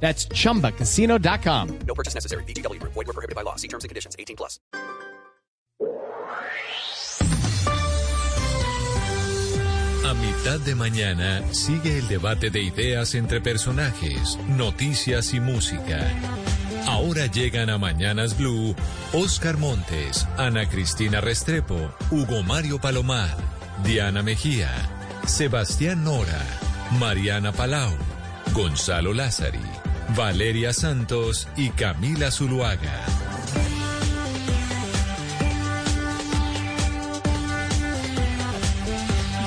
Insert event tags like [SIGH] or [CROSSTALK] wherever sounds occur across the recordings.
That's chumbacasino.com. No purchase necessary. BGW. Void were prohibited by law. See terms and conditions. 18 plus. A mitad de mañana sigue el debate de ideas entre personajes, noticias y música. Ahora llegan a Mañanas Blue Oscar Montes, Ana Cristina Restrepo, Hugo Mario Palomar, Diana Mejía, Sebastián Nora, Mariana Palau, Gonzalo Lázari, Valeria Santos y Camila Zuluaga.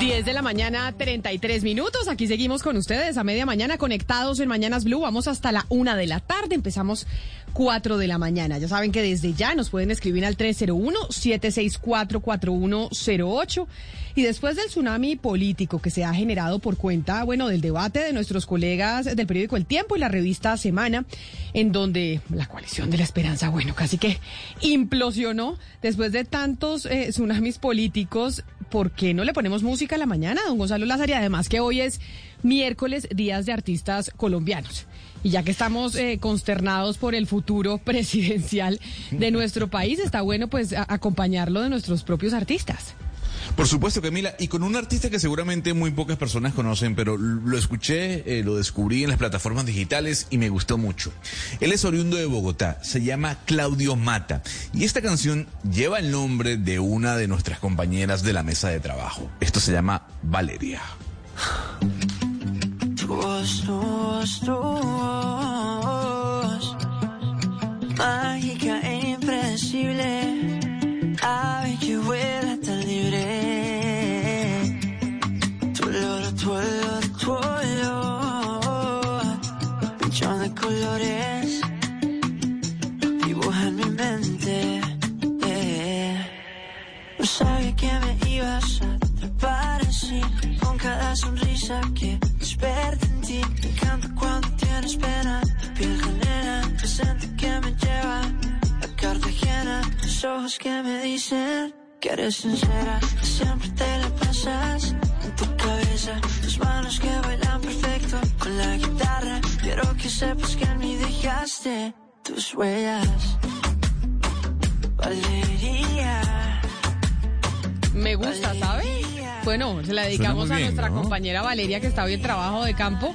10 de la mañana, 33 minutos. Aquí seguimos con ustedes a media mañana conectados en Mañanas Blue. Vamos hasta la una de la tarde. Empezamos 4 de la mañana. Ya saben que desde ya nos pueden escribir al 301-764-4108. Y después del tsunami político que se ha generado por cuenta, bueno, del debate de nuestros colegas del periódico El Tiempo y la revista Semana, en donde la coalición de la esperanza, bueno, casi que implosionó después de tantos eh, tsunamis políticos. ¿Por qué no le ponemos música a la mañana, don Gonzalo Lázaro? Y además que hoy es miércoles, días de artistas colombianos. Y ya que estamos eh, consternados por el futuro [LAUGHS] presidencial de nuestro país, está bueno pues acompañarlo de nuestros propios artistas. Por supuesto, Camila, y con un artista que seguramente muy pocas personas conocen, pero lo escuché, eh, lo descubrí en las plataformas digitales y me gustó mucho. Él es oriundo de Bogotá, se llama Claudio Mata, y esta canción lleva el nombre de una de nuestras compañeras de la mesa de trabajo. Esto se llama Valeria. Tu voz, tu voz, mágica e impredecible, ave que vuela tan libre. Tu olor, tu olor, tu olor, millón de colores, dibuja en mi mente. eh. No sabía que me ibas a así Con cada sonrisa que desperta en ti. Me encanta cuando tienes pena. Tu piel genera presente que me lleva. A Cartagena Tus ojos que me dicen que eres sincera. Siempre te la pasas en tu cabeza. Tus manos que bailan perfecto con la guitarra. Quiero que sepas que en mí dejaste tus huellas. Valeria Me gusta, ¿sabe? Bueno, se la dedicamos a bien, nuestra ¿no? compañera Valeria que está hoy en trabajo de campo.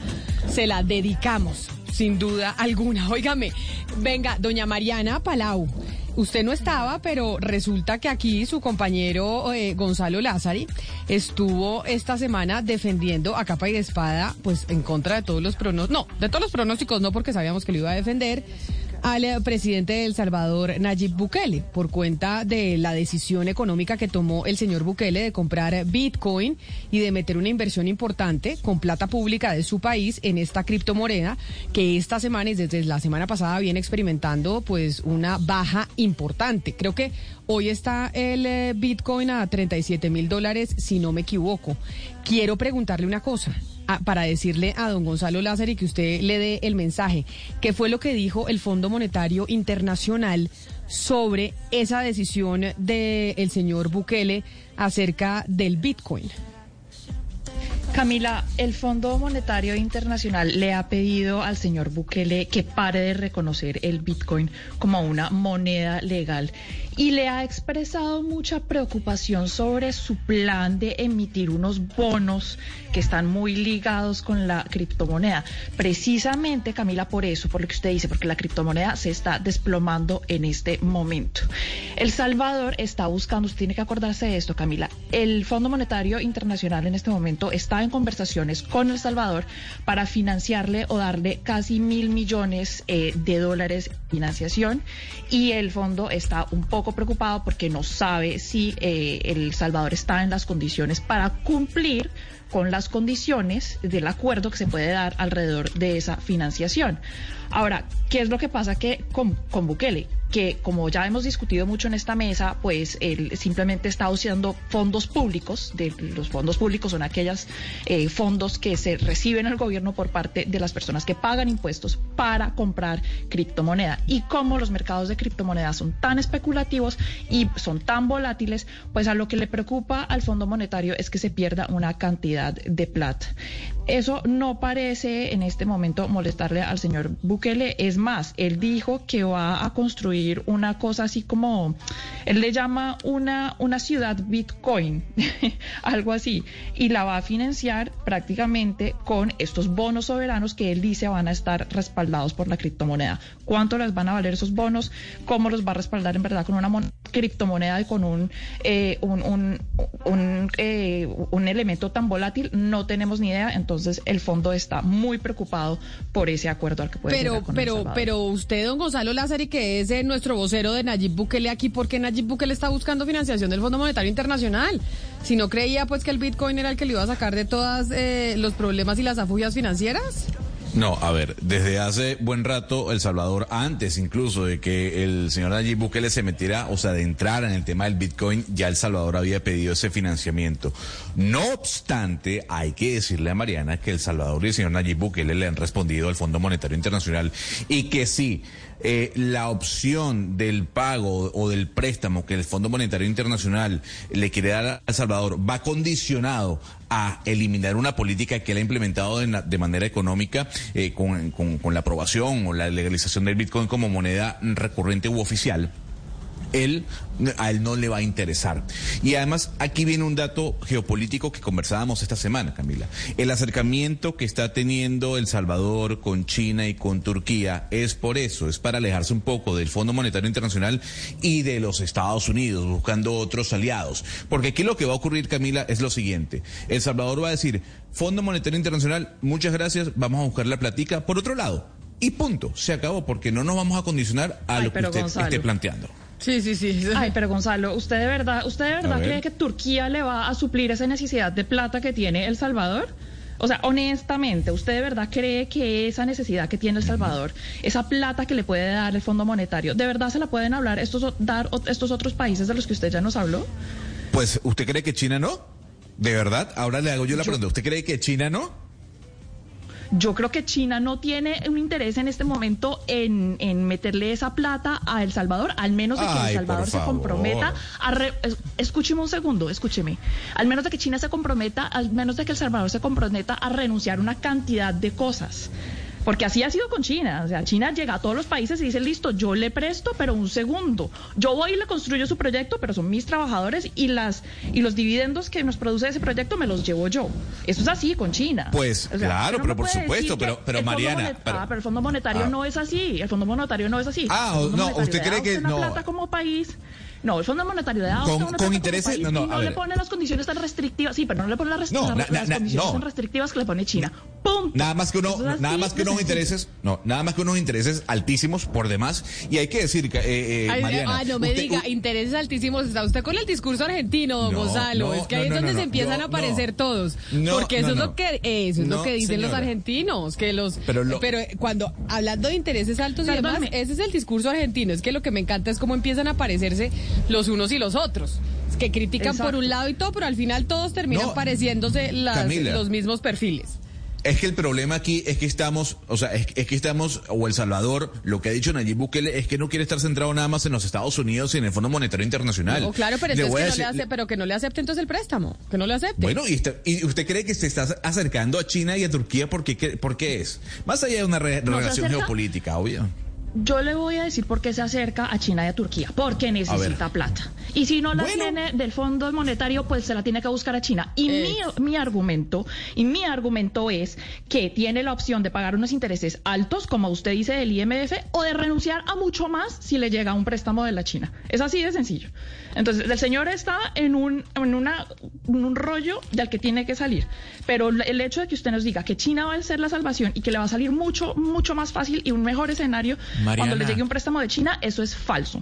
Se la dedicamos, sin duda alguna. [LAUGHS] Óigame, venga, doña Mariana Palau. Usted no estaba, pero resulta que aquí su compañero eh, Gonzalo Lázari estuvo esta semana defendiendo a capa y de espada, pues en contra de todos los pronósticos, no, de todos los pronósticos no, porque sabíamos que lo iba a defender, al presidente de El Salvador, Nayib Bukele, por cuenta de la decisión económica que tomó el señor Bukele de comprar Bitcoin y de meter una inversión importante con plata pública de su país en esta criptomoneda que esta semana y desde la semana pasada viene experimentando pues una baja importante. Creo que hoy está el eh, Bitcoin a 37 mil dólares, si no me equivoco. Quiero preguntarle una cosa a- para decirle a don Gonzalo Lázaro y que usted le dé el mensaje. ¿Qué fue lo que dijo el Fondo Monetario Internacional sobre esa decisión del señor Bukele acerca del Bitcoin? Camila, el Fondo Monetario Internacional le ha pedido al señor Bukele que pare de reconocer el Bitcoin como una moneda legal y le ha expresado mucha preocupación sobre su plan de emitir unos bonos que están muy ligados con la criptomoneda. Precisamente, Camila, por eso, por lo que usted dice, porque la criptomoneda se está desplomando en este momento. El Salvador está buscando, usted tiene que acordarse de esto, Camila, el Fondo Monetario Internacional en este momento está en conversaciones con El Salvador para financiarle o darle casi mil millones eh, de dólares de financiación y el fondo está un poco preocupado porque no sabe si eh, El Salvador está en las condiciones para cumplir con las condiciones del acuerdo que se puede dar alrededor de esa financiación. Ahora, ¿qué es lo que pasa que con, con Bukele? Que, como ya hemos discutido mucho en esta mesa, pues él simplemente está usando fondos públicos. De, los fondos públicos son aquellos fondos que se reciben al gobierno por parte de las personas que pagan impuestos para comprar criptomoneda. Y como los mercados de criptomonedas son tan especulativos y son tan volátiles, pues a lo que le preocupa al Fondo Monetario es que se pierda una cantidad de plata. Eso no parece en este momento molestarle al señor Bukele. Es más, él dijo que va a construir una cosa así como, él le llama una, una ciudad Bitcoin, [LAUGHS] algo así, y la va a financiar prácticamente con estos bonos soberanos que él dice van a estar respaldados por la criptomoneda. ¿Cuánto les van a valer esos bonos? ¿Cómo los va a respaldar en verdad con una criptomoneda y con un, eh, un, un, un, eh, un elemento tan volátil? No tenemos ni idea. Entonces, entonces, el fondo está muy preocupado por ese acuerdo al que puede pero, llegar con pero, El pero usted, don Gonzalo Lázari, que es eh, nuestro vocero de Nayib Bukele aquí, ¿por qué Nayib Bukele está buscando financiación del Fondo Monetario Internacional? Si no creía pues que el Bitcoin era el que le iba a sacar de todos eh, los problemas y las afugias financieras. No, a ver, desde hace buen rato El Salvador, antes incluso de que el señor Nayib Bukele se metiera, o sea, de entrar en el tema del Bitcoin, ya El Salvador había pedido ese financiamiento. No obstante, hay que decirle a Mariana que El Salvador y el señor Nayib Bukele le han respondido al Fondo Monetario Internacional y que sí, eh, la opción del pago o del préstamo que el Fondo Monetario Internacional le quiere dar a El Salvador va condicionado a eliminar una política que él ha implementado de, manera económica eh, con, con la aprobación o la legalización del Bitcoin como moneda recurrente u oficial él, a él no le va a interesar. Y además, aquí viene un dato geopolítico que conversábamos esta semana, Camila. El acercamiento que está teniendo El Salvador con China y con Turquía es por eso, es para alejarse un poco del Fondo Monetario Internacional y de los Estados Unidos, buscando otros aliados. Porque aquí lo que va a ocurrir, Camila, es lo siguiente. El Salvador va a decir, Fondo Monetario Internacional, muchas gracias, vamos a buscar la platica. Por otro lado, y punto, se acabó, porque no nos vamos a condicionar a Ay, lo que usted Gonzalo. esté planteando. Sí, sí, sí. Ay, pero Gonzalo, ¿usted de verdad, usted de verdad ver. cree que Turquía le va a suplir esa necesidad de plata que tiene El Salvador? O sea, honestamente, ¿usted de verdad cree que esa necesidad que tiene El Salvador, esa plata que le puede dar el Fondo Monetario, de verdad se la pueden hablar estos dar estos otros países de los que usted ya nos habló? Pues, ¿usted cree que China no? ¿De verdad? Ahora le hago yo la pregunta. ¿Usted cree que China no? Yo creo que China no tiene un interés en este momento en, en meterle esa plata a El Salvador, al menos de que Ay, El Salvador se comprometa a... re- es- escúcheme un segundo, escúcheme. Al menos de que China se comprometa, al menos de que El Salvador se comprometa a renunciar a una cantidad de cosas. Porque así ha sido con China. O sea, China llega a todos los países y dice, listo, yo le presto, pero un segundo. Yo voy y le construyo su proyecto, pero son mis trabajadores y las y los dividendos que nos produce ese proyecto me los llevo yo. Eso es así con China. Pues, O sea, claro, pero por supuesto, pero- pero Mariana, pero- ah, pero el Fondo Monetario Ah. no es así. El Fondo Monetario no es así. Ah, no, usted cree que no. plata como país. No, el Fondo Monetario a Con- una con intereses- no, no, no le pone las condiciones tan restrictivas. Sí, pero no le pone las, rest- No, las- na- na- las na- condiciones no. tan restrictivas que le pone China. ¡Pum! Nada más que uno, Eso es nada más que de unos intereses, no, nada más que unos intereses altísimos por demás. Y hay que decir, que, eh, eh, Ay, Mariana, ah, no me usted- diga, intereses altísimos. Está usted con el discurso argentino, don No, Gonzalo. no, es que ahí no, es no, donde no, se empiezan a aparecer no. todos. No, Porque eso no, es no. lo que eso es lo No, que dicen los argentinos, que los Pero pero, lo- eh, cuando hablando de intereses altos y demás, ese es el discurso argentino. Es que lo que me encanta es cómo empiezan a aparecerse los unos y los otros. Que critican por un lado y todo, pero al final todos terminan No, pareciéndose las- Camila. los mismos perfiles. Es que el problema aquí es que estamos, o sea, es, es que estamos, o El Salvador, lo que ha dicho Nayib Bukele es que no quiere estar centrado nada más en los Estados Unidos y en el Fondo Monetario Internacional. No, claro, pero entonces que no le decir- ace- pero que no le acepte entonces el préstamo, que no le acepte. Bueno, y, está- y usted cree que se está acercando a China y a Turquía porque, qué- por qué es? Más allá de una re- relación acerca. geopolítica, obvio. Yo le voy a decir por qué se acerca a China y a Turquía. Porque necesita plata. Y si no la Bueno. tiene del Fondo Monetario, pues se la tiene que buscar a China. Y Eh. mi, mi argumento, y mi argumento es que tiene la opción de pagar unos intereses altos, como usted dice del IMF, o de renunciar a mucho más si le llega un préstamo de la China. Es así de sencillo. Entonces, el señor está en un, en una, en un rollo del que tiene que salir. Pero el hecho de que usted nos diga que China va a ser la salvación y que le va a salir mucho, mucho más fácil y un mejor escenario Mariana. cuando le llegue un préstamo de China, eso es falso.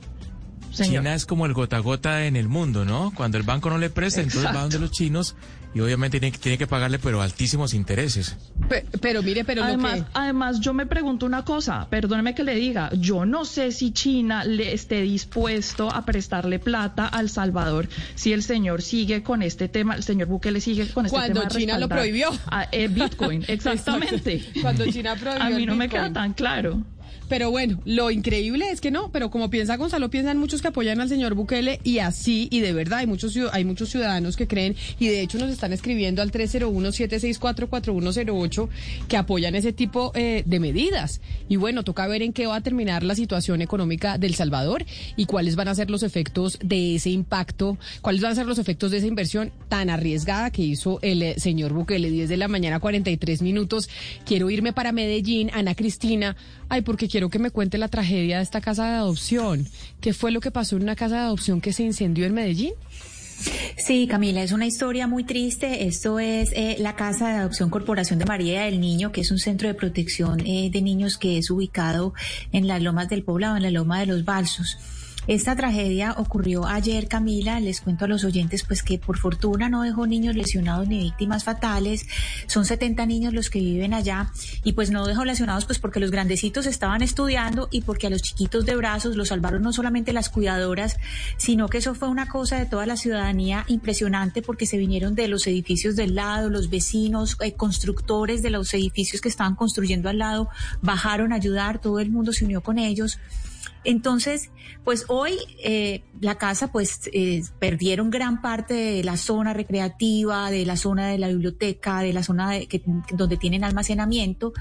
señor. China es como el gota a gota en el mundo, ¿no? Cuando el banco no le presta, entonces va donde los chinos y obviamente tiene, tiene que pagarle, pero altísimos intereses. Pe- pero mire, pero Además, lo que... además, yo me pregunto una cosa, perdóneme que le diga, yo no sé si China le esté dispuesto a prestarle plata al Salvador si el señor sigue con este tema, el señor Bukele sigue con este Cuando tema. de China lo prohibió. a, eh, Bitcoin, [LAUGHS] exactamente. Cuando China [LAUGHS] prohibió A mí no me queda tan claro. Pero bueno, lo increíble es que no, pero como piensa Gonzalo, piensan muchos que apoyan al señor Bukele y así, y de verdad hay muchos, hay muchos ciudadanos que creen y de hecho nos están escribiendo al 301-764-4108 que apoyan ese tipo eh, de medidas. Y bueno, toca ver en qué va a terminar la situación económica del Salvador y cuáles van a ser los efectos de ese impacto, cuáles van a ser los efectos de esa inversión tan arriesgada que hizo el eh, señor Bukele. 10 de la mañana, 43 minutos. Quiero irme para Medellín, Ana Cristina. Ay, porque quiero que me cuente la tragedia de esta casa de adopción. ¿Qué fue lo que pasó en una casa de adopción que se incendió en Medellín? Sí, Camila, es una historia muy triste. Esto es eh, la Casa de Adopción Corporación de María del Niño, que es un centro de protección eh, de niños que es ubicado en las lomas del poblado, en la loma de los Balsos. Esta tragedia ocurrió ayer, Camila. Les cuento a los oyentes, pues que por fortuna no dejó niños lesionados ni víctimas fatales. Son 70 niños los que viven allá y pues no dejó lesionados, pues porque los grandecitos estaban estudiando y porque a los chiquitos de brazos los salvaron no solamente las cuidadoras, sino que eso fue una cosa de toda la ciudadanía impresionante porque se vinieron de los edificios del lado, los vecinos, eh, constructores de los edificios que estaban construyendo al lado, bajaron a ayudar, todo el mundo se unió con ellos. Entonces, pues hoy eh, la casa, pues eh, perdieron gran parte de la zona recreativa, de la zona de la biblioteca, de la zona de, que, donde tienen almacenamiento,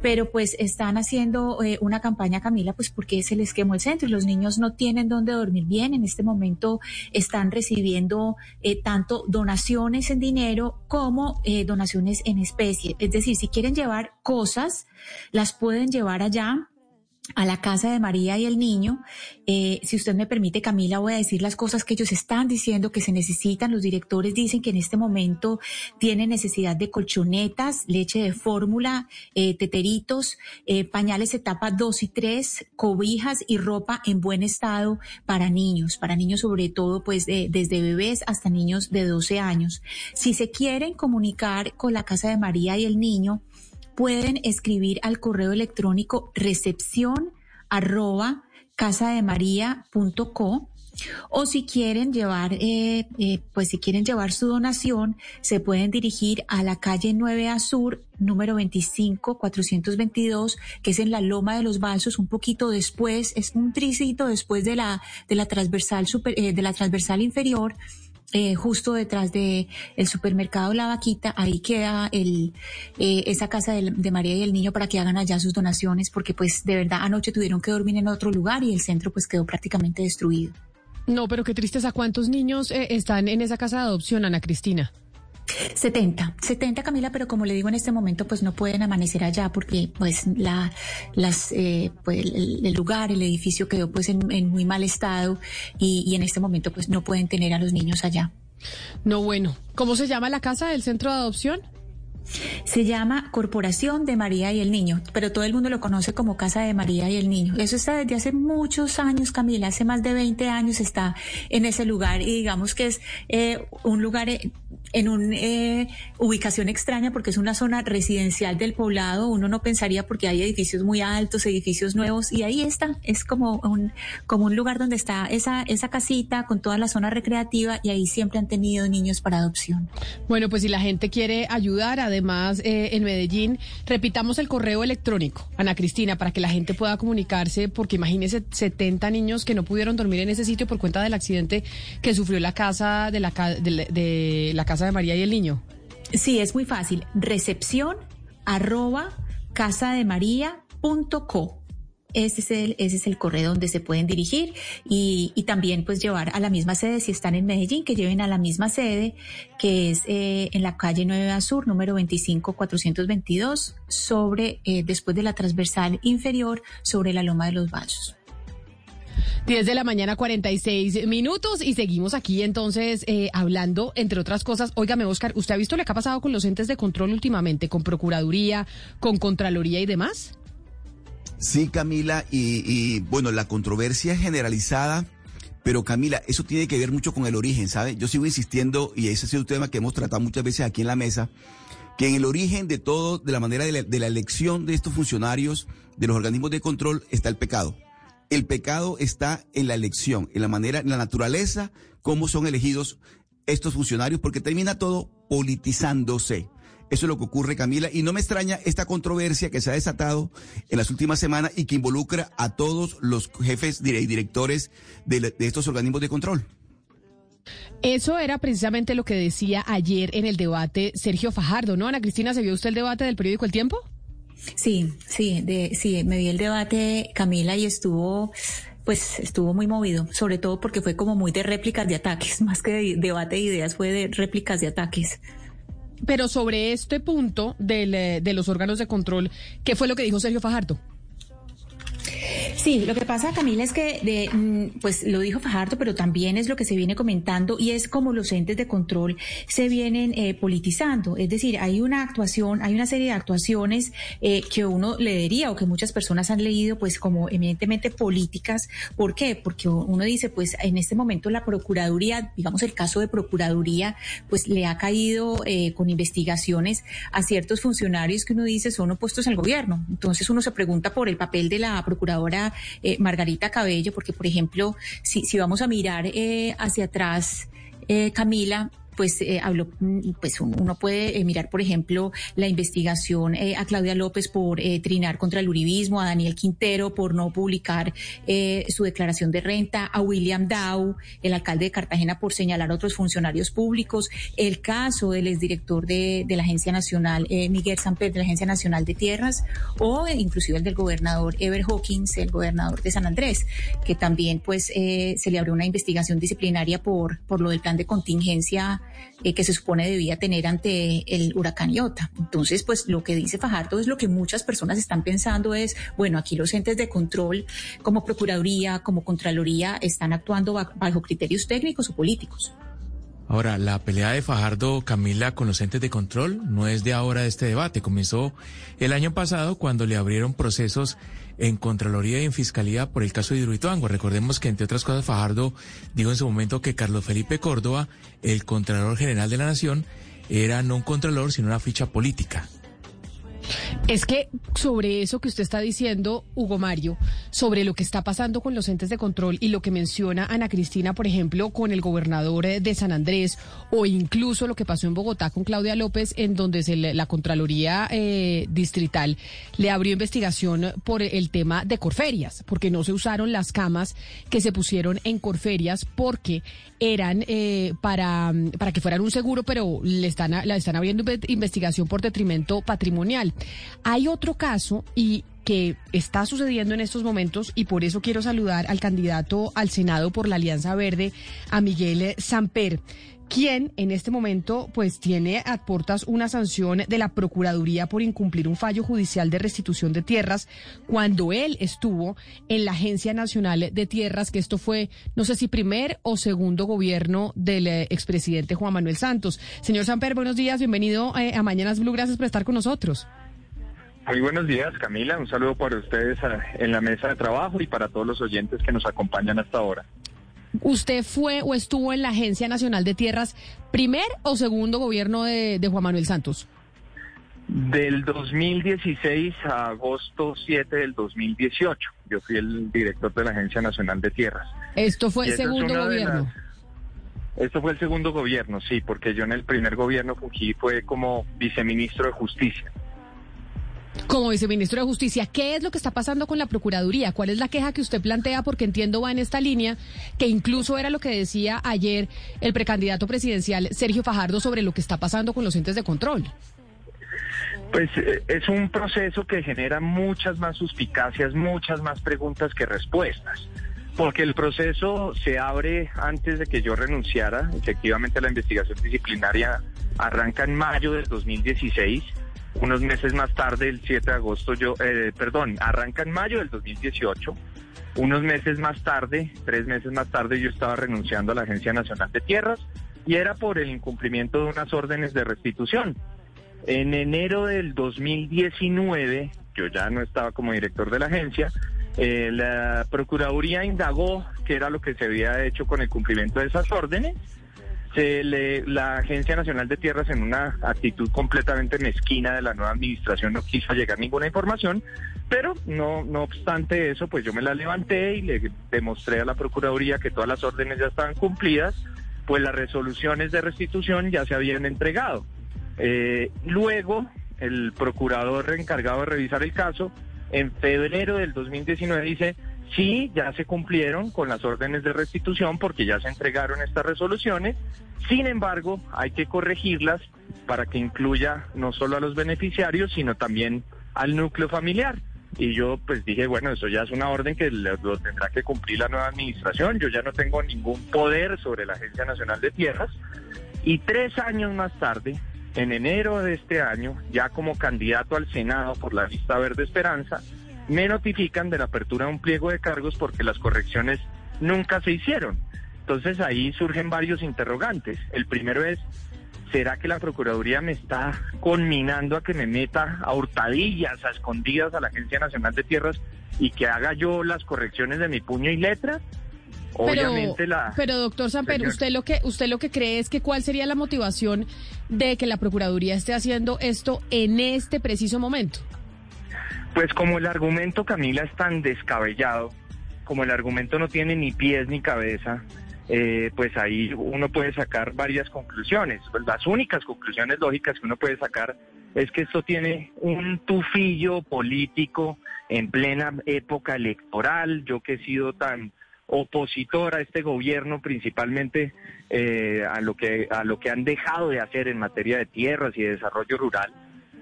pero pues están haciendo eh, una campaña, Camila, pues porque se les quemó el centro y los niños no tienen dónde dormir bien. En este momento están recibiendo eh, tanto donaciones en dinero como eh, donaciones en especie. Es decir, si quieren llevar cosas, las pueden llevar allá a la casa de María y el niño. Eh, si usted me permite, Camila, voy a decir las cosas que ellos están diciendo que se necesitan. Los directores dicen que en este momento tienen necesidad de colchonetas, leche de fórmula, eh, teteritos, eh, pañales etapa 2 y 3, cobijas y ropa en buen estado para niños, para niños sobre todo pues de- desde bebés hasta niños de 12 años. Si se quieren comunicar con la casa de María y el niño, pueden escribir al correo electrónico recepción arroba casademaria.co o si quieren llevar, eh, eh, pues si quieren llevar su donación, se pueden dirigir a la calle 9A Sur, número 25, 422, que es en la Loma de los Balsos, un poquito después, es un tricito después de la, de la transversal eh, de la transversal inferior eh, justo detrás de el supermercado La Vaquita, ahí queda el, eh, esa casa de, María y el niño para que hagan allá sus donaciones, porque pues de verdad anoche tuvieron que dormir en otro lugar y el centro pues quedó prácticamente destruido. No, pero qué tristeza. ¿Cuántos niños eh, están en esa casa de adopción, Ana Cristina? 70, 70 Camila, pero como le digo en este momento, pues no pueden amanecer allá porque pues la, las, eh, pues, el, el lugar, el edificio quedó pues en, en muy mal estado y, y en este momento pues no pueden tener a los niños allá. No, bueno. ¿Cómo se llama la casa del centro de adopción? Se llama Corporación de María y el Niño, pero todo el mundo lo conoce como Casa de María y el Niño. Eso está desde hace muchos años, Camila, hace más de 20 años está en ese lugar y digamos que es eh, un lugar eh, en una eh, ubicación extraña porque es una zona residencial del poblado. Uno no pensaría porque hay edificios muy altos, edificios nuevos y ahí está. Es como un, como un lugar donde está esa, esa casita con toda la zona recreativa y ahí siempre han tenido niños para adopción. Bueno, pues si la gente quiere ayudar, además eh, en Medellín, repitamos el correo electrónico, Ana Cristina, para que la gente pueda comunicarse, porque imagínese 70 niños que no pudieron dormir en ese sitio por cuenta del accidente que sufrió la casa de la, de de la casa de María y el niño. Sí, es muy fácil. Recepción arroba casademaria.co. Ese es, el, ese es el correo donde se pueden dirigir y, también pues llevar a la misma sede si están en Medellín, que lleven a la misma sede que es eh, en la calle 9 Sur, número 25-422, sobre, eh, después de la transversal inferior, sobre la Loma de los Balsos. 10 de la mañana, 46 minutos y seguimos aquí entonces eh, hablando, entre otras cosas. Óigame, Oscar, ¿usted ha visto lo que ha pasado con los entes de control últimamente, con Procuraduría, con Contraloría y demás? Sí, Camila, y, bueno, la controversia es generalizada, Pero Camila, eso tiene que ver mucho con el origen, ¿sabe? Yo sigo insistiendo, y ese sido un tema que hemos tratado muchas veces aquí en la mesa, que en el origen de todo, de la manera de la, de la elección de estos funcionarios, de los organismos de control, está el pecado. El pecado está en la elección, en la manera, en la naturaleza, cómo son elegidos estos funcionarios, porque termina todo politizándose. Eso es lo que ocurre, Camila, y no me extraña esta controversia que se ha desatado en las últimas semanas y que involucra a todos los jefes y directores de, de estos organismos de control. Eso era precisamente lo que decía ayer en el debate Sergio Fajardo, ¿no? Ana Cristina, ¿se vio usted el debate del periódico El Tiempo? Sí, sí, de, sí, me vi el debate, Camila, y estuvo, pues estuvo muy movido, sobre todo porque fue como muy de réplicas de ataques, [LAUGHS] más que de debate de ideas, fue de réplicas de ataques. Pero sobre este punto del, eh, de los órganos de control, ¿qué fue lo que dijo Sergio Fajardo? Sí, lo que pasa, Camila, es que de, mm, pues lo dijo Fajardo, pero también es lo que se viene comentando y es como los entes de control se vienen eh, politizando. Es decir, hay una actuación, hay una serie de actuaciones eh, que uno leería o que muchas personas han leído, pues como eminentemente políticas. ¿Por qué? Porque uno dice, pues en este momento la Procuraduría, digamos el caso de Procuraduría, pues le ha caído eh, con investigaciones a ciertos funcionarios que uno dice son opuestos al gobierno. Entonces uno se pregunta por el papel de la Procuradora eh, Margarita Cabello, porque por ejemplo, si, si vamos a mirar eh, hacia atrás, eh, Camila, pues eh, habló, mm, pues uno puede eh, mirar, por ejemplo, la investigación eh, a Claudia López por trinar contra el uribismo, a Daniel Quintero por no publicar su declaración de renta, a William Dow, el alcalde de Cartagena, por señalar a otros funcionarios públicos, el caso del exdirector de, de la Agencia Nacional, Miguel Samper, de la Agencia Nacional de Tierras, o inclusive el del gobernador Ever Hawkins, el gobernador de San Andrés, que también pues se le abrió una investigación disciplinaria por, por lo del plan de contingencia eh, que se supone debía tener ante el huracán Iota. Entonces, pues lo que dice Fajardo es lo que muchas personas están pensando es, bueno, aquí los entes de control como Procuraduría, como Contraloría, están actuando bajo criterios técnicos o políticos. Ahora, la pelea de Fajardo, Camila, con los entes de control no es de ahora este debate. Comenzó el año pasado cuando le abrieron procesos en Contraloría y en Fiscalía por el caso de Hidroituango. Recordemos que, entre otras cosas, Fajardo dijo en su momento que Carlos Felipe Córdoba, el Contralor General de la Nación, era no un Contralor, sino una ficha política. Es que sobre eso que usted está diciendo, Hugo Mario, sobre lo que está pasando con los entes de control y lo que menciona Ana Cristina, por ejemplo, con el gobernador eh, de San Andrés o incluso lo que pasó en Bogotá con Claudia López, en donde se la Contraloría eh, Distrital le abrió investigación por el tema de Corferias, porque no se usaron las camas que se pusieron en Corferias porque eran eh, para, para que fueran un seguro, pero le están, la están abriendo investigación por detrimento patrimonial. Hay otro caso y que está sucediendo en estos momentos y por eso quiero saludar al candidato al Senado por la Alianza Verde, a Miguel Samper quien en este momento pues tiene a portas una sanción de la Procuraduría por incumplir un fallo judicial de restitución de tierras cuando él estuvo en la Agencia Nacional de Tierras, que esto fue no sé si primer o segundo gobierno del eh, expresidente Juan Manuel Santos. Señor Samper, buenos días, bienvenido eh, a Mañanas Blue, gracias por estar con nosotros. Muy buenos días, Camila. Un saludo para ustedes en la mesa de trabajo y para todos los oyentes que nos acompañan hasta ahora. ¿Usted fue o estuvo en la Agencia Nacional de Tierras primer o segundo gobierno de, Juan Manuel Santos? Del 2016 a agosto 7 del 2018. Yo fui el director de la Agencia Nacional de Tierras. ¿Esto fue el segundo gobierno? Esto fue el segundo gobierno, sí, porque yo en el primer gobierno fungí fue como viceministro de Justicia. Como viceministro de Justicia, ¿qué es lo que está pasando con la Procuraduría? ¿Cuál es la queja que usted plantea? Porque entiendo va en esta línea, que incluso era lo que decía ayer el precandidato presidencial Sergio Fajardo sobre lo que está pasando con los entes de control. Pues eh, es un proceso que genera muchas más suspicacias, muchas más preguntas que respuestas. Porque el proceso se abre antes de que yo renunciara. Efectivamente, la investigación disciplinaria arranca en mayo del 2016 unos meses más tarde, el 7 de agosto, yo, eh, perdón, arranca en mayo del 2018. Unos meses más tarde, tres meses más tarde, yo estaba renunciando a la Agencia Nacional de Tierras y era por el incumplimiento de unas órdenes de restitución. En enero del 2019, yo ya no estaba como director de la agencia, Eh, la Procuraduría indagó qué era lo que se había hecho con el cumplimiento de esas órdenes. Se le- la Agencia Nacional de Tierras, en una actitud completamente mezquina de la nueva administración, no quiso llegar ninguna información, pero no, no obstante eso, pues yo me la levanté y le demostré a la Procuraduría que todas las órdenes ya estaban cumplidas, pues las resoluciones de restitución ya se habían entregado. Eh, luego, el procurador encargado de revisar el caso, en febrero del 2019 dice, sí, ya se cumplieron con las órdenes de restitución porque ya se entregaron estas resoluciones, sin embargo, hay que corregirlas para que incluya no solo a los beneficiarios, sino también al núcleo familiar. Y yo pues dije, bueno, eso ya es una orden que lo, tendrá que cumplir la nueva administración, yo ya no tengo ningún poder sobre la Agencia Nacional de Tierras. Y tres años más tarde, en enero de este año, ya como candidato al Senado por la lista Verde Esperanza, me notifican de la apertura de un pliego de cargos porque las correcciones nunca se hicieron. Entonces ahí surgen varios interrogantes. El primero es, ¿será que la Procuraduría me está conminando a que me meta a hurtadillas, a escondidas a la Agencia Nacional de Tierras y que haga yo las correcciones de mi puño y letra? Obviamente pero, la... pero doctor Samper, Señor. usted lo que usted lo que cree es que cuál sería la motivación de que la procuraduría esté haciendo esto en este preciso momento. Pues como el argumento, Camila, es tan descabellado, como el argumento no tiene ni pies ni cabeza, eh, pues ahí uno puede sacar varias conclusiones. Pues las únicas conclusiones lógicas que uno puede sacar es que esto tiene un tufillo político en plena época electoral. Yo que he sido tan opositor a este gobierno, principalmente eh, a lo que a lo que han dejado de hacer en materia de tierras y de desarrollo rural.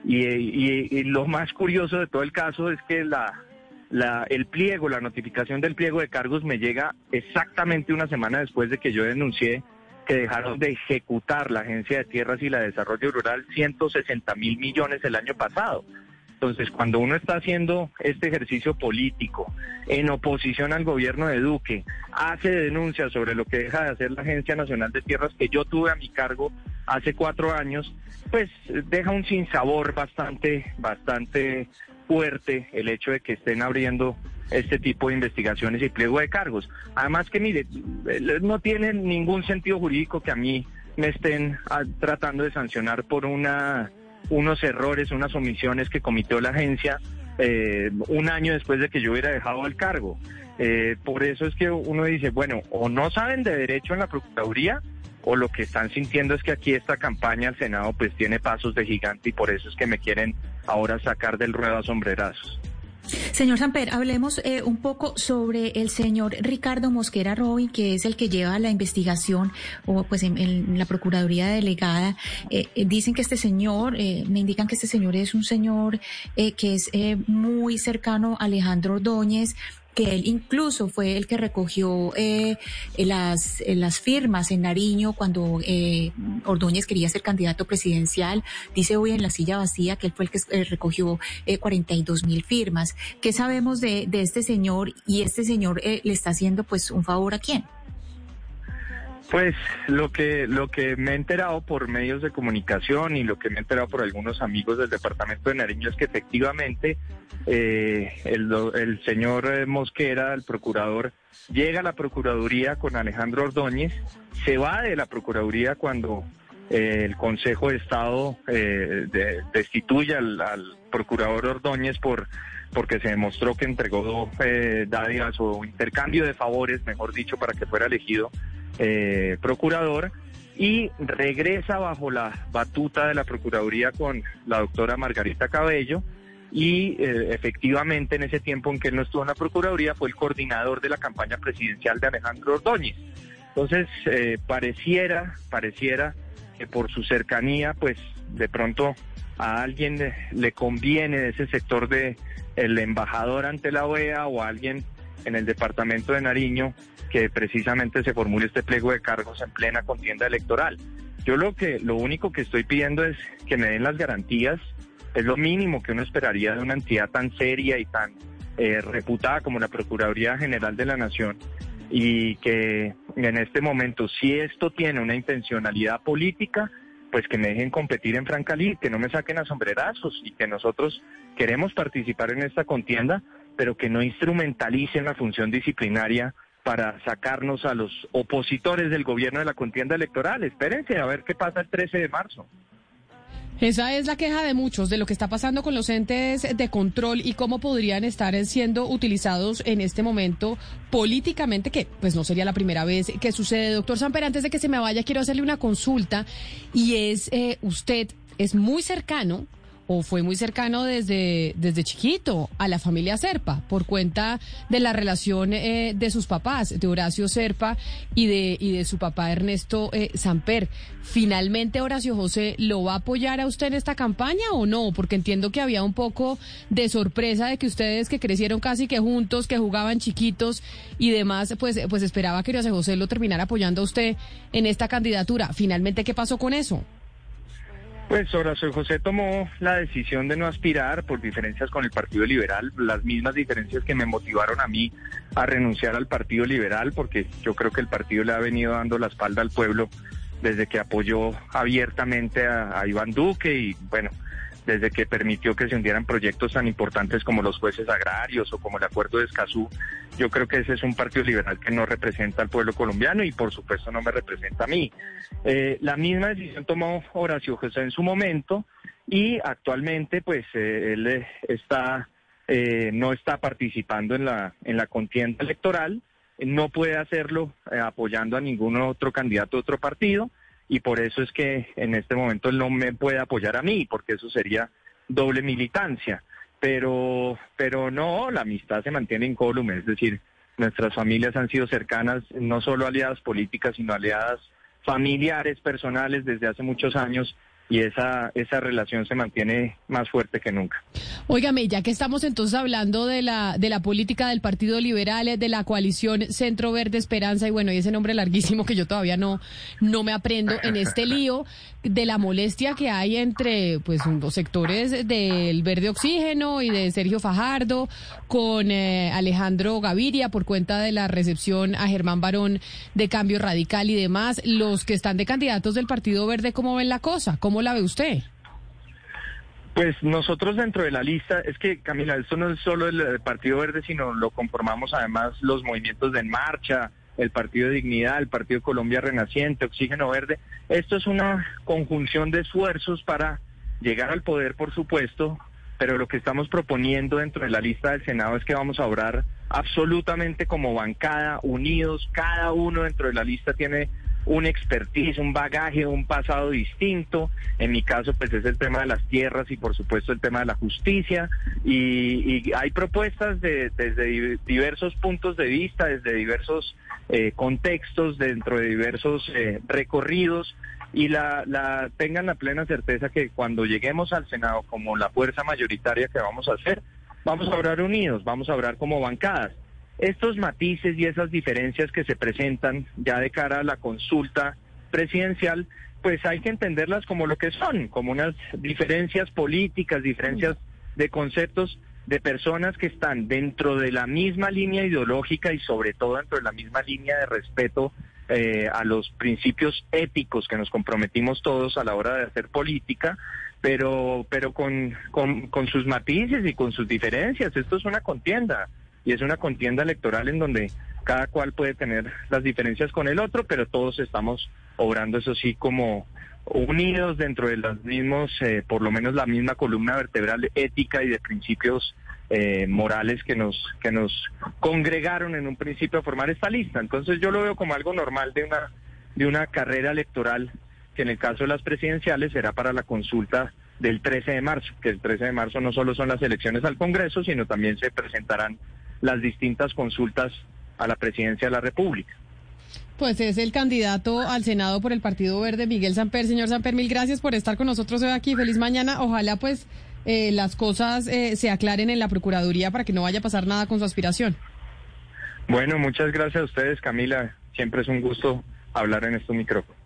Y, lo más curioso de todo el caso es que la, la, el pliego, la notificación del pliego de cargos me llega exactamente una semana después de que yo denuncié que dejaron de ejecutar la Agencia de Tierras y la de Desarrollo Rural 160 mil millones el año pasado. Entonces, cuando uno está haciendo este ejercicio político en oposición al gobierno de Duque, hace denuncias sobre lo que deja de hacer la Agencia Nacional de Tierras que yo tuve a mi cargo hace cuatro años, pues deja un sinsabor bastante, bastante fuerte el hecho de que estén abriendo este tipo de investigaciones y pliego de cargos. Además que, mire, eh, no tiene ningún sentido jurídico que a mí me estén ah, tratando de sancionar por una unos errores, unas omisiones que cometió la agencia eh, un año después de que yo hubiera dejado el cargo. Eh, por eso es que uno dice, bueno, o no saben de derecho en la Procuraduría, o lo que están sintiendo es que aquí esta campaña al Senado pues tiene pasos de gigante y por eso es que me quieren ahora sacar del ruedo a sombrerazos. Señor Samper, hablemos eh, un poco sobre el señor Ricardo Mosquera Robin, que es el que lleva la investigación o pues en, la Procuraduría Delegada. Eh, eh, dicen que este señor, eh, me indican que este señor es un señor eh, que es muy cercano a Alejandro Ordóñez que él incluso fue el que recogió eh, las, las firmas en Nariño cuando eh, Ordóñez quería ser candidato presidencial. Dice hoy en la silla vacía que él fue el que eh, recogió eh, 42 mil firmas. ¿Qué sabemos de, de este señor? Y este señor eh, le está haciendo pues un favor a quién? Pues lo que lo que me he enterado por medios de comunicación y lo que me he enterado por algunos amigos del departamento de Nariño es que efectivamente eh, el, señor eh, Mosquera, el procurador, llega a la procuraduría con Alejandro Ordóñez, se va de la procuraduría cuando eh, el Consejo de Estado eh, de- destituye al, al procurador Ordóñez por porque se demostró que entregó eh, dádivas o intercambio de favores, mejor dicho, para que fuera elegido eh, procurador y regresa bajo la batuta de la Procuraduría con la doctora Margarita Cabello y eh, efectivamente en ese tiempo en que él no estuvo en la Procuraduría fue el coordinador de la campaña presidencial de Alejandro Ordóñez. Entonces, eh, pareciera, pareciera que por su cercanía, pues de pronto a alguien le, conviene de ese sector de el embajador ante la OEA o a alguien en el departamento de Nariño que precisamente se formule este pliego de cargos en plena contienda electoral. Yo lo que lo único que estoy pidiendo es que me den las garantías, es lo mínimo que uno esperaría de una entidad tan seria y tan eh, reputada como la Procuraduría General de la Nación y que en este momento si esto tiene una intencionalidad política, pues que me dejen competir en Francalí, que no me saquen a sombrerazos y que nosotros queremos participar en esta contienda pero que no instrumentalicen la función disciplinaria para sacarnos a los opositores del gobierno de la contienda electoral. Espérense a ver qué pasa el 13 de marzo. Esa es la queja de muchos de lo que está pasando con los entes de control y cómo podrían estar siendo utilizados en este momento políticamente, que pues no sería la primera vez que sucede. Doctor Samper, antes de que se me vaya, quiero hacerle una consulta y es, eh, usted es muy cercano o fue muy cercano desde, desde chiquito a la familia Serpa por cuenta de la relación eh, de sus papás, de Horacio Serpa y de, y de su papá Ernesto eh, Samper. ¿Finalmente Horacio José lo va a apoyar a usted en esta campaña o no? Porque entiendo que había un poco de sorpresa de que ustedes que crecieron casi que juntos, que jugaban chiquitos y demás, pues, pues esperaba que Horacio José lo terminara apoyando a usted en esta candidatura. ¿Finalmente qué pasó con eso? Pues Horacio José tomó la decisión de no aspirar por diferencias con el Partido Liberal, las mismas diferencias que me motivaron a mí a renunciar al Partido Liberal, porque yo creo que el partido le ha venido dando la espalda al pueblo desde que apoyó abiertamente a, a Iván Duque y bueno, desde que permitió que se hundieran proyectos tan importantes como los jueces agrarios o como el acuerdo de Escazú. Yo creo que ese es un partido liberal que no representa al pueblo colombiano y por supuesto no me representa a mí. Eh, la misma decisión tomó Horacio José en su momento y actualmente pues eh, él eh, está eh, no está participando en la en la contienda electoral, no puede hacerlo apoyando a ningún otro candidato de otro partido y por eso es que en este momento él no me puede apoyar a mí, porque eso sería doble militancia. Pero, pero no, la amistad se mantiene incólume, es decir, nuestras familias han sido cercanas, no solo aliadas políticas, sino aliadas familiares, personales desde hace muchos años y esa, esa relación se mantiene más fuerte que nunca. Óigame, ya que estamos entonces hablando de la, de la política del Partido Liberal, de la coalición Centro Verde Esperanza, y bueno, y ese nombre larguísimo que yo todavía no, no me aprendo en este lío, de la molestia que hay entre pues los sectores del Verde Oxígeno y de Sergio Fajardo con eh, Alejandro Gaviria por cuenta de la recepción a Germán Barón de Cambio Radical y demás, los que están de candidatos del Partido Verde, ¿cómo ven la cosa? ¿Cómo la ve usted? Pues nosotros dentro de la lista, es que Camila, esto no es solo el, Partido Verde, sino lo conformamos además los movimientos de En Marcha, el Partido de Dignidad, el Partido Colombia Renaciente, Oxígeno Verde. Esto es una conjunción de esfuerzos para llegar al poder, por supuesto, pero lo que estamos proponiendo dentro de la lista del Senado es que vamos a obrar absolutamente como bancada, unidos, cada uno dentro de la lista tiene un expertise, un bagaje, un pasado distinto. En mi caso, pues es el tema de las tierras y por supuesto el tema de la justicia. Y, hay propuestas de, desde di- diversos puntos de vista, desde diversos eh, contextos, dentro de diversos eh, recorridos. Y la, la tengan la plena certeza que cuando lleguemos al Senado como la fuerza mayoritaria que vamos a hacer, vamos a obrar unidos, vamos a obrar como bancadas. Estos matices y esas diferencias que se presentan ya de cara a la consulta presidencial, pues hay que entenderlas como lo que son, como unas diferencias políticas, diferencias de conceptos de personas que están dentro de la misma línea ideológica y sobre todo dentro de la misma línea de respeto eh, a los principios éticos que nos comprometimos todos a la hora de hacer política, pero, pero con, con, con sus matices y con sus diferencias. Esto es una contienda y es una contienda electoral en donde cada cual puede tener las diferencias con el otro, pero todos estamos obrando, eso sí, como unidos dentro de los mismos, eh, por lo menos la misma columna vertebral ética y de principios eh, morales que nos que nos congregaron en un principio a formar esta lista. Entonces yo lo veo como algo normal de una de una carrera electoral que en el caso de las presidenciales será para la consulta del 13 de marzo, que el 13 de marzo no solo son las elecciones al Congreso, sino también se presentarán las distintas consultas a la presidencia de la República. Pues es el candidato al Senado por el Partido Verde, Miguel Samper. Señor Samper, mil gracias por estar con nosotros hoy aquí. Feliz mañana. Ojalá pues eh, las cosas eh, se aclaren en la Procuraduría para que no vaya a pasar nada con su aspiración. Bueno, muchas gracias a ustedes, Camila. Siempre es un gusto hablar en estos micrófonos.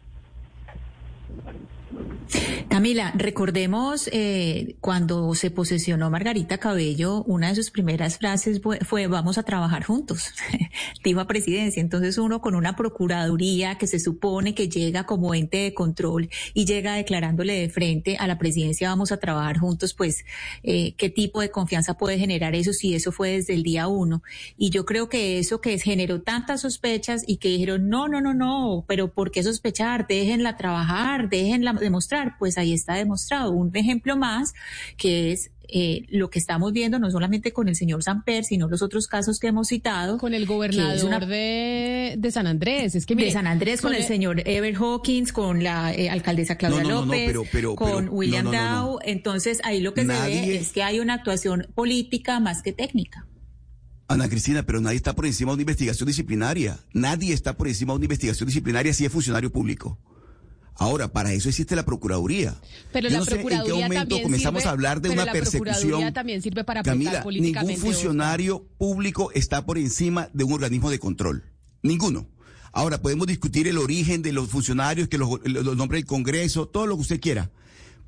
Camila, recordemos eh, cuando se posesionó Margarita Cabello, una de sus primeras frases fue, vamos a trabajar juntos, [LAUGHS] dijo a presidencia. Entonces uno con una procuraduría que se supone que llega como ente de control y llega declarándole de frente a la presidencia vamos a trabajar juntos, pues eh, qué tipo de confianza puede generar eso si eso fue desde el día uno. Y yo creo que eso que generó tantas sospechas y que dijeron, no, no, no, no, pero ¿por qué sospechar? Déjenla trabajar, déjenla demostrar pues ahí está demostrado. Un ejemplo más que es eh, lo que estamos viendo no solamente con el señor Samper, sino los otros casos que hemos citado. Con el gobernador de, de, San Andrés. Es que de San Andrés, con, el, señor Ever Hawkins, con la eh, alcaldesa Claudia López, con William Dow. Entonces, ahí lo que se ve es que hay una actuación política más que técnica. Ana Cristina, pero nadie está por encima de una investigación disciplinaria. Nadie está por encima de una investigación disciplinaria si es funcionario público. Ahora, para eso existe la Procuraduría. Pero Yo la no Procuraduría sé en qué momento comenzamos a hablar de una la persecución. también sirve para Camila, ningún funcionario público está por encima de un organismo de control. Ninguno. Ahora, podemos discutir el origen de los funcionarios, que los, los nombres del Congreso, todo lo que usted quiera.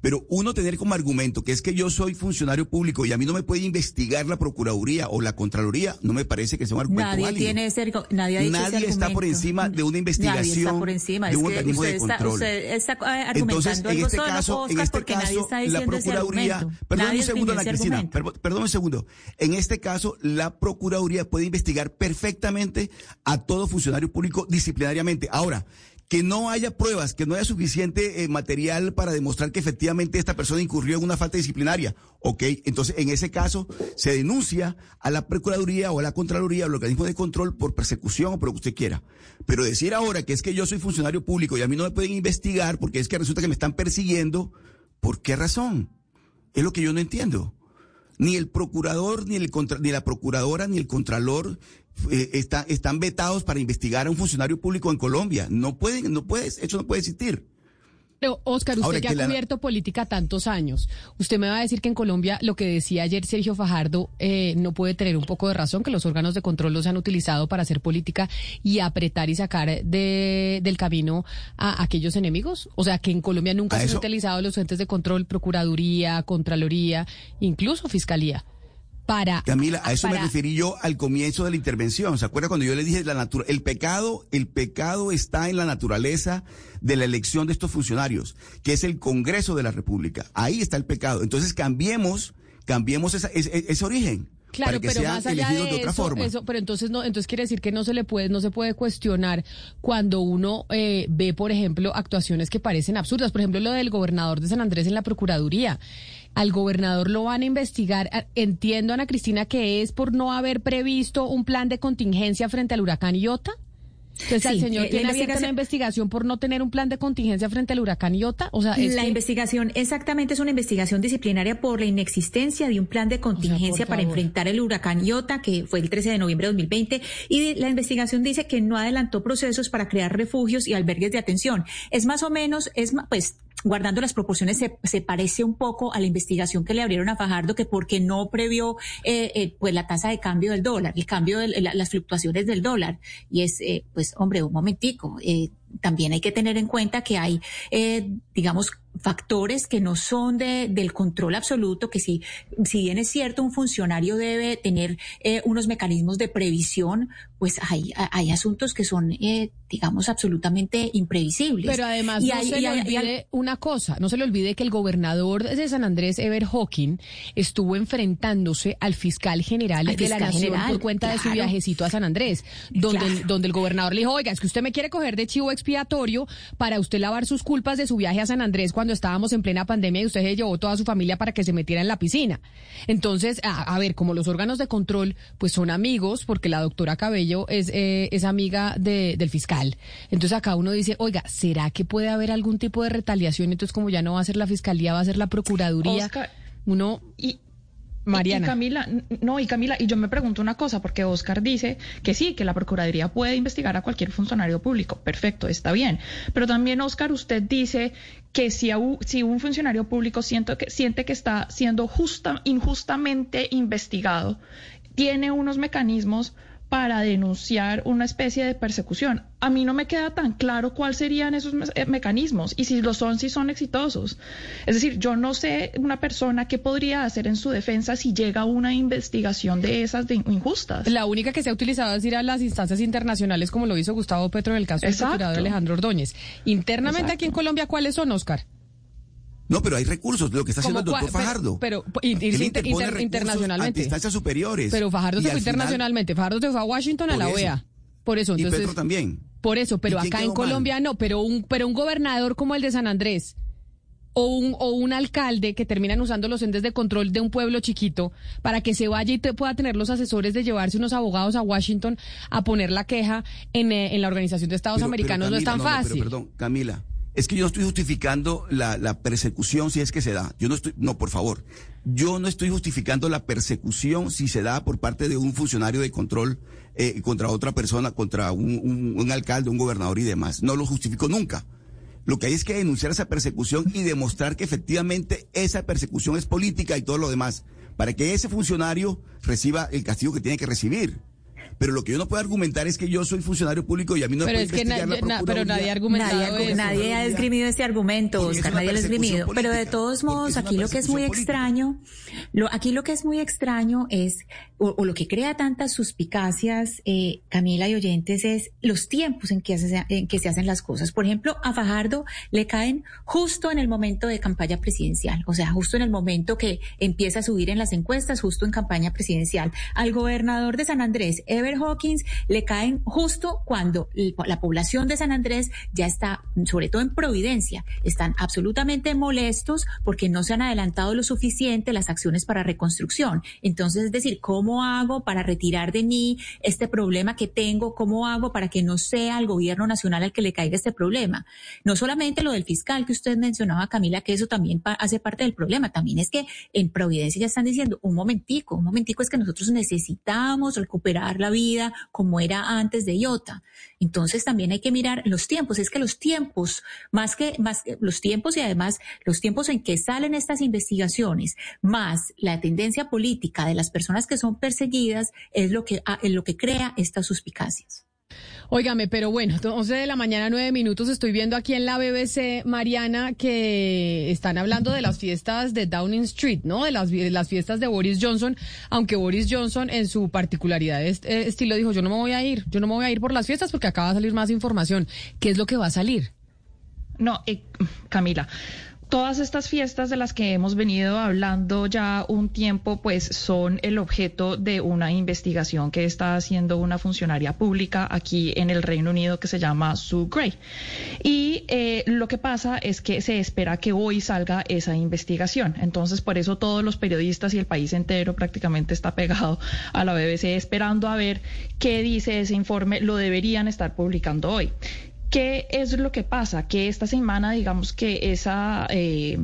Pero uno tener como argumento que es que yo soy funcionario público y a mí no me puede investigar la Procuraduría o la Contraloría, no me parece que sea un argumento nadie válido. Tiene ese, nadie ha dicho nadie está por encima de una investigación nadie está por encima. de un organismo de control. Está, está eh, Entonces, en este caso, en este caso la Procuraduría, perdón un segundo, Ana Cristina, perdón un segundo. En este caso, la Procuraduría puede investigar perfectamente a todo funcionario público disciplinariamente. Ahora, que no haya pruebas, que no haya suficiente eh, material para demostrar que efectivamente esta persona incurrió en una falta disciplinaria. Ok, entonces en ese caso se denuncia a la Procuraduría o a la Contraloría o al organismo de control por persecución o por lo que usted quiera. Pero decir ahora que es que yo soy funcionario público y a mí no me pueden investigar porque es que resulta que me están persiguiendo, ¿por qué razón? Es lo que yo no entiendo ni el procurador, ni, el ni la procuradora, ni el contralor eh, está, están vetados para investigar a un funcionario público en Colombia. No pueden, no puede, eso no puede existir. Pero, Oscar, usted que ha cubierto política tantos años, usted me va a decir que en Colombia lo que decía ayer Sergio Fajardo eh, no puede tener un poco de razón, que los órganos de control los han utilizado para hacer política y apretar y sacar de, del camino a aquellos enemigos. O sea, que en Colombia nunca se han utilizado los entes de control, Procuraduría, Contraloría, incluso Fiscalía. Camila, a eso me referí yo al comienzo de la intervención. ¿Se acuerda cuando yo le dije la el pecado, el pecado está en la naturaleza de la elección de estos funcionarios, que es el Congreso de la República. Ahí está el pecado. Entonces cambiemos, cambiemos ese, origen. Claro, para que pero más allá de, otra eso, forma. pero entonces no, entonces quiere decir que no se le puede, no se puede cuestionar cuando uno eh, ve, por ejemplo, actuaciones que parecen absurdas. Por ejemplo, lo del gobernador de San Andrés en la Procuraduría al gobernador lo van a investigar. Ah, entiendo, Ana Cristina, que es por no haber previsto un plan de contingencia frente al huracán Iota. Entonces, el señor eh, tiene abierta una investigación por no tener un plan de contingencia frente al huracán Iota. O sea, la investigación exactamente es una investigación disciplinaria por la inexistencia de un plan de contingencia para enfrentar el huracán Iota, que fue el 13 de noviembre de 2020. Y la investigación dice que no adelantó procesos para crear refugios y albergues de atención. Es más o menos, es pues guardando las proporciones, se, se, parece un poco a la investigación que le abrieron a Fajardo, que porque no previó eh, eh, pues la tasa de cambio del dólar, el cambio de las fluctuaciones del dólar. Y es, eh, pues, hombre, un momentico. Eh, también hay que tener en cuenta que hay, eh, digamos, factores que no son de, del control absoluto, que si, si bien es cierto, un funcionario debe tener eh, unos mecanismos de previsión, pues hay, hay asuntos que son, eh, digamos, absolutamente imprevisibles. Pero además, no se le olvide una cosa, no se le olvide que el gobernador de San Andrés, Ever Hawking, estuvo enfrentándose al fiscal general de la Nación por cuenta de su viajecito a San Andrés, donde, el, donde el gobernador le dijo, oiga, es que usted me quiere coger de chivo expiatorio para usted lavar sus culpas de su viaje a San Andrés cuando estábamos en plena pandemia y usted se llevó toda su familia para que se metiera en la piscina. Entonces, a, ver, como los órganos de control pues son amigos, porque la doctora Cabello es, eh, es amiga de, del fiscal. Entonces acá uno dice, oiga, ¿será que puede haber algún tipo de retaliación? Entonces como ya no va a ser la fiscalía, va a ser la procuraduría. uno... Y Mariana. Y, Camila, no, y Camila, y yo me pregunto una cosa, porque Oscar dice que sí, que la Procuraduría puede investigar a cualquier funcionario público. Perfecto, está bien. Pero también, Oscar, usted dice que si, si un funcionario público siente que, siente que está siendo justa, injustamente investigado, tiene unos mecanismos para denunciar una especie de persecución. A mí no me queda tan claro cuáles serían esos me- eh, mecanismos y si lo son, si son exitosos. Es decir, yo no sé una persona qué podría hacer en su defensa si llega una investigación de esas de injustas. La única que se ha utilizado es ir a las instancias internacionales, como lo hizo Gustavo Petro en el caso del procurador Alejandro Ordóñez. Internamente aquí en Colombia, ¿cuáles son, Oscar? No, pero hay recursos, lo que está haciendo el ¿Cómo doctor pero- Fajardo. pero- y- y- inter- inter- recursos internacionalmente. ante instancias superiores. Pero Fajardo Y se fue final- internacionalmente. Fajardo se fue a Washington a la eso. OEA. Por eso, y entonces. Petro también. Por eso, pero ¿Y acá en mal? Colombia no, pero un, pero un gobernador como el de San Andrés o un, o un alcalde que terminan usando los entes de control de un pueblo chiquito para que se vaya y te pueda tener los asesores de llevarse unos abogados a Washington a poner la queja en, eh, en la Organización de Estados Pero- pero, Americanos no es tan no, no, fácil. pero perdón, Camila, es que yo no estoy justificando la, la persecución si es que se da. Yo no estoy, no, por favor. Yo no estoy justificando la persecución si se da por parte de un funcionario de control eh, contra otra persona, contra un, un- un alcalde, un gobernador y demás. No lo justifico nunca. Lo que hay es que denunciar esa persecución y demostrar que efectivamente esa persecución es política y todo lo demás, para que ese funcionario reciba el castigo que tiene que recibir. Pero lo que yo no puedo argumentar es que yo soy funcionario público y a mí no me Pero puede es que investigar na- la na- pero nadie ha argumentado Nadie, eso. nadie ha esgrimido ese argumento, Oscar, nadie lo ha esgrimido. Pero de todos modos, aquí lo que es muy extraño, lo, aquí lo que es muy extraño es, o, lo que crea tantas suspicacias, eh, Camila y oyentes, es los tiempos en que, en que se hacen las cosas. Por ejemplo, a Fajardo le caen justo en el momento de campaña presidencial, o sea, justo en el momento que empieza a subir en las encuestas, justo en campaña presidencial. Al gobernador de San Andrés, Ever Hawkins, le caen justo cuando la población de San Andrés ya está, sobre todo en Providencia, están absolutamente molestos porque no se han adelantado lo suficiente las acciones para reconstrucción. Entonces, es decir, ¿cómo hago para retirar de mí este problema que tengo? ¿Cómo hago para que no sea el gobierno nacional al que le caiga este problema? No solamente lo del fiscal que usted mencionaba, Camila, que eso también hace parte del problema, también es que en Providencia ya están diciendo, un momentico, un momentico es que nosotros necesitamos recuperar la vida como era antes de Iota. Entonces también hay que mirar los tiempos, es que los tiempos, más que, más que los tiempos y además los tiempos en que salen estas investigaciones, más la tendencia política de las personas que son perseguidas, es lo que, ah, es lo que crea estas suspicacias. Óigame, pero bueno, 11 de la mañana, 9 minutos. Estoy viendo aquí en la BBC, Mariana, que están hablando de las fiestas de Downing Street, ¿no? De las, fiestas de Boris Johnson, aunque Boris Johnson en su particularidad est- eh, estilo dijo, yo no me voy a ir, yo no me voy a ir por las fiestas porque acaba de salir más información. ¿Qué es lo que va a salir? No, eh, Camila. Todas estas fiestas de las que hemos venido hablando ya un tiempo, pues son el objeto de una investigación que está haciendo una funcionaria pública aquí en el Reino Unido que se llama Sue Gray. Y eh, lo que pasa es que se espera que hoy salga esa investigación. Entonces, por eso todos los periodistas y el país entero prácticamente está pegado a la BBC esperando a ver qué dice ese informe. Lo deberían estar publicando hoy. ¿Qué es lo que pasa? Que esta semana, digamos que esa, eh,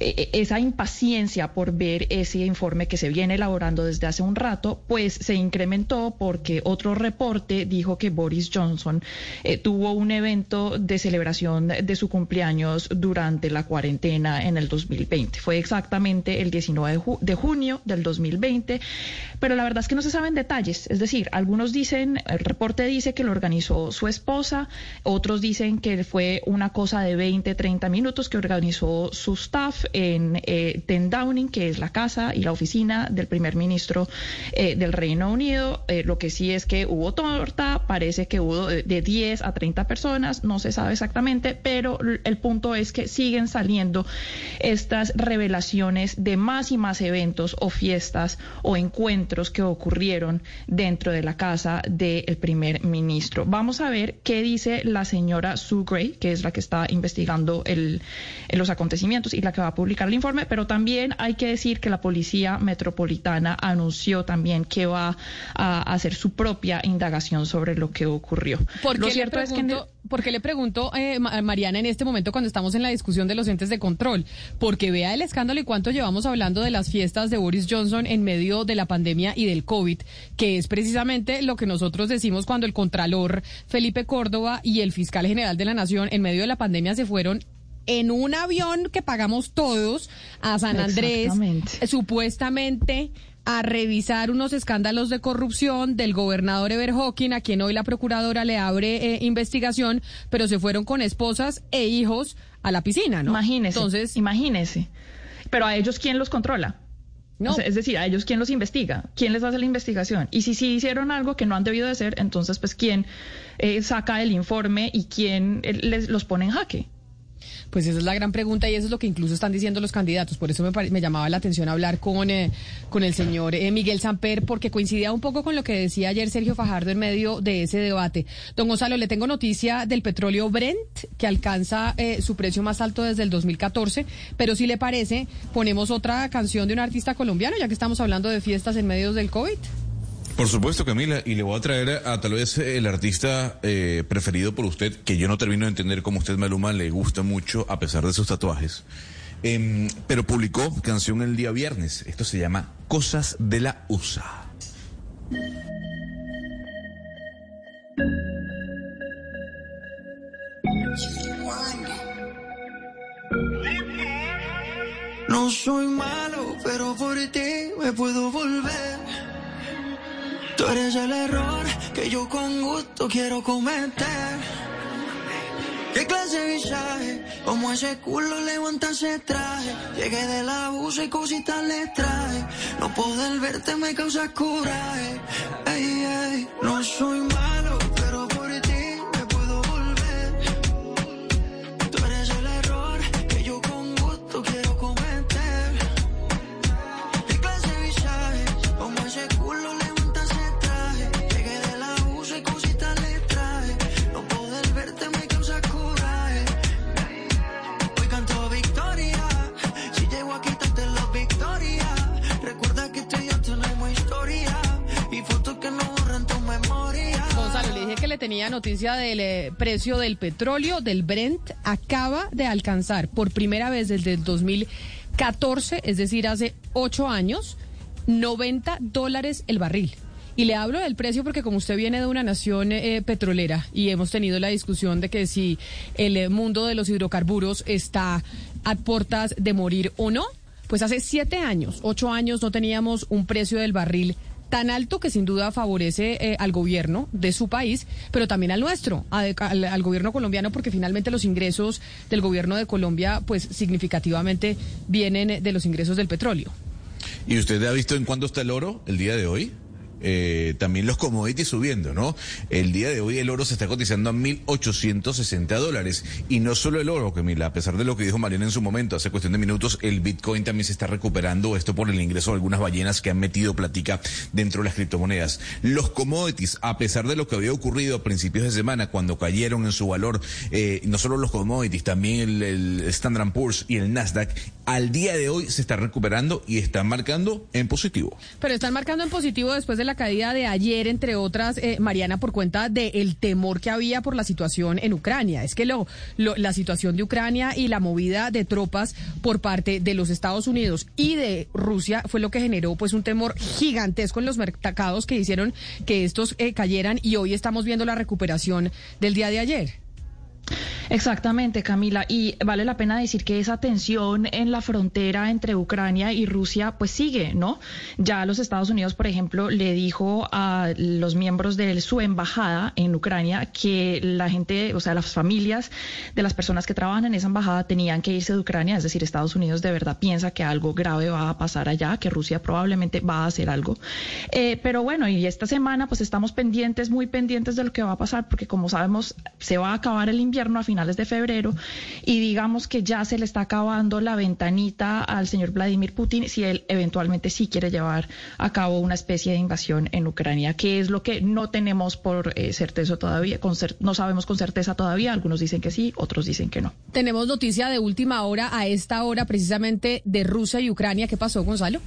esa impaciencia por ver ese informe que se viene elaborando desde hace un rato, pues se incrementó porque otro reporte dijo que Boris Johnson eh, tuvo un evento de celebración de su cumpleaños durante la cuarentena en el 2020. Fue exactamente el 19 de, ju- de junio del 2020, pero la verdad es que no se saben detalles. Es decir, algunos dicen, el reporte dice que lo organizó su esposa, otros dicen que fue una cosa de 20, 30 minutos que organizó su staff en eh, Downing, que es la casa y la oficina del primer ministro eh, del Reino Unido. Eh, lo que sí es que hubo torta, parece que hubo de, de 10 a 30 personas, no se sabe exactamente, pero el punto es que siguen saliendo estas revelaciones de más y más eventos o fiestas o encuentros que ocurrieron dentro de la casa del primer ministro. Vamos a ver qué dice la señora Sue Gray, que es la que está investigando el, los acontecimientos y la que va a publicar el informe, pero también hay que decir que la Policía Metropolitana anunció también que va a hacer su propia indagación sobre lo que ocurrió. ¿Por Lo qué le cierto es que pregunto, por qué le pregunto, eh, Ma- Mariana, en este momento cuando estamos en la discusión de los entes de control? Porque vea el escándalo y cuánto llevamos hablando de las fiestas de Boris Johnson en medio de la pandemia y del COVID, que es precisamente lo que nosotros decimos cuando el Contralor Felipe Córdoba y el Fiscal General de la Nación en medio de la pandemia se fueron en un avión que pagamos todos a San Andrés, supuestamente a revisar unos escándalos de corrupción del gobernador Ever Hawking, a quien hoy la procuradora le abre eh, investigación, pero se fueron con esposas e hijos a la piscina, ¿no? Imagínese. Entonces, imagínese. Pero a ellos, ¿quién los controla? No. O sea, es decir, a ellos, ¿quién los investiga? ¿Quién les hace la investigación? Y si sí hicieron algo que no han debido de hacer, entonces, pues, ¿quién eh, saca el informe y quién eh, les, los pone en jaque? Pues esa es la gran pregunta y eso es lo que incluso están diciendo los candidatos. Por eso me, me llamaba la atención hablar con, eh, con el señor eh, Miguel Samper, porque coincidía un poco con lo que decía ayer Sergio Fajardo en medio de ese debate. Don Gonzalo, le tengo noticia del petróleo Brent, que alcanza eh, su precio más alto desde el 2014, pero si le parece, ponemos otra canción de un artista colombiano, ya que estamos hablando de fiestas en medio del COVID. Por supuesto, Camila, y le voy a traer a, tal vez el artista eh, preferido por usted, que yo no termino de entender cómo usted, Maluma, le gusta mucho a pesar de sus tatuajes. Em, pero publicó canción el día viernes. Esto se llama Cosas de la USA. No soy malo, pero por ti me puedo volver. Tú eres el error que yo con gusto quiero cometer. ¿Qué clase de visaje? Como ese culo levanta ese traje. Llegué del abuso y cositas le traje. No poder verte me causa coraje. Ey, ey, no soy malo, le tenía noticia del eh, precio del petróleo, del Brent, acaba de alcanzar por primera vez desde el 2014, es decir, hace ocho años, 90 dólares el barril. Y le hablo del precio porque como usted viene de una nación eh, petrolera y hemos tenido la discusión de que si el eh, mundo de los hidrocarburos está a puertas de morir o no, pues hace siete años, ocho años no teníamos un precio del barril tan alto que sin duda favorece eh, al gobierno de su país, pero también al nuestro, al, al gobierno colombiano, porque finalmente los ingresos del gobierno de Colombia, pues significativamente vienen de los ingresos del petróleo. ¿Y usted ha visto en cuándo está el oro el día de hoy? Eh, también los commodities subiendo, ¿no? El día de hoy el oro se está cotizando a 1.860 dólares. Y no solo el oro, Camila, a pesar de lo que dijo Mariana en su momento, hace cuestión de minutos, el Bitcoin también se está recuperando, esto por el ingreso de algunas ballenas que han metido platica dentro de las criptomonedas. Los commodities, a pesar de lo que había ocurrido a principios de semana, cuando cayeron en su valor, eh, no solo los commodities, también el, el Standard Poor's y el Nasdaq, al día de hoy se está recuperando y están marcando en positivo. Pero están marcando en positivo después de la caída de ayer, entre otras, eh, Mariana, por cuenta del temor que había por la situación en Ucrania. Es que lo, lo- la situación de Ucrania y la movida de tropas por parte de los Estados Unidos y de Rusia fue lo que generó pues un temor gigantesco en los mercados que hicieron que estos eh, cayeran y hoy estamos viendo la recuperación del día de ayer. Exactamente, Camila. Y vale la pena decir que esa tensión en la frontera entre Ucrania y Rusia pues sigue, ¿no? Ya los Estados Unidos, por ejemplo, le dijo a los miembros de su embajada en Ucrania que la gente, o sea, las familias de las personas que trabajan en esa embajada tenían que irse de Ucrania. Es decir, Estados Unidos de verdad piensa que algo grave va a pasar allá, que Rusia probablemente va a hacer algo. Eh, pero bueno, y esta semana pues estamos pendientes, muy pendientes de lo que va a pasar, porque como sabemos, se va a acabar el invierno a finales de febrero y digamos que ya se le está acabando la ventanita al señor Vladimir Putin si él eventualmente sí quiere llevar a cabo una especie de invasión en Ucrania, que es lo que no tenemos por eh, certeza todavía, con cer- no sabemos con certeza todavía, algunos dicen que sí, otros dicen que no. Tenemos noticia de última hora a esta hora precisamente de Rusia y Ucrania. ¿Qué pasó, Gonzalo?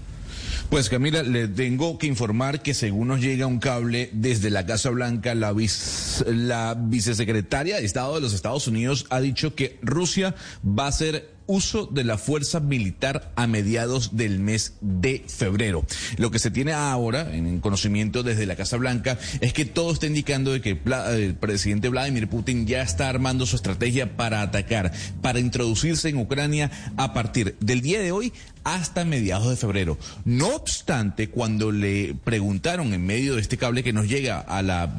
Pues Camila, le tengo que informar que según nos llega un cable desde la Casa Blanca, la, vice- la vicesecretaria de Estado de los Estados Unidos ha dicho que Rusia va a ser uso de la fuerza militar a mediados del mes de febrero. Lo que se tiene ahora en conocimiento desde la Casa Blanca es que todo está indicando de que el presidente Vladimir Putin ya está armando su estrategia para atacar, para introducirse en Ucrania a partir del día de hoy hasta mediados de febrero. No obstante, cuando le preguntaron en medio de este cable que nos llega a la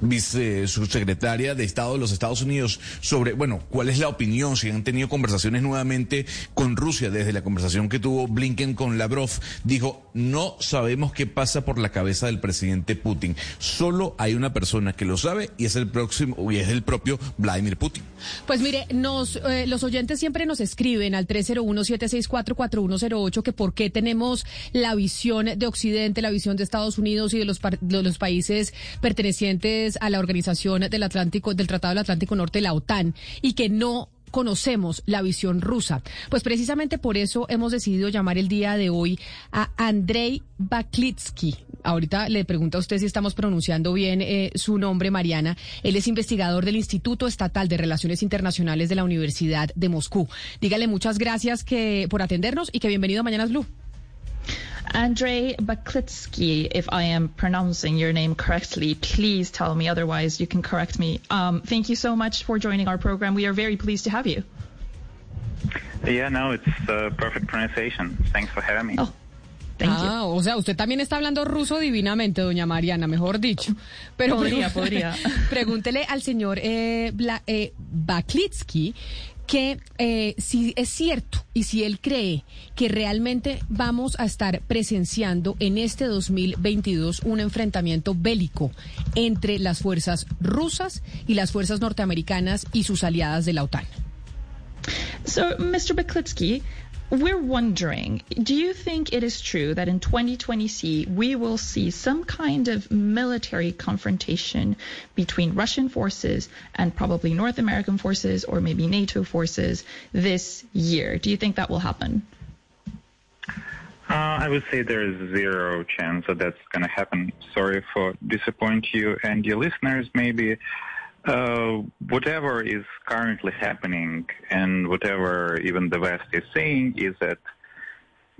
vice subsecretaria de Estado de los Estados Unidos sobre, bueno, cuál es la opinión, si han tenido conversaciones nuevamente con Rusia desde la conversación que tuvo Blinken con Lavrov, dijo, no sabemos qué pasa por la cabeza del presidente Putin. Solo hay una persona que lo sabe y es el próximo y es el propio Vladimir Putin. Pues mire, nos eh, los oyentes siempre nos escriben al 301-764-4108 que por qué tenemos la visión de Occidente, la visión de Estados Unidos y de los, de los países pertenecientes a la Organización del Atlántico, del Tratado del Atlántico Norte, la OTAN, y que no conocemos la visión rusa. Pues precisamente por eso hemos decidido llamar el día de hoy a Andrei Baklitsky. Ahorita le pregunto a usted si estamos pronunciando bien eh, su nombre, Mariana. Él es investigador del Instituto Estatal de Relaciones Internacionales de la Universidad de Moscú. Dígale muchas gracias por atendernos y que bienvenido a Mañanas Blue. Andrei Baklitsky, if I am pronouncing your name correctly, please tell me. Otherwise, you can correct me. Um, thank you so much for joining our program. We are very pleased to have you. Yeah, no, it's uh, perfect pronunciation. Thanks for having me. Oh. Thank ah, o sea, usted también está hablando ruso divinamente, doña Mariana, mejor dicho. Pero podría, podría. [LAUGHS] Pregúntele al señor eh, Bla, eh, Baklitsky que eh, si es cierto y si él cree que realmente vamos a estar presenciando en este 2022 un enfrentamiento bélico entre las fuerzas rusas y las fuerzas norteamericanas y sus aliadas de la OTAN. So, Mr. Beklitsky, We're wondering, do you think it is true that in 2020 C we will see some kind of military confrontation between Russian forces and probably North American forces or maybe NATO forces this year? Do you think that will happen? Uh, I would say there is zero chance that that's going to happen. Sorry for disappoint you and your listeners, maybe. Uh, whatever is currently happening and whatever even the West is saying is that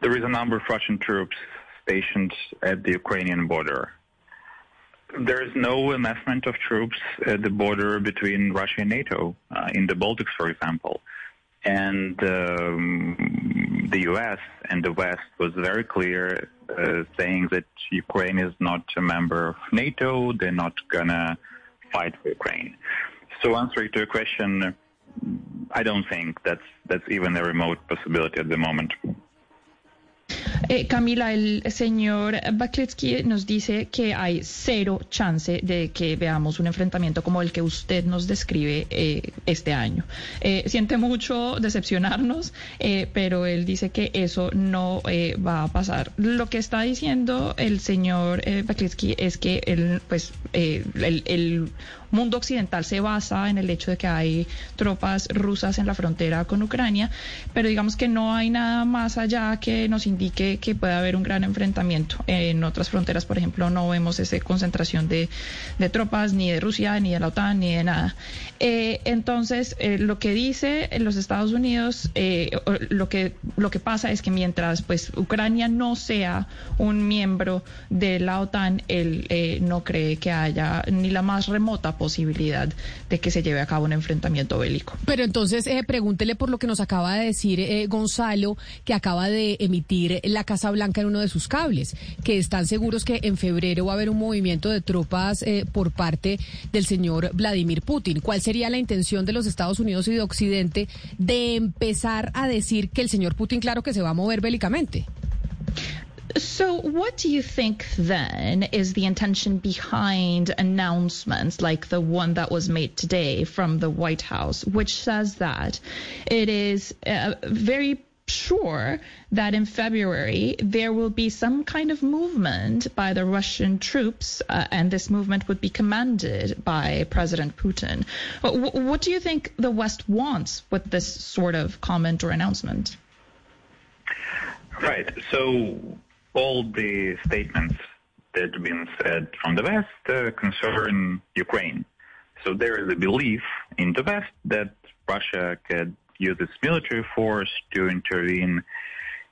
there is a number of Russian troops stationed at the Ukrainian border. There is no amassment of troops at the border between Russia and NATO, uh, in the Baltics, for example. And um, the U.S. and the West was very clear, uh, saying that Ukraine is not a member of NATO. They're not gonna fight for Ukraine. So answering to your question, I don't think that's that's even a remote possibility at the moment. Eh, Camila, el señor Bakletsky nos dice que hay cero chance de que veamos un enfrentamiento como el que usted nos describe eh, este año. Eh, siente mucho decepcionarnos, eh, pero él dice que eso no eh, va a pasar. Lo que está diciendo el señor Bakletsky es que el, pues, el, el mundo occidental se basa en el hecho de que hay tropas rusas en la frontera con Ucrania, pero digamos que no hay nada más allá que nos indique que puede haber un gran enfrentamiento. En otras fronteras, por ejemplo, no vemos esa concentración de, tropas ni de Rusia, ni de la OTAN, ni de nada. Eh, entonces, eh, lo que dice los Estados Unidos, eh, lo, que, lo que pasa es que mientras pues Ucrania no sea un miembro de la OTAN, él no cree que haya ni la más remota posibilidad de que se lleve a cabo un enfrentamiento bélico. Pero entonces, pregúntele por lo que nos acaba de decir Gonzalo, que acaba de emitir la Casa Blanca en uno de sus cables, que están seguros que en febrero va a haber un movimiento de tropas por parte del señor Vladimir Putin. ¿Cuál sería la intención de los Estados Unidos y de Occidente de empezar a decir que el señor Putin, claro que se va a mover bélicamente. So, what do you think then is the intention behind announcements like the one that was made today from the White House, which says that it is uh, very sure that in February there will be some kind of movement by the Russian troops, uh, and this movement would be commanded by President Putin. What, what do you think the West wants with this sort of comment or announcement? Right. So all the statements that have been said from the West uh, concern Ukraine. So there is a belief in the West that Russia could use its military force to intervene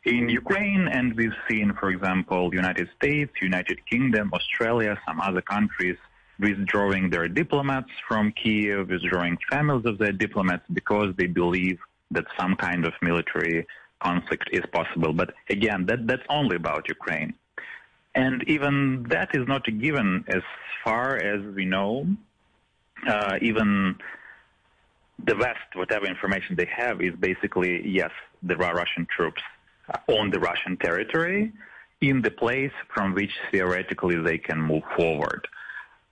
in Ukraine. And we've seen, for example, United States, United Kingdom, Australia, some other countries withdrawing their diplomats from Kiev, withdrawing families of their diplomats because they believe that some kind of military conflict is possible. But again, that, that's only about Ukraine. And even that is not a given as far as we know. Uh, even the West, whatever information they have, is basically yes, there are Russian troops uh, on the Russian territory in the place from which theoretically they can move forward.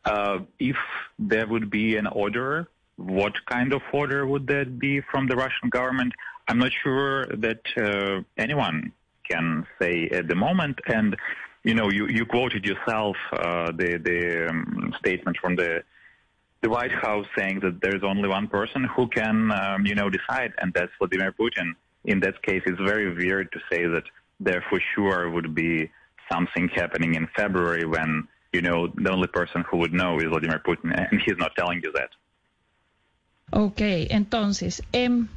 Uh, if there would be an order, what kind of order would that be from the Russian government? I'm not sure that uh, anyone can say at the moment. And you know, you, you quoted yourself uh, the the um, statement from the the White House saying that there's only one person who can, um, you know, decide, and that's Vladimir Putin. In that case, it's very weird to say that there for sure would be something happening in February when, you know, the only person who would know is Vladimir Putin, [LAUGHS] and he's not telling you that. Ok, entonces, em,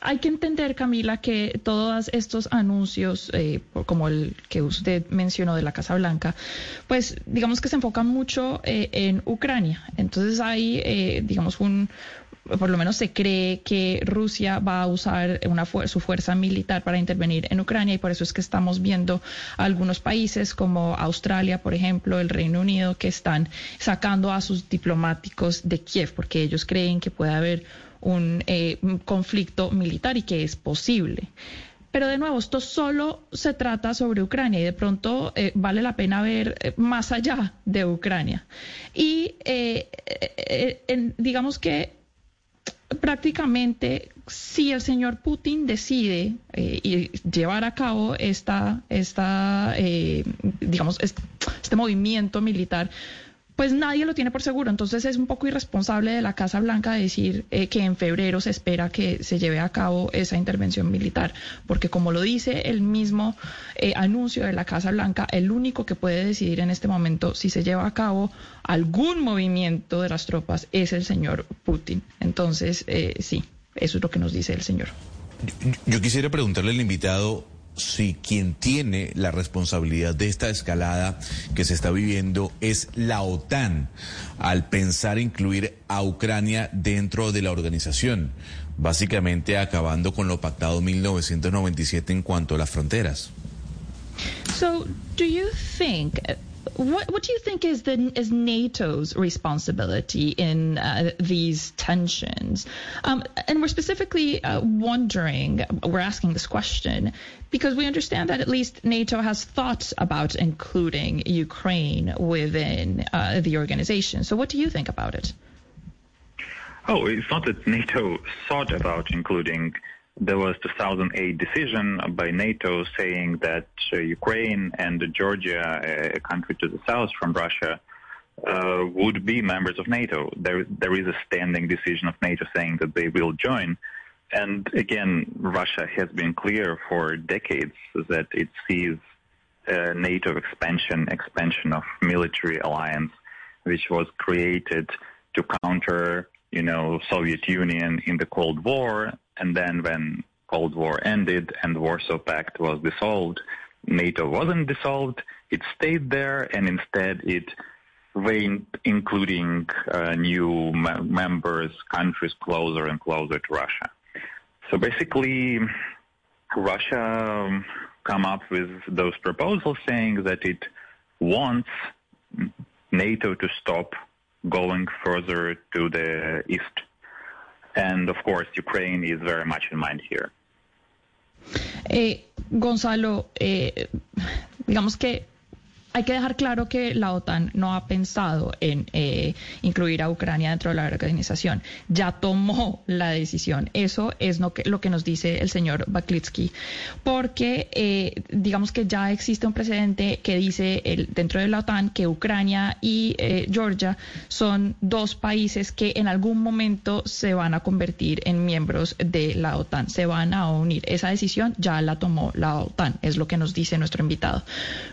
hay que entender, Camila, que todos estos anuncios, eh, como el que usted mencionó de la Casa Blanca, pues digamos que se enfocan mucho eh, en Ucrania. Entonces hay, eh, digamos, un, por lo menos se cree que Rusia va a usar su fuerza militar para intervenir en Ucrania y por eso es que estamos viendo algunos países como Australia, por ejemplo, el Reino Unido, que están sacando a sus diplomáticos de Kiev porque ellos creen que puede haber un, eh, conflicto militar y que es posible. Pero de nuevo, esto solo se trata sobre Ucrania y de pronto eh, vale la pena ver eh, más allá de Ucrania. Y digamos que prácticamente si el señor Putin decide eh, llevar a cabo esta, esta eh, digamos, est- este movimiento militar, pues nadie lo tiene por seguro. Entonces es un poco irresponsable de la Casa Blanca decir eh, que en febrero se espera que se lleve a cabo esa intervención militar, porque como lo dice el mismo eh, anuncio de la Casa Blanca, el único que puede decidir en este momento si se lleva a cabo algún movimiento de las tropas es el señor Putin. Entonces, eh, sí, eso es lo que nos dice el señor. Yo quisiera preguntarle al invitado si quien tiene la responsabilidad de esta escalada que se está viviendo es la OTAN al pensar incluir a Ucrania dentro de la organización, básicamente acabando con lo pactado en 1997 en cuanto a las fronteras. So, do you think what what do you think is the is NATO's responsibility in uh, these tensions? Um, and we're specifically uh, wondering, we're asking this question because we understand that at least NATO has thought about including Ukraine within uh, the organization. So, what do you think about it? Oh, it's not that NATO thought about including. There was 2008 decision by NATO saying that uh, Ukraine and Georgia, a country to the south from Russia, uh, would be members of NATO. There, there is a standing decision of NATO saying that they will join. And again, Russia has been clear for decades that it sees uh, NATO expansion, expansion of military alliance, which was created to counter, you know, Soviet Union in the Cold War. And then when Cold War ended and Warsaw Pact was dissolved, NATO wasn't dissolved. It stayed there, and instead it reigned, including uh, new me- members, countries closer and closer to Russia. So basically, Russia um, come up with those proposals saying that it wants NATO to stop going further to the east. And of course, Ukraine is very much in mind here. Eh, Gonzalo, eh, digamos que hay que dejar claro que la OTAN no ha pensado en eh, incluir a Ucrania dentro de la organización. Ya tomó la decisión. Eso es lo que, nos dice el señor Baklitsky, porque eh, digamos que ya existe un precedente que dice el, dentro de la OTAN que Ucrania y eh, Georgia son dos países que en algún momento se van a convertir en miembros de la OTAN, se van a unir. Esa decisión ya la tomó la OTAN, es lo que nos dice nuestro invitado.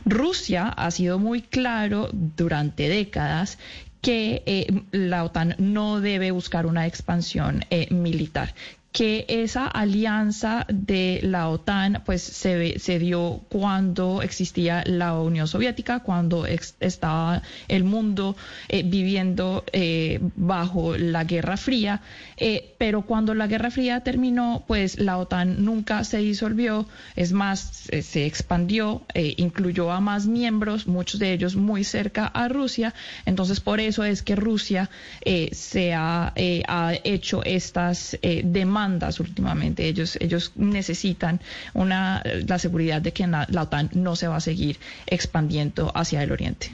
Rusia ha sido muy claro durante décadas que eh, la OTAN no debe buscar una expansión eh, militar que esa alianza de la OTAN pues se, dio cuando existía la Unión Soviética, cuando estaba el mundo eh, viviendo eh, bajo la Guerra Fría, eh, pero cuando la Guerra Fría terminó, pues la OTAN nunca se disolvió, es más, se expandió, incluyó a más miembros, muchos de ellos muy cerca a Rusia, entonces por eso es que Rusia se ha, ha hecho estas eh, demandas últimamente. Ellos, ellos necesitan una, la seguridad de que la, OTAN no se va a seguir expandiendo hacia el oriente.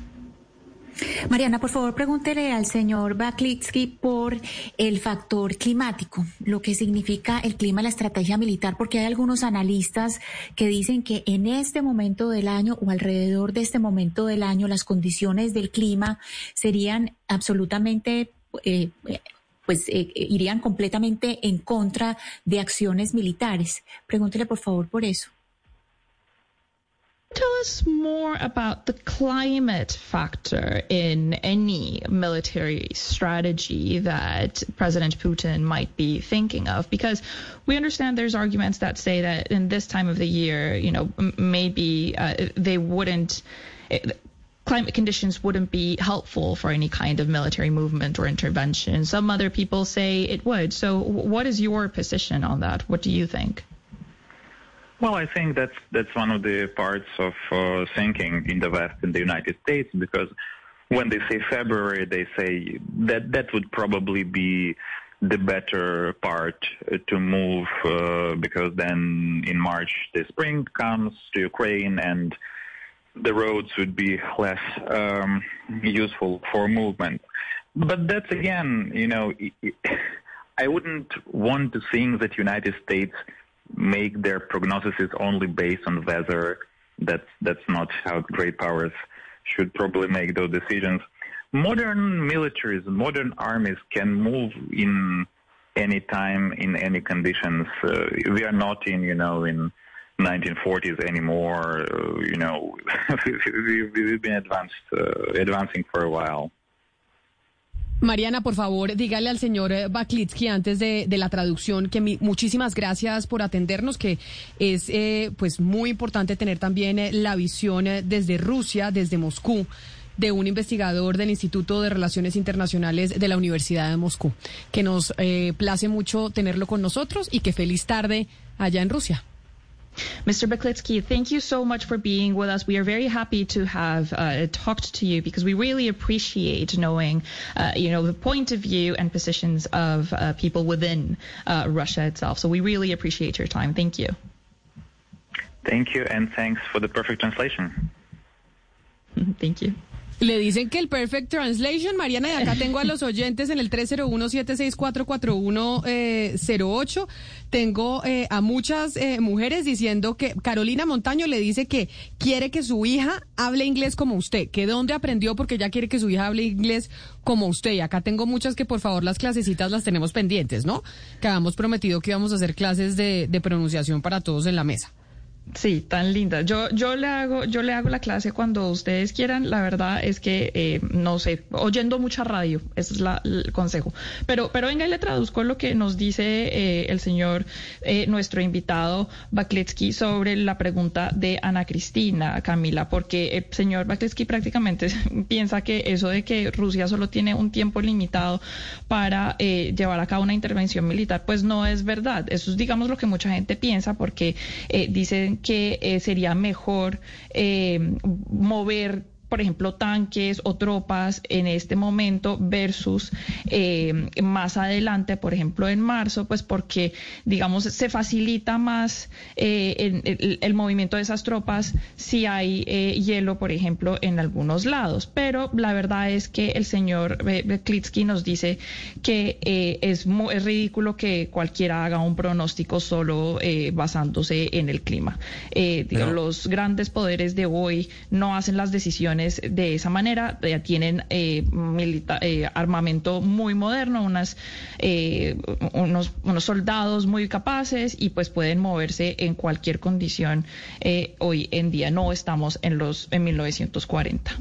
Mariana, por favor, pregúntele al señor Baklitsky por el factor climático, lo que significa el clima la estrategia militar, porque hay algunos analistas que dicen que en este momento del año o alrededor de este momento del año las condiciones del clima serían absolutamente... eh, pues eh, irían completamente en contra de acciones militares. Pregúntele por favor por eso. Tell us more about the climate factor in any military strategy that President Putin might be thinking of, because we understand there's arguments that say that in this time of the year, you know, maybe uh, they wouldn't. It, Climate conditions wouldn't be helpful for any kind of military movement or intervention. Some other people say it would. So, what is your position on that? What do you think? Well, I think that's that's one of the parts of uh, thinking in the West in the United States because when they say February, they say that that would probably be the better part to move uh, because then in March the spring comes to Ukraine and the roads would be less um, useful for movement. But that's again, you know, i- wouldn't want to think that United States make their prognoses only based on weather. That's that's not how great powers should probably make those decisions. Modern militaries, modern armies can move in any time, in any conditions. Uh, we are not in, you know, in 1940s anymore. Uh, you know, we, [LAUGHS] we, we've been advanced, uh, advancing for a while. Mariana, por favor, dígale al señor eh, Baklitsky antes de, de la traducción que mi- muchísimas gracias por atendernos, que es eh, pues muy importante tener también eh, la visión eh, desde Rusia, desde Moscú de un investigador del Instituto de Relaciones Internacionales de la Universidad de Moscú, que nos eh, place mucho tenerlo con nosotros y que feliz tarde allá en Rusia. Mr. Beklitsky, thank you so much for being with us. We are very happy to have uh, talked to you because we really appreciate knowing, uh, you know, the point of view and positions of uh, people within uh, Russia itself. So we really appreciate your time. Thank you. Thank you, and thanks for the perfect translation. [LAUGHS] Thank you. Le dicen que el Perfect Translation, Mariana, y acá tengo a los oyentes en el 301-764-4108. Tengo eh, a muchas eh, mujeres diciendo que Carolina Montaño le dice que quiere que su hija hable inglés como usted, que dónde aprendió porque ella quiere que su hija hable inglés como usted. Y acá tengo muchas que por favor las clasecitas las tenemos pendientes, ¿no? Que habíamos prometido que íbamos a hacer clases de, de pronunciación para todos en la mesa. Sí, tan linda. Yo, yo le hago, yo le hago la clase cuando ustedes quieran. La verdad es que eh, no sé, oyendo mucha radio, ese es la- el consejo. Pero, pero venga y le traduzco lo que nos dice eh, el señor, eh, nuestro invitado Bakletsky sobre la pregunta de Ana Cristina, Camila, porque el señor Bakletsky prácticamente [LAUGHS] piensa que eso de que Rusia solo tiene un tiempo limitado para eh, llevar a cabo una intervención militar, pues no es verdad. Eso es, digamos, lo que mucha gente piensa, porque eh, dicen que eh, sería mejor eh, mover por ejemplo, tanques o tropas en este momento versus eh, más adelante, por ejemplo, en marzo, pues porque, digamos, se facilita más eh, el, el movimiento de esas tropas si hay eh, hielo, por ejemplo, en algunos lados. Pero la verdad es que el señor eh, Klitsky nos dice que eh, es, es ridículo que cualquiera haga un pronóstico solo eh, basándose en el clima. Los grandes poderes de hoy no hacen las decisiones de esa manera, ya tienen eh, eh, armamento muy moderno, eh, unos, unos soldados muy capaces y pues pueden moverse en cualquier condición eh, hoy en día. No estamos en los en 1940.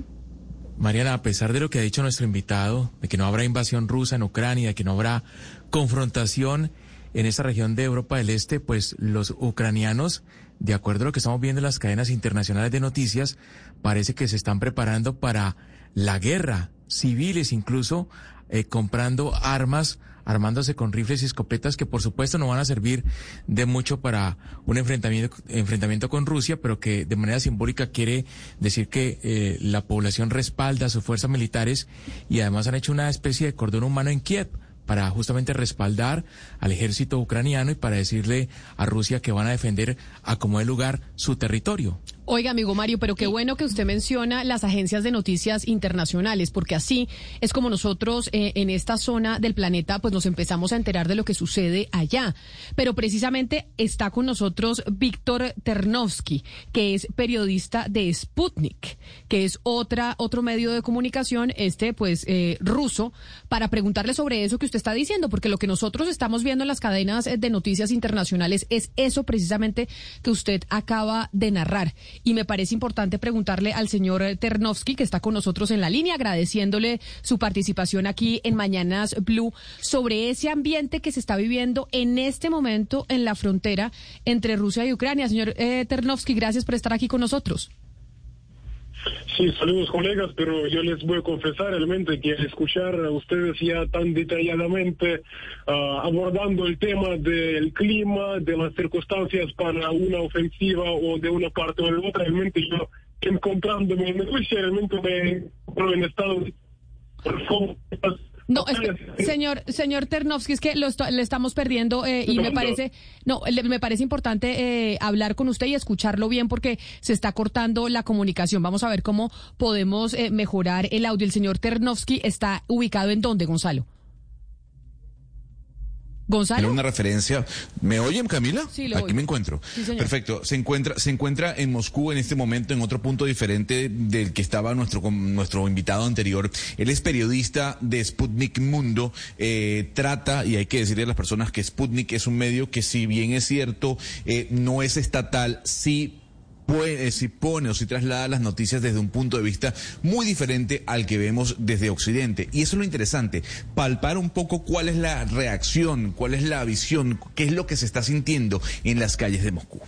Mariana, a pesar de lo que ha dicho nuestro invitado, de que no habrá invasión rusa en Ucrania, de que no habrá confrontación, en esta región de Europa del Este, pues los ucranianos, de acuerdo a lo que estamos viendo en las cadenas internacionales de noticias, parece que se están preparando para la guerra, civiles incluso, eh, comprando armas, armándose con rifles y escopetas que por supuesto no van a servir de mucho para un enfrentamiento, enfrentamiento con Rusia, pero que de manera simbólica quiere decir que eh, la población respalda a sus fuerzas militares y además han hecho una especie de cordón humano en Kiev para justamente respaldar al ejército ucraniano y para decirle a Rusia que van a defender a como de lugar su territorio. Oiga, amigo Mario, pero qué bueno que usted menciona las agencias de noticias internacionales, porque así es como nosotros eh, en esta zona del planeta pues nos empezamos a enterar de lo que sucede allá. Pero precisamente está con nosotros Víctor Ternovsky, que es periodista de Sputnik, que es otra otro medio de comunicación, este pues eh, ruso, para preguntarle sobre eso que usted está diciendo, porque lo que nosotros estamos viendo en las cadenas de noticias internacionales es eso precisamente que usted acaba de narrar. Y me parece importante preguntarle al señor Ternovsky, que está con nosotros en la línea, agradeciéndole su participación aquí en Mañanas Blue, sobre ese ambiente que se está viviendo en este momento en la frontera entre Rusia y Ucrania. Señor eh, Ternovsky, gracias por estar aquí con nosotros. Sí, saludos colegas, pero yo les voy a confesar realmente que al escuchar a ustedes ya tan detalladamente ah, abordando el tema del clima, de las circunstancias para una ofensiva o de una parte o de otra, realmente yo encontrándome en Rusia, realmente me encuentro en estado de... No, es señor, señor Ternovsky, es que lo le estamos perdiendo eh, y me parece, no, le- me parece importante eh, hablar con usted y escucharlo bien porque se está cortando la comunicación. Vamos a ver cómo podemos eh, mejorar el audio. El señor Ternovsky está ubicado en dónde, Gonzalo. Era Gonzalo. una referencia. ¿Me oyen, Camila? Sí, lo Aquí oigo. me encuentro. Sí, señor. Perfecto. Se encuentra, se encuentra en Moscú en este momento en otro punto diferente del que estaba nuestro nuestro invitado anterior. Él es periodista de Sputnik Mundo. Eh, trata y hay que decirle a las personas que Sputnik es un medio que si bien es cierto eh, no es estatal, sí puede, si pone o si traslada las noticias desde un punto de vista muy diferente al que vemos desde Occidente. Y eso es lo interesante, palpar un poco cuál es la reacción, cuál es la visión, qué es lo que se está sintiendo en las calles de Moscú.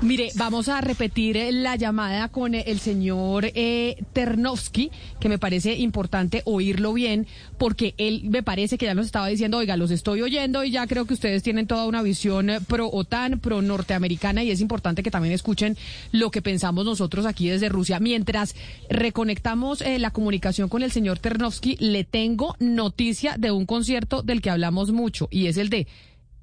Mire, vamos a repetir eh, la llamada con eh, el señor eh, Ternovsky, que me parece importante oírlo bien, porque él me parece que ya nos estaba diciendo, oiga, los estoy oyendo y ya creo que ustedes tienen toda una visión eh, pro OTAN, pro norteamericana, y es importante que también escuchen lo que pensamos nosotros aquí desde Rusia. Mientras reconectamos eh, la comunicación con el señor Ternovsky, le tengo noticia de un concierto del que hablamos mucho, y es el de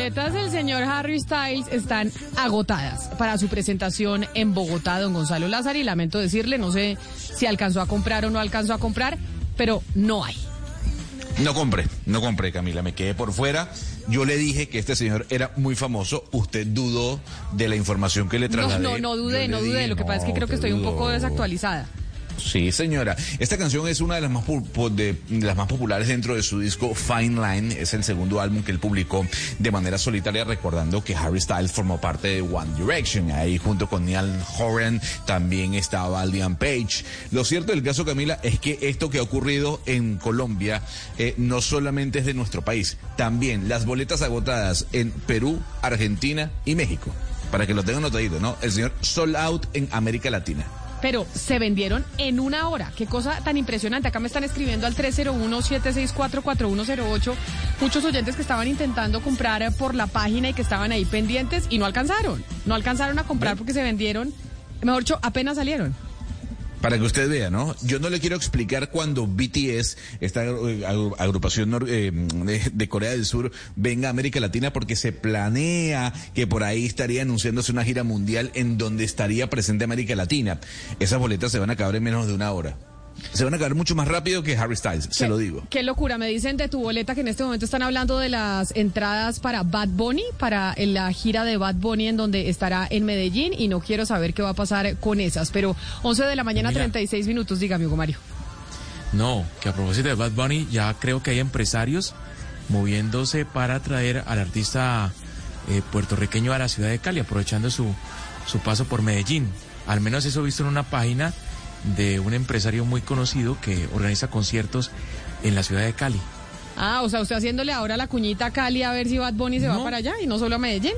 boletas del señor Harry Styles están agotadas para su presentación en Bogotá, don Gonzalo Lázaro, y lamento decirle, no sé si alcanzó a comprar o no alcanzó a comprar, pero no hay. No compré, no compré, Camila, me quedé por fuera. Yo le dije que este señor era muy famoso. Usted dudó de la información que le No, trasladé. no, no dudé, Yo no dudé. dije, Lo que pasa es que no, creo que estoy un poco desactualizada. Sí, señora. Esta canción es una de las más de, las más populares dentro de su disco Fine Line. Es el segundo álbum que él publicó de manera solitaria, recordando que Harry Styles formó parte de One Direction. Ahí junto con Neil Horan también estaba Liam Page. Lo cierto del caso, Camila, es que esto que ha ocurrido en Colombia eh, no solamente es de nuestro país, también las boletas agotadas en Perú, Argentina y México. Para que lo tengan notadito, ¿no? El señor Sold Out en América Latina. Pero se vendieron en una hora. Qué cosa tan impresionante. Acá me están escribiendo al 301-764-4108. Muchos oyentes que estaban intentando comprar por la página y que estaban ahí pendientes y no alcanzaron. No alcanzaron a comprar porque se vendieron. Mejor dicho, apenas salieron. Para que usted vea, ¿no? Yo no le quiero explicar cuando BTS, esta eh, agru- agrupación eh, de Corea del Sur, venga a América Latina porque se planea que por ahí estaría anunciándose una gira mundial en donde estaría presente América Latina. Esas boletas se van a acabar en menos de una hora. Se van a acabar mucho más rápido que Harry Styles, se lo digo. Qué locura, me dicen de tu boleta que en este momento están hablando de las entradas para Bad Bunny, para la gira de Bad Bunny en donde estará en Medellín y no quiero saber qué va a pasar con esas, pero 11 de la mañana, Mira. 36 minutos, dígame, Hugo Mario. No, que a propósito de Bad Bunny, ya creo que hay empresarios moviéndose para traer al artista eh, puertorriqueño a la ciudad de Cali, aprovechando su, su paso por Medellín. Al menos eso he visto en una página de un empresario muy conocido que organiza conciertos en la ciudad de Cali. Ah, o sea, usted haciéndole ahora la cuñita a Cali a ver si Bad Bunny se va No. para allá y no solo a Medellín.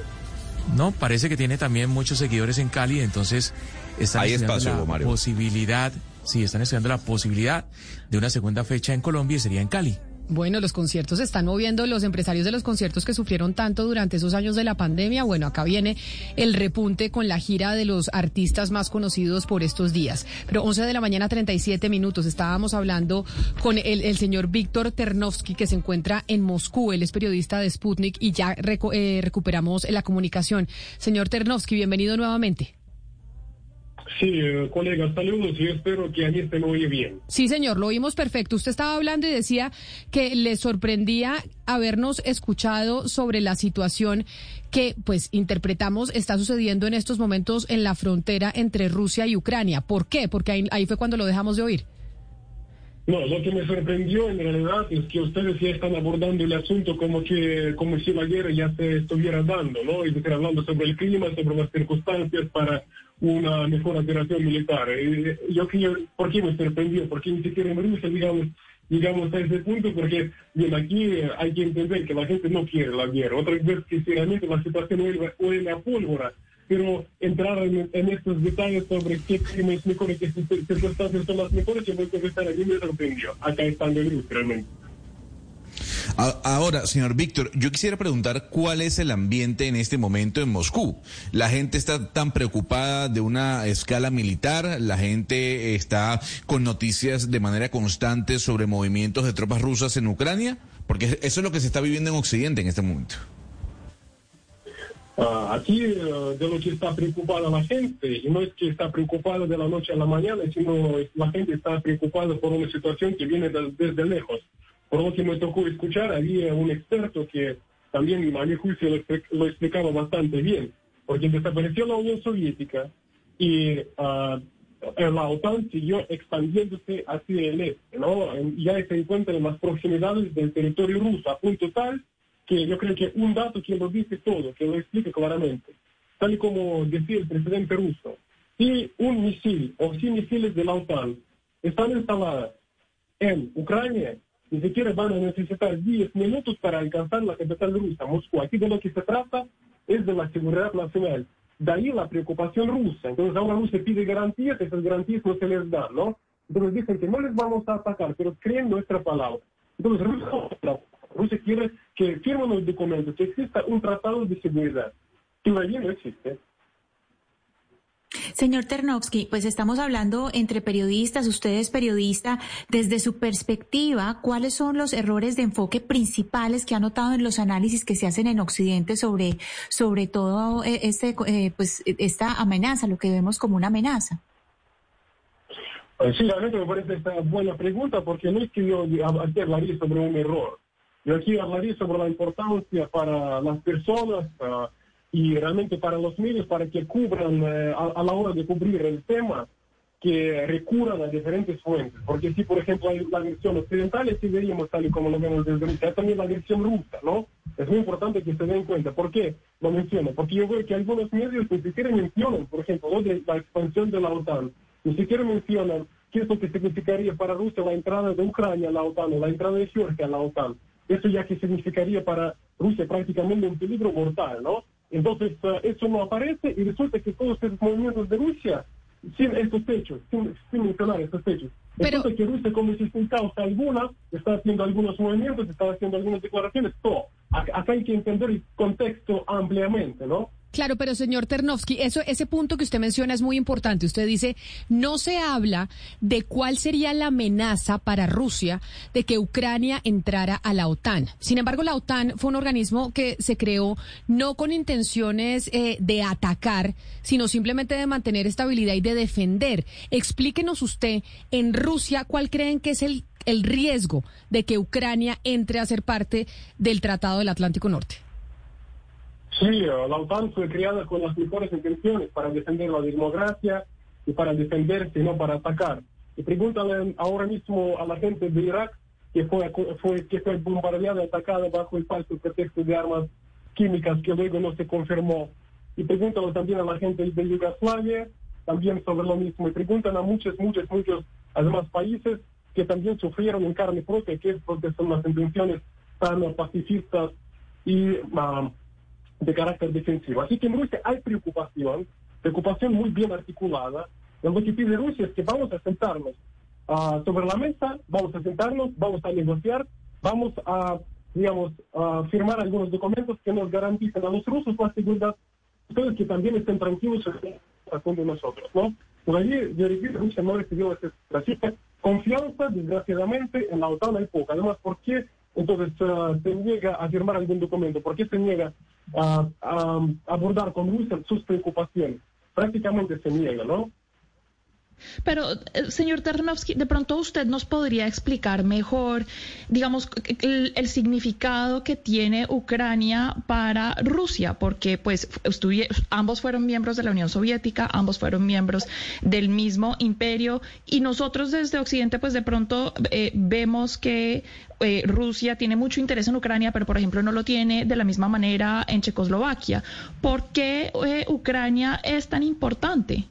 No, parece que tiene también muchos seguidores en Cali, entonces están Hay estudiando espacio, la Hugo Mario. posibilidad, sí, están estudiando la posibilidad de una segunda fecha en Colombia y sería en Cali. Bueno, los conciertos se están moviendo, los empresarios de los conciertos que sufrieron tanto durante esos años de la pandemia. Bueno, acá viene el repunte con la gira de los artistas más conocidos por estos días. Pero 11 de la mañana, 37 minutos. Estábamos hablando con el, el señor Víctor Ternovsky, que se encuentra en Moscú. Él es periodista de Sputnik y ya eh, recuperamos la comunicación. Señor Ternovsky, bienvenido nuevamente. Sí, eh, colegas, saludos y espero que a mí se me oye bien. Sí, señor, lo oímos perfecto. Usted estaba hablando y decía que le sorprendía habernos escuchado sobre la situación que, pues, interpretamos está sucediendo en estos momentos en la frontera entre Rusia y Ucrania. ¿Por qué? Porque ahí, ahí fue cuando lo dejamos de oír. No, lo que me sorprendió en realidad es que ustedes ya están abordando el asunto como que como si la guerra ya se estuviera dando, ¿no? Es decir, hablando sobre el clima, sobre las circunstancias para una mejor operación militar. Eh, Yo creo, ¿por qué me sorprendió? Porque ni siquiera en Rusia, digamos, llegamos a ese punto, porque bien, aquí eh, hay que entender que la gente no quiere la guerra. Otra vez que sinceramente la situación huele, a pólvora. Pero entrar en, estos detalles sobre qué clima es mejor y qué cir- circunstancias son las mejores, yo voy a confesar, a mí me sorprendió. Acá estando en realmente. Ahora, señor Víctor, yo quisiera preguntar cuál es el ambiente en este momento en Moscú. La gente está tan preocupada de una escala militar, la gente está con noticias de manera constante sobre movimientos de tropas rusas en Ucrania, porque eso es lo que se está viviendo en Occidente en este momento. Ah, aquí eh, de lo que está preocupada la gente, y no es que está preocupada de la noche a la mañana, sino la gente está preocupada por una situación que viene de- desde lejos. Por lo que me tocó escuchar, había un experto que también a mi juicio lo, lo explicaba bastante bien, porque desapareció la Unión Soviética y eh, la OTAN siguió expandiéndose hacia el este, ¿no? Ya se encuentra en las proximidades del territorio ruso, a punto tal que yo creo que un dato que lo dice todo, que lo explica claramente, tal y como decía el presidente ruso, si un misil o si misiles de la OTAN están instaladas en Ucrania, ni siquiera van a necesitar 10 minutos para alcanzar la capital rusa, Moscú. Aquí de lo que se trata es de la seguridad nacional. De ahí la preocupación rusa. Entonces ahora Rusia pide garantías, esas garantías no se les dan, ¿no? Entonces dicen que no les vamos a atacar, pero creen nuestra palabra. Entonces Rusia, quiere que firmen los documentos, que exista un tratado de seguridad. Que allí no existe. Señor Ternovsky, pues estamos hablando entre periodistas, usted es periodista, desde su perspectiva, ¿cuáles son los errores de enfoque principales que ha notado en los análisis que se hacen en Occidente sobre, sobre todo eh, este, eh, pues, esta amenaza, lo que vemos como una amenaza? Eh, Sí, realmente me parece esta buena pregunta porque no es que yo aquí hablaría sobre un error. Yo aquí hablaría sobre la importancia para las personas ah, y realmente para los medios para que cubran eh, a, a la hora de cubrir el tema, que recurran a diferentes fuentes. Porque si, por ejemplo, hay la versión occidental, sí veríamos tal y como lo vemos desde Rusia, hay también la versión rusa, ¿no? Es muy importante que se den cuenta. ¿Por qué lo menciono? Porque yo veo que algunos medios ni siquiera mencionan, por ejemplo, lo de la expansión de la OTAN, ni siquiera mencionan qué es lo que significaría para Rusia la entrada de Ucrania a la OTAN o la entrada de Georgia a la OTAN. Eso ya que significaría para Rusia prácticamente un peligro mortal, ¿no? Entonces, eh, eso no aparece y resulta que todos esos movimientos de Rusia, sin estos hechos, sin, sin mencionar estos hechos, resulta que Rusia como si sin causa alguna está haciendo algunos movimientos, está haciendo algunas declaraciones, todo. Acá, acá hay que entender el contexto ampliamente, ¿no? Claro, pero señor Ternovsky, eso, ese punto que usted menciona es muy importante. Usted dice, no se habla de cuál sería la amenaza para Rusia de que Ucrania entrara a la OTAN. Sin embargo, la OTAN fue un organismo que se creó no con intenciones eh, de atacar, sino simplemente de mantener estabilidad y de defender. Explíquenos usted, en Rusia, ¿cuál creen que es el, el riesgo de que Ucrania entre a ser parte del Tratado del Atlántico Norte? Sí, eh, la OTAN fue creada con las mejores intenciones para defender la democracia y para defenderse, no para atacar. Y pregúntale ahora mismo a la gente de Irak que fue, fue, que fue bombardeada y atacada bajo el falso pretexto de armas químicas que luego no se confirmó. Y pregúntale también a la gente de Yugoslavia, también sobre lo mismo. Y preguntan a muchos, muchos, muchos, además países que también sufrieron en carne propia, que es porque son las intenciones tan pacifistas y ah, de carácter defensivo. Así que en Rusia hay preocupación, preocupación muy bien articulada. Lo que pide Rusia es que vamos a sentarnos ah, sobre la mesa, vamos a sentarnos, vamos a negociar, vamos a, digamos, a firmar algunos documentos que nos garanticen a los rusos la seguridad, ustedes que también estén tranquilos con nosotros, ¿no? Por allí, yo repito, Rusia no recibió esa confianza, desgraciadamente, en la OTAN hay poca. Además, ¿por qué entonces uh, se niega a firmar algún documento? ¿Por qué se niega a, a abordar con Rusia sus preocupaciones? Prácticamente se niega, ¿no? Pero, eh, señor Ternovsky, de pronto usted nos podría explicar mejor, digamos, el, el, significado que tiene Ucrania para Rusia, porque pues ambos fueron miembros de la Unión Soviética, ambos fueron miembros del mismo imperio, y nosotros desde Occidente, pues de pronto eh, vemos que eh, Rusia tiene mucho interés en Ucrania, pero por ejemplo no lo tiene de la misma manera en Checoslovaquia. ¿Por qué Ucrania es tan importante?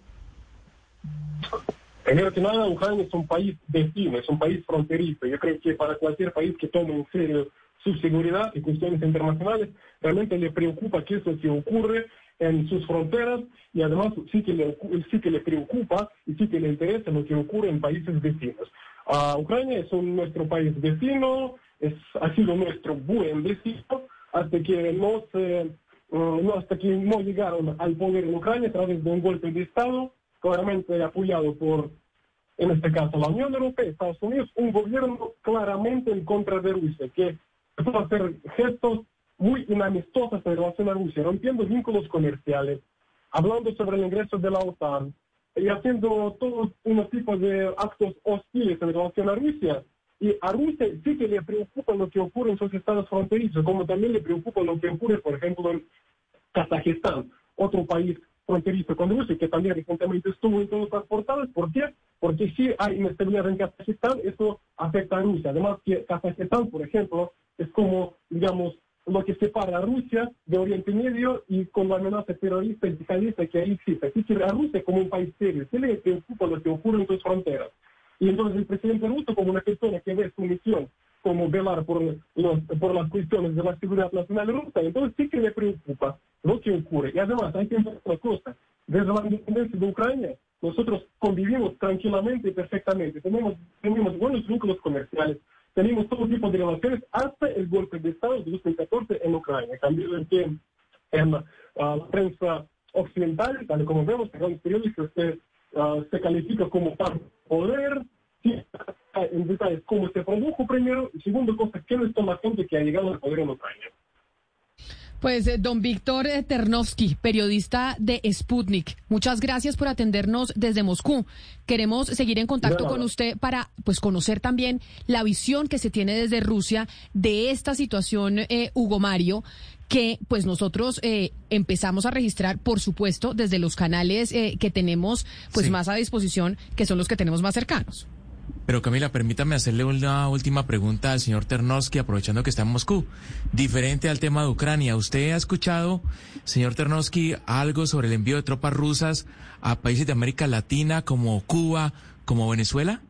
Primero Ucrania es un país vecino, es un país fronterizo. Yo creo que para cualquier país que tome en serio su seguridad y cuestiones internacionales, realmente le preocupa qué es lo que ocurre en sus fronteras y además sí que le, sí que le preocupa y sí que le interesa lo que ocurre en países vecinos. Uh, Ucrania es un, nuestro país vecino, es, ha sido nuestro buen vecino hasta que uh, no, hasta que no llegaron al poder en Ucrania a través de un golpe de Estado claramente apoyado por, en este caso, la Unión Europea, Estados Unidos, un gobierno claramente en contra de Rusia, que empezó a hacer gestos muy inamistosos en relación a Rusia, rompiendo vínculos comerciales, hablando sobre el ingreso de la OTAN y haciendo todo un tipo de actos hostiles en relación a Rusia. Y a Rusia sí que le preocupa lo que ocurre en sus estados fronterizos, como también le preocupa lo que ocurre, por ejemplo, en Kazajistán, otro país fronterizo con Rusia, que también recientemente estuvo en todos los portales. ¿Por qué? Porque si hay inestabilidad en Kazajistán, eso afecta a Rusia. Además, que Kazajistán, por ejemplo, es como, digamos, lo que separa a Rusia de Oriente Medio y con la amenaza terrorista y yihadista que ahí existe. Así que a Rusia como un país serio, se le preocupa lo que ocurre en sus fronteras. Y entonces el presidente ruso, como una persona que ve su misión como velar por, los, por las cuestiones de la seguridad nacional rusa, entonces sí que le preocupa lo que ocurre. Y además hay que entender una cosa, desde la independencia de Ucrania, nosotros convivimos tranquilamente y perfectamente, tenemos, tenemos buenos vínculos comerciales, tenemos todo tipo de relaciones hasta el golpe de Estado de 2014 en Ucrania. También en que la prensa occidental, tal como vemos, en los periódicos se, uh, se califica como poder, sí, en detalles cómo se produjo primero, y segundo cosa, quién es la gente que ha llegado al poder en Ucrania. Pues eh, don Víctor eh, Ternovsky, periodista de Sputnik, muchas gracias por atendernos desde Moscú. Queremos seguir en contacto con usted para pues conocer también la visión que se tiene desde Rusia de esta situación, eh, Hugo Mario, que pues nosotros eh, empezamos a registrar, por supuesto, desde los canales eh, que tenemos pues Sí. más a disposición, que son los que tenemos más cercanos. Pero Camila, permítame hacerle una última pregunta al señor Ternovsky, aprovechando que está en Moscú. Diferente al tema de Ucrania, ¿usted ha escuchado, señor Ternovsky, algo sobre el envío de tropas rusas a países de América Latina como Cuba, como Venezuela?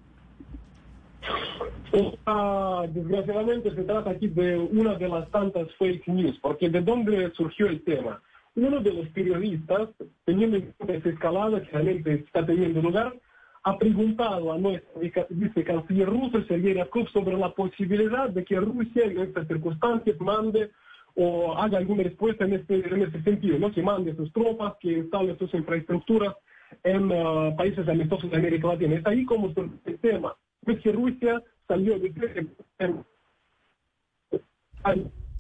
Ah, desgraciadamente se trata aquí de una de las tantas fake news, porque ¿de dónde surgió el tema? Uno de los periodistas, teniendo en cuenta esa escalada que realmente está teniendo lugar, ha preguntado a nuestro vice- vicecanciller ruso, Sergei Ryabkov, sobre la posibilidad de que Rusia en estas circunstancias mande o haga alguna respuesta en este, este sentido, ¿no? Que mande sus tropas, que instale sus infraestructuras en uh, países amistosos de América Latina. Es ahí como el tema. Es que Rusia salió de...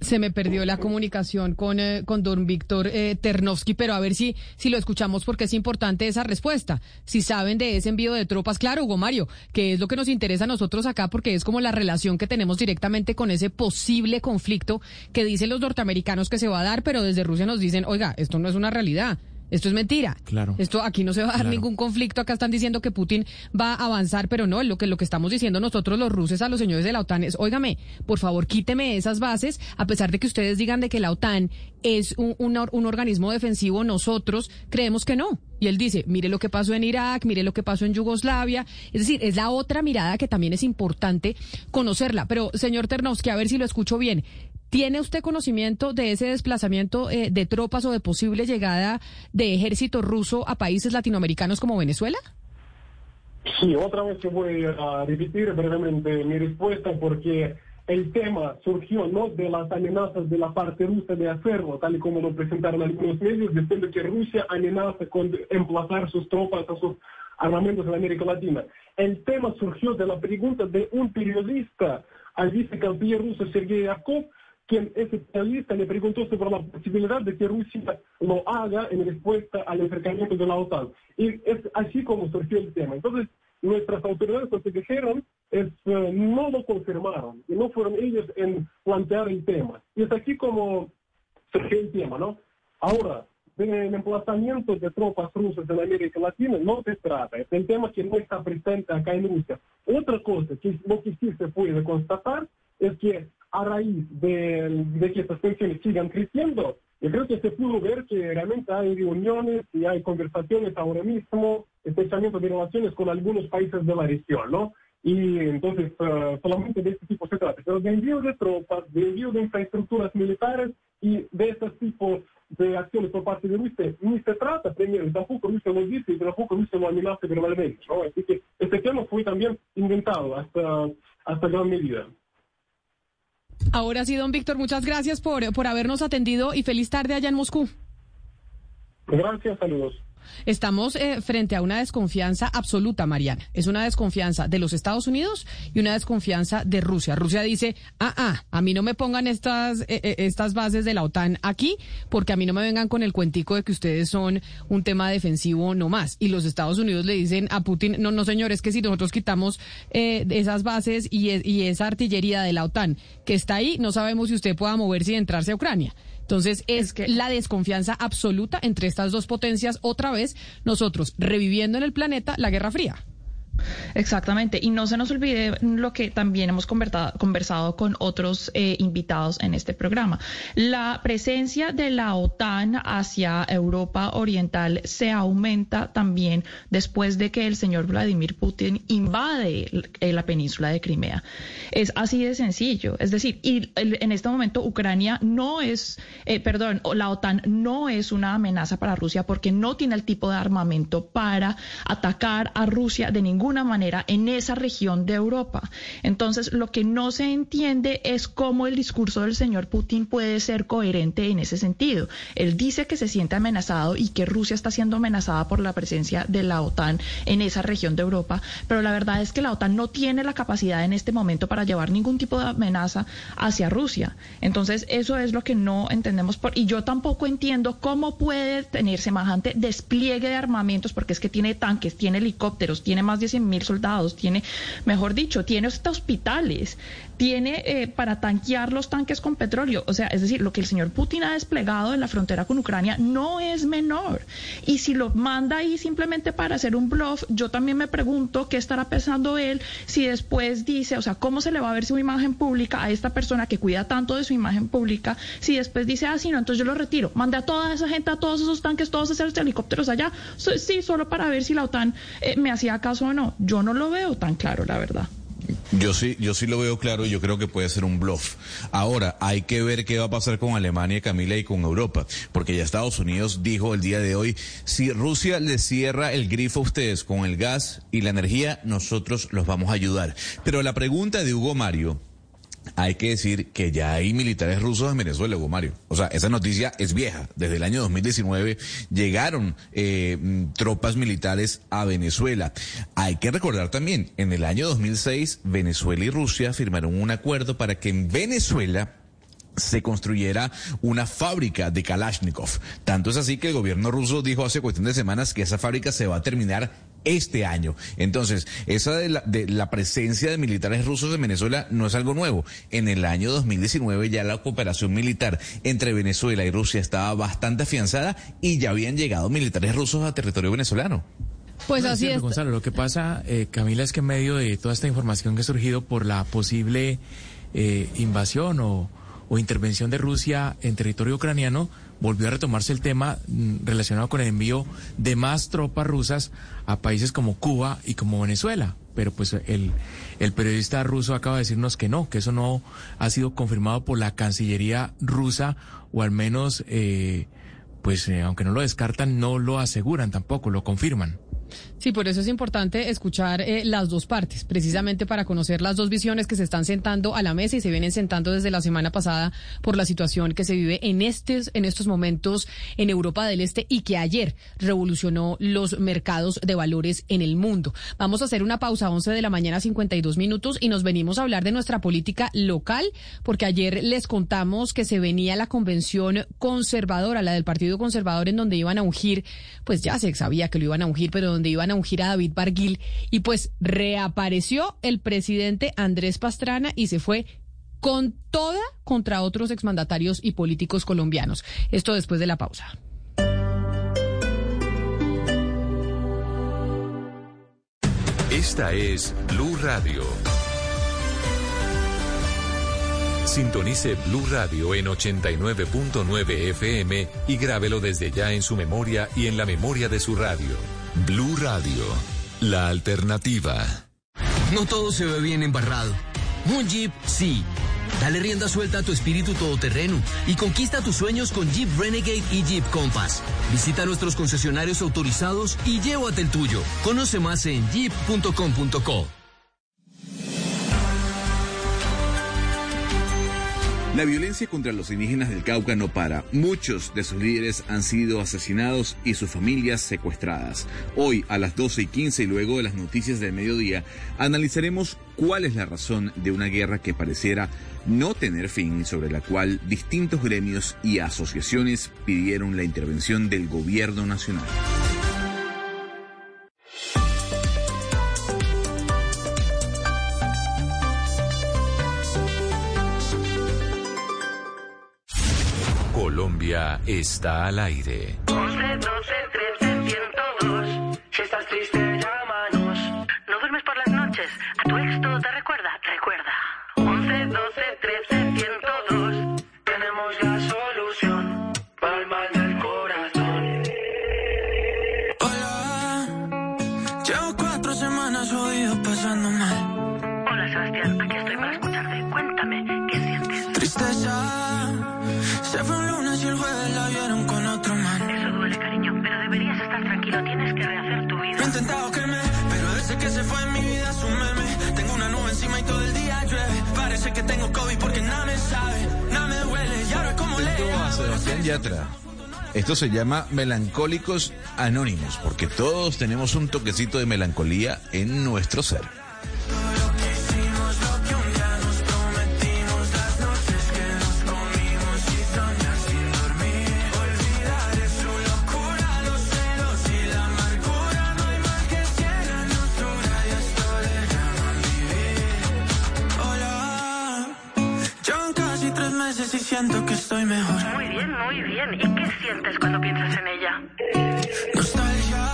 Se me perdió la comunicación con, eh, con don Víctor eh, Ternovsky, pero a ver si, si lo escuchamos porque es importante esa respuesta. Si saben de ese envío de tropas, claro, Hugo Mario, que es lo que nos interesa a nosotros acá porque es como la relación que tenemos directamente con ese posible conflicto que dicen los norteamericanos que se va a dar, pero desde Rusia nos dicen, oiga, esto no es una realidad. Esto es mentira. Claro. Esto aquí no se va a dar Claro. ningún conflicto. Acá están diciendo que Putin va a avanzar, pero no, lo que lo que estamos diciendo nosotros los rusos a los señores de la OTAN es, óigame, por favor, quíteme esas bases, a pesar de que ustedes digan de que la OTAN es un, un un organismo defensivo, nosotros creemos que no. Y él dice, mire lo que pasó en Irak, mire lo que pasó en Yugoslavia. Es decir, es la otra mirada que también es importante conocerla. Pero, señor Ternovsky, a ver si lo escucho bien. ¿Tiene usted conocimiento de ese desplazamiento eh, de tropas o de posible llegada de ejército ruso a países latinoamericanos como Venezuela? Sí, otra vez que voy a repetir brevemente mi respuesta porque el tema surgió no de las amenazas de la parte rusa de hacerlo, tal y como lo presentaron algunos medios, diciendo que Rusia amenaza con emplazar sus tropas a sus armamentos en América Latina. El tema surgió de la pregunta de un periodista al vicecanciller ruso Sergei Yakov, quien ese periodista le preguntó sobre la posibilidad de que Rusia lo haga en respuesta al acercamiento de la OTAN. Y es así como surgió el tema. Entonces, nuestras autoridades lo que dijeron es, eh, no lo confirmaron, y no fueron ellos en plantear el tema. Y es aquí como surgió el tema, ¿no? Ahora, del emplazamiento de tropas rusas en América Latina no se trata, es el tema que no está presente acá en Rusia. Otra cosa, que lo que sí se puede constatar, es que a raíz de, de que estas tensiones sigan creciendo, yo creo que se pudo ver que realmente hay reuniones y hay conversaciones ahora mismo, estrechamiento de relaciones con algunos países de la región, ¿no? Y entonces eh, solamente de este tipo se trata, pero de envío de tropas, de envío de infraestructuras militares y de este tipo de acciones por parte de Rusia, ni se trata primero, y tampoco Rusia lo dice, y tampoco Rusia lo amenaza verbalmente, ¿no? Así que este tema fue también inventado hasta, hasta gran medida. Ahora sí, don Víctor, muchas gracias por, por habernos atendido y feliz tarde allá en Moscú. Gracias, saludos. Estamos eh, frente a una desconfianza absoluta, Mariana. Es una desconfianza de los Estados Unidos y una desconfianza de Rusia. Rusia dice, ah, ah, a mí no me pongan estas, eh, eh, estas bases de la OTAN aquí, porque a mí no me vengan con el cuentico de que ustedes son un tema defensivo no más. Y los Estados Unidos le dicen a Putin, no, no, señor, es que si nosotros quitamos eh, esas bases y, y esa artillería de la OTAN que está ahí, no sabemos si usted pueda moverse y entrarse a Ucrania. Entonces es, la desconfianza absoluta entre estas dos potencias, otra vez nosotros reviviendo en el planeta la Guerra Fría. Exactamente, y no se nos olvide lo que también hemos conversado con otros eh, invitados en este programa. La presencia de la OTAN hacia Europa Oriental se aumenta también después de que el señor Vladimir Putin invade eh, la península de Crimea. Es así de sencillo, es decir, y en este momento Ucrania no es, eh, perdón, la OTAN no es una amenaza para Rusia porque no tiene el tipo de armamento para atacar a Rusia de ninguna manera en esa región de Europa. Entonces, lo que no se entiende es cómo el discurso del señor Putin puede ser coherente en ese sentido. Él dice que se siente amenazado y que Rusia está siendo amenazada por la presencia de la OTAN en esa región de Europa, pero la verdad es que la OTAN no tiene la capacidad en este momento para llevar ningún tipo de amenaza hacia Rusia. Entonces, eso es lo que no entendemos por y yo tampoco entiendo cómo puede tener semejante despliegue de armamentos porque es que tiene tanques, tiene helicópteros, tiene más de 100 mil soldados, tiene, mejor dicho, tiene hasta hospitales, tiene eh, para tanquear los tanques con petróleo. O sea, es decir, lo que el señor Putin ha desplegado en la frontera con Ucrania no es menor. Y si lo manda ahí simplemente para hacer un bluff, yo también me pregunto qué estará pensando él si después dice, o sea, cómo se le va a ver su imagen pública a esta persona que cuida tanto de su imagen pública, si después dice, ah, sí, no, entonces yo lo retiro, mande a toda esa gente, a todos esos tanques, todos esos helicópteros allá, sí, solo para ver si la OTAN eh, me hacía caso o no. Yo no lo veo tan claro, la verdad. Yo sí, yo sí lo veo claro y yo creo que puede ser un bluff. Ahora, hay que ver qué va a pasar con Alemania, Camila, y con Europa, porque ya Estados Unidos dijo el día de hoy, si Rusia le cierra el grifo a ustedes con el gas y la energía, nosotros los vamos a ayudar. Pero la pregunta de Hugo Mario hay que decir que ya hay militares rusos en Venezuela, Hugo Mario. O sea, esa noticia es vieja. Desde el año 2019 llegaron eh, mm, tropas militares a Venezuela. Hay que recordar también, en el año 2006, Venezuela y Rusia firmaron un acuerdo para que en Venezuela se construyera una fábrica de Kalashnikov. Tanto es así que el gobierno ruso dijo hace cuestión de semanas que esa fábrica se va a terminar este año. Entonces, esa de la, de la presencia de militares rusos en Venezuela no es algo nuevo. En el año 2019 ya la cooperación militar entre Venezuela y Rusia estaba bastante afianzada y ya habían llegado militares rusos a territorio venezolano. Pues así cierto, es. Gonzalo, lo que pasa, eh, Camila, es que en medio de toda esta información que ha surgido por la posible eh, invasión o, o intervención de Rusia en territorio ucraniano, volvió a retomarse el tema mm, relacionado con el envío de más tropas rusas a países como Cuba y como Venezuela. Pero pues el, el periodista ruso acaba de decirnos que no, que eso no ha sido confirmado por la Cancillería rusa, o al menos, eh, pues eh, aunque no lo descartan, no lo aseguran tampoco, lo confirman. Sí, por eso es importante escuchar eh, las dos partes, precisamente para conocer las dos visiones que se están sentando a la mesa y se vienen sentando desde la semana pasada por la situación que se vive en estos, en estos momentos en Europa del Este y que ayer revolucionó los mercados de valores en el mundo. Vamos a hacer una pausa, 11 de la mañana, 52 minutos, y nos venimos a hablar de nuestra política local, porque ayer les contamos que se venía la convención conservadora, la del Partido Conservador, en donde iban a ungir, pues ya se sabía que lo iban a ungir, pero donde iban a ungir a David Barguil, y pues reapareció el presidente Andrés Pastrana y se fue con toda contra otros exmandatarios y políticos colombianos. Esto después de la pausa. Esta es Blue Radio. Sintonice Blue Radio en 89.9 FM y grábelo desde ya en su memoria y en la memoria de su radio. Blue Radio, la alternativa. No todo se ve bien embarrado. Un Jeep, sí. Dale rienda suelta a tu espíritu todoterreno y conquista tus sueños con Jeep Renegade y Jeep Compass. Visita nuestros concesionarios autorizados y llévate el tuyo. Conoce más en jeep.com.co. La violencia contra los indígenas del Cauca no para. Muchos de sus líderes han sido asesinados y sus familias secuestradas. Hoy, a las 12 y 15 y luego de las noticias del mediodía, analizaremos cuál es la razón de una guerra que pareciera no tener fin y sobre la cual distintos gremios y asociaciones pidieron la intervención del gobierno nacional. Colombia está al aire. 11, 12, 13, 102. Si estás triste, llámanos. ¿No duermes por las noches? ¿A tu ex todo Esto se llama Melancólicos Anónimos, porque todos tenemos un toquecito de melancolía en nuestro ser. Siento que estoy mejor. Muy bien, muy bien. ¿Y qué sientes cuando piensas en ella? Nostalgia,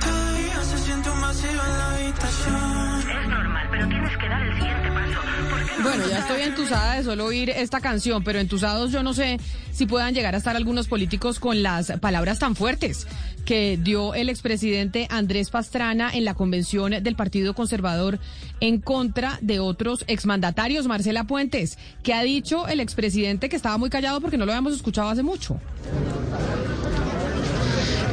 todavía se siente un vacío en la habitación. Es normal, pero tienes que dar el siguiente paso. ¿Por qué no Bueno, ya estoy entusada de solo oír esta canción, pero entusados yo no sé si puedan llegar a estar algunos políticos con las palabras tan fuertes que dio el expresidente Andrés Pastrana en la convención del Partido Conservador en contra de otros exmandatarios. Marcela Puentes, que ha dicho el expresidente que estaba muy callado porque no lo habíamos escuchado hace mucho.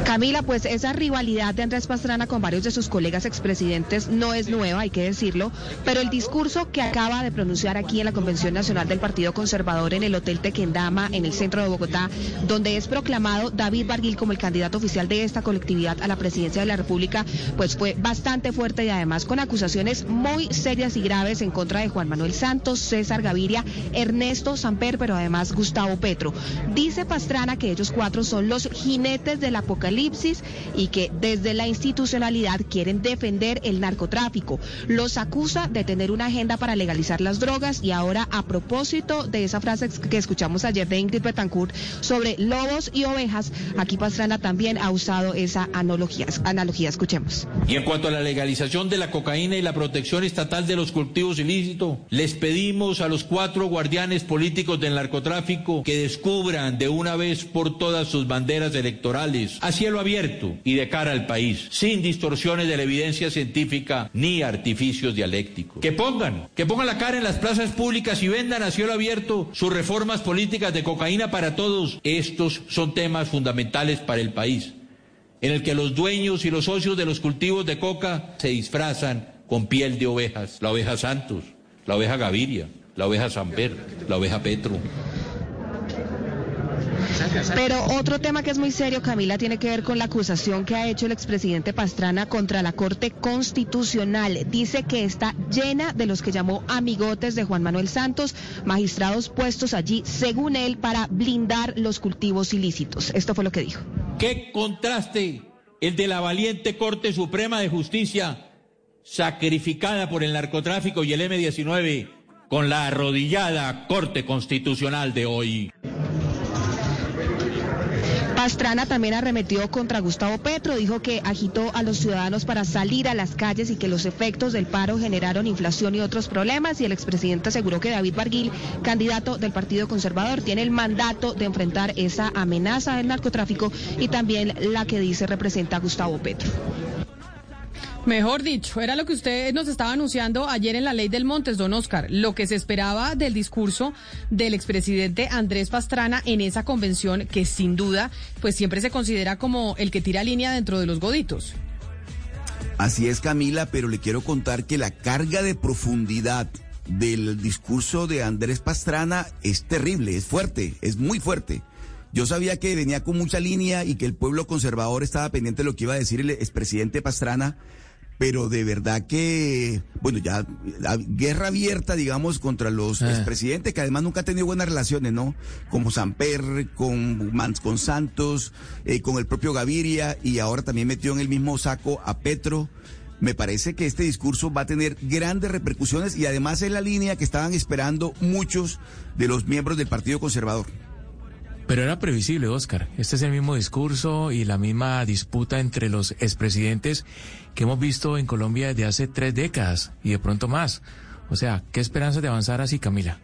Camila, pues esa rivalidad de Andrés Pastrana con varios de sus colegas expresidentes no es nueva, hay que decirlo, pero el discurso que acaba de pronunciar aquí en la Convención Nacional del Partido Conservador en el Hotel Tequendama, en el centro de Bogotá, donde es proclamado David Barguil como el candidato oficial de esta colectividad a la presidencia de la República, pues fue bastante fuerte y además con acusaciones muy serias y graves en contra de Juan Manuel Santos, César Gaviria, Ernesto Samper, pero además Gustavo Petro. Dice Pastrana que ellos cuatro son los jinetes del apocalipsis y que desde la institucionalidad quieren defender el narcotráfico. Los acusa de tener una agenda para legalizar las drogas y ahora a propósito de esa frase que escuchamos ayer de Ingrid Betancourt sobre lobos y ovejas, aquí Pastrana también ha usado esa analogía. analogía. Escuchemos. Y en cuanto a la legalización de la cocaína y la protección estatal de los cultivos ilícitos, les pedimos a los cuatro guardianes políticos del narcotráfico que descubran de una vez por todas sus banderas electorales. Así cielo abierto y de cara al país, sin distorsiones de la evidencia científica ni artificios dialécticos. Que pongan, que pongan la cara en las plazas públicas y vendan a cielo abierto sus reformas políticas de cocaína para todos. Estos son temas fundamentales para el país, en el que los dueños y los socios de los cultivos de coca se disfrazan con piel de ovejas, la oveja Santos, la oveja Gaviria, la oveja Samper, la oveja Petro. Pero otro tema que es muy serio, Camila, tiene que ver con la acusación que ha hecho el expresidente Pastrana contra la Corte Constitucional. Dice que está llena de los que llamó amigotes de Juan Manuel Santos, magistrados puestos allí, según él, para blindar los cultivos ilícitos. Esto fue lo que dijo. ¿Qué contraste el de la valiente Corte Suprema de Justicia, sacrificada por el narcotráfico y el M-19, con la arrodillada Corte Constitucional de hoy? Pastrana también arremetió contra Gustavo Petro, dijo que agitó a los ciudadanos para salir a las calles y que los efectos del paro generaron inflación y otros problemas y el expresidente aseguró que David Barguil, candidato del Partido Conservador, tiene el mandato de enfrentar esa amenaza del narcotráfico y también la que dice representa a Gustavo Petro. Mejor dicho, era lo que usted nos estaba anunciando ayer en la ley del Montes, don Oscar, lo que se esperaba del discurso del expresidente Andrés Pastrana en esa convención que sin duda pues siempre se considera como el que tira línea dentro de los goditos. Así es Camila, pero le quiero contar que la carga de profundidad del discurso de Andrés Pastrana es terrible, es fuerte, es muy fuerte. Yo sabía que venía con mucha línea y que el pueblo conservador estaba pendiente de lo que iba a decir el expresidente Pastrana, pero de verdad que, bueno, ya guerra abierta, digamos, contra los Ah. expresidentes, que además nunca han tenido buenas relaciones, ¿no? Como Samper, con, Mans- con Santos, eh, con el propio Gaviria, y ahora también metió en el mismo saco a Petro. Me parece que este discurso va a tener grandes repercusiones y además es la línea que estaban esperando muchos de los miembros del Partido Conservador. Pero era previsible, Oscar. Este es el mismo discurso y la misma disputa entre los expresidentes que hemos visto en Colombia desde hace tres décadas y de pronto más. O sea, ¿qué esperanzas de avanzar así, Camila?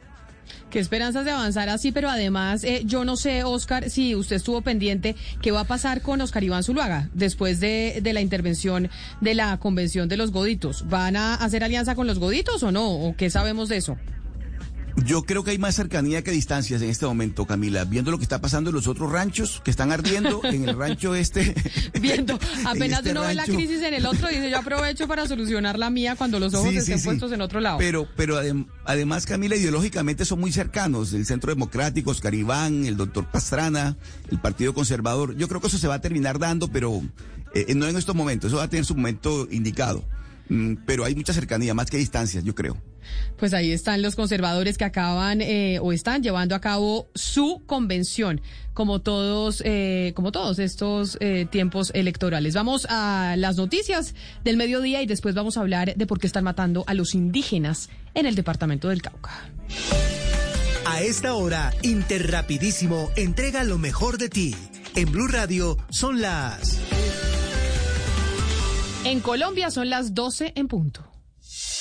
Qué esperanzas de avanzar así, pero además, eh, yo no sé, Oscar, si usted estuvo pendiente, ¿qué va a pasar con Oscar Iván Zuluaga después de, de la intervención de la convención de los Goditos? ¿Van a hacer alianza con los Goditos o no? ¿O qué sabemos de eso? Yo creo que hay más cercanía que distancias en este momento, Camila, viendo lo que está pasando en los otros ranchos que están ardiendo, en el rancho este. [LAUGHS] Viendo, [LAUGHS] apenas este uno ve la crisis en el otro, dice yo aprovecho para solucionar la mía cuando los ojos Sí, estén sí. puestos en otro lado. Pero, pero adem- además, Camila, ideológicamente son muy cercanos. El Centro Democrático, Oscar Iván, el doctor Pastrana, el Partido Conservador. Yo creo que eso se va a terminar dando, pero eh, no en estos momentos. Eso va a tener su momento indicado. Mm, pero hay mucha cercanía, más que distancias, yo creo. Pues ahí están los conservadores que acaban eh, o están llevando a cabo su convención, como todos, eh, como todos estos eh, tiempos electorales. Vamos a las noticias del mediodía y después vamos a hablar de por qué están matando a los indígenas en el departamento del Cauca. A esta hora, Interrapidísimo entrega lo mejor de ti. En Blue Radio son las... En Colombia son las 12 en punto.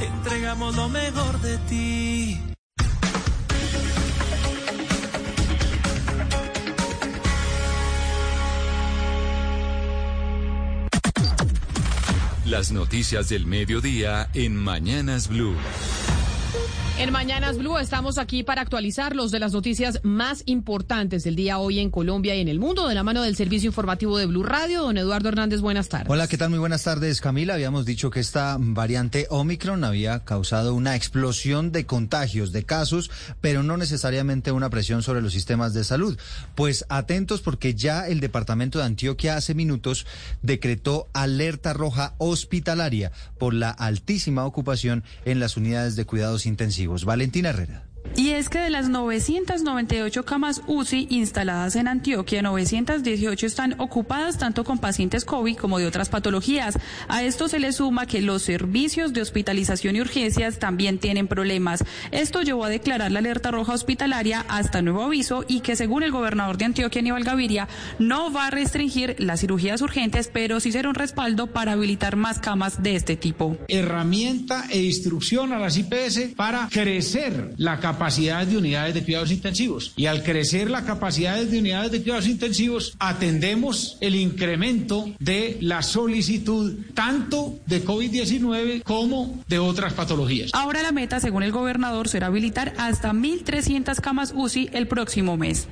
Entregamos lo mejor de ti. Las noticias del mediodía en Mañanas Blue. En Mañanas Blue estamos aquí para actualizar los de las noticias más importantes del día hoy en Colombia y en el mundo, de la mano del servicio informativo de Blue Radio. Don Eduardo Hernández, buenas tardes. Hola, ¿qué tal? Muy buenas tardes, Camila. Habíamos dicho que esta variante Omicron había causado una explosión de contagios, de casos, pero no necesariamente una presión sobre los sistemas de salud. Pues atentos porque ya el departamento de Antioquia hace minutos decretó alerta roja hospitalaria por la altísima ocupación en las unidades de cuidados intensivos. Valentina Herrera. Y es que de las 998 camas UCI instaladas en Antioquia, 918 están ocupadas tanto con pacientes COVID como de otras patologías. A esto se le suma que los servicios de hospitalización y urgencias también tienen problemas. Esto llevó a declarar la alerta roja hospitalaria hasta nuevo aviso y que según el gobernador de Antioquia, Aníbal Gaviria, no va a restringir las cirugías urgentes, pero sí será un respaldo para habilitar más camas de este tipo. Herramienta e instrucción a las IPS para crecer la capacidad de unidades de cuidados intensivos. Y al crecer la capacidad de unidades de cuidados intensivos, atendemos el incremento de la solicitud tanto de COVID-19 como de otras patologías. Ahora la meta, según el gobernador, será habilitar hasta 1.300 camas UCI el próximo mes.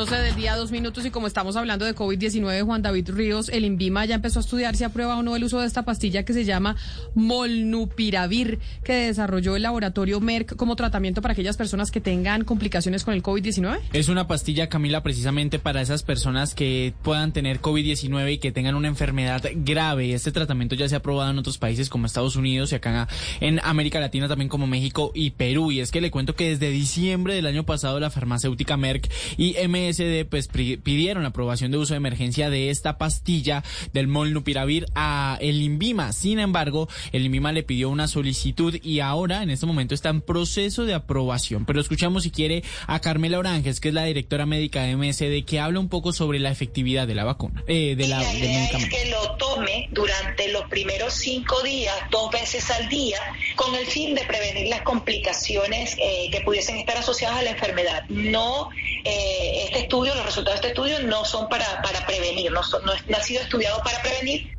12 del día, dos minutos, y como estamos hablando de COVID-19, Juan David Ríos, el INVIMA ya empezó a estudiar si aprueba o no el uso de esta pastilla que se llama Molnupiravir, que desarrolló el laboratorio Merck como tratamiento para aquellas personas que tengan complicaciones con el COVID-19. Es una pastilla, Camila, precisamente para esas personas que puedan tener COVID-19 y que tengan una enfermedad grave. Este tratamiento ya se ha aprobado en otros países como Estados Unidos y acá en América Latina también como México y Perú. Y es que le cuento que desde diciembre del año pasado la farmacéutica Merck y MSD pues pidieron la aprobación de uso de emergencia de esta pastilla del molnupiravir a el INVIMA. Sin embargo, el INVIMA le pidió una solicitud y ahora en este momento está en proceso de aprobación. Pero escuchamos si quiere a Carmela Oranges, que es la directora médica de MSD, que habla un poco sobre la efectividad de la vacuna, eh, de la, la del idea medicamento. es que lo tome durante los primeros cinco días, dos veces al día, con el fin de prevenir las complicaciones eh, que pudiesen estar asociadas a la enfermedad. No, eh, este estudio, los resultados de este estudio no son para, para prevenir, no, son- no ha sido estudiado para prevenir,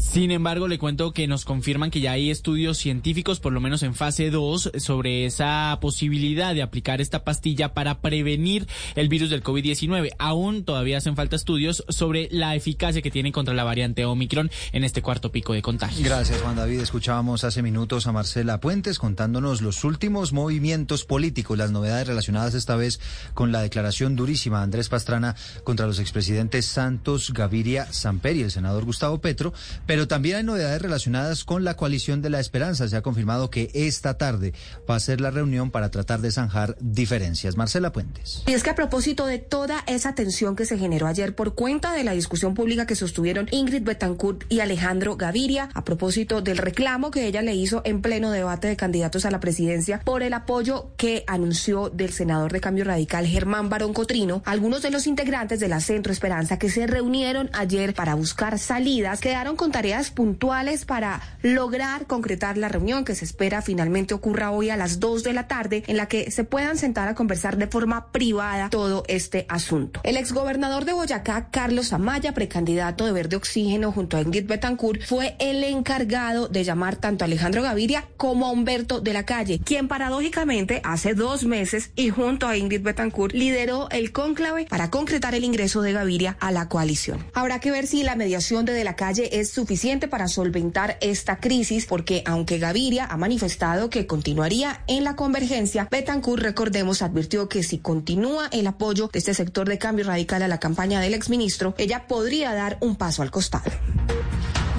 Sin embargo, le cuento que nos confirman que ya hay estudios científicos, por lo menos en fase 2, sobre esa posibilidad de aplicar esta pastilla para prevenir el virus del COVID-19. Aún todavía hacen falta estudios sobre la eficacia que tiene contra la variante Omicron en este cuarto pico de contagios. Gracias, Juan David. Escuchábamos hace minutos a Marcela Puentes contándonos los últimos movimientos políticos, las novedades relacionadas esta vez con la declaración durísima de Andrés Pastrana contra los expresidentes Santos, Gaviria, Samper y el senador Gustavo Petro. Pero también hay novedades relacionadas con la coalición de la esperanza. Se ha confirmado que esta tarde va a ser la reunión para tratar de zanjar diferencias. Marcela Puentes. Y es que a propósito de toda esa tensión que se generó ayer por cuenta de la discusión pública que sostuvieron Ingrid Betancourt y Alejandro Gaviria, a propósito del reclamo que ella le hizo en pleno debate de candidatos a la presidencia por el apoyo que anunció del senador de Cambio Radical Germán Barón Cotrino, algunos de los integrantes de la Centro Esperanza que se reunieron ayer para buscar salidas quedaron con tareas puntuales para lograr concretar la reunión que se espera finalmente ocurra hoy a las 2 de la tarde en la que se puedan sentar a conversar de forma privada todo este asunto. El exgobernador de Boyacá, Carlos Amaya, precandidato de Verde Oxígeno junto a Ingrid Betancourt, fue el encargado de llamar tanto a Alejandro Gaviria como a Humberto de la Calle, quien paradójicamente hace dos meses y junto a Ingrid Betancourt lideró el cónclave para concretar el ingreso de Gaviria a la coalición. Habrá que ver si la mediación de de la Calle es suficiente para solventar esta crisis, porque aunque Gaviria ha manifestado que continuaría en la convergencia, Betancourt, recordemos, advirtió que si continúa el apoyo de este sector de cambio radical a la campaña del exministro, ella podría dar un paso al costado.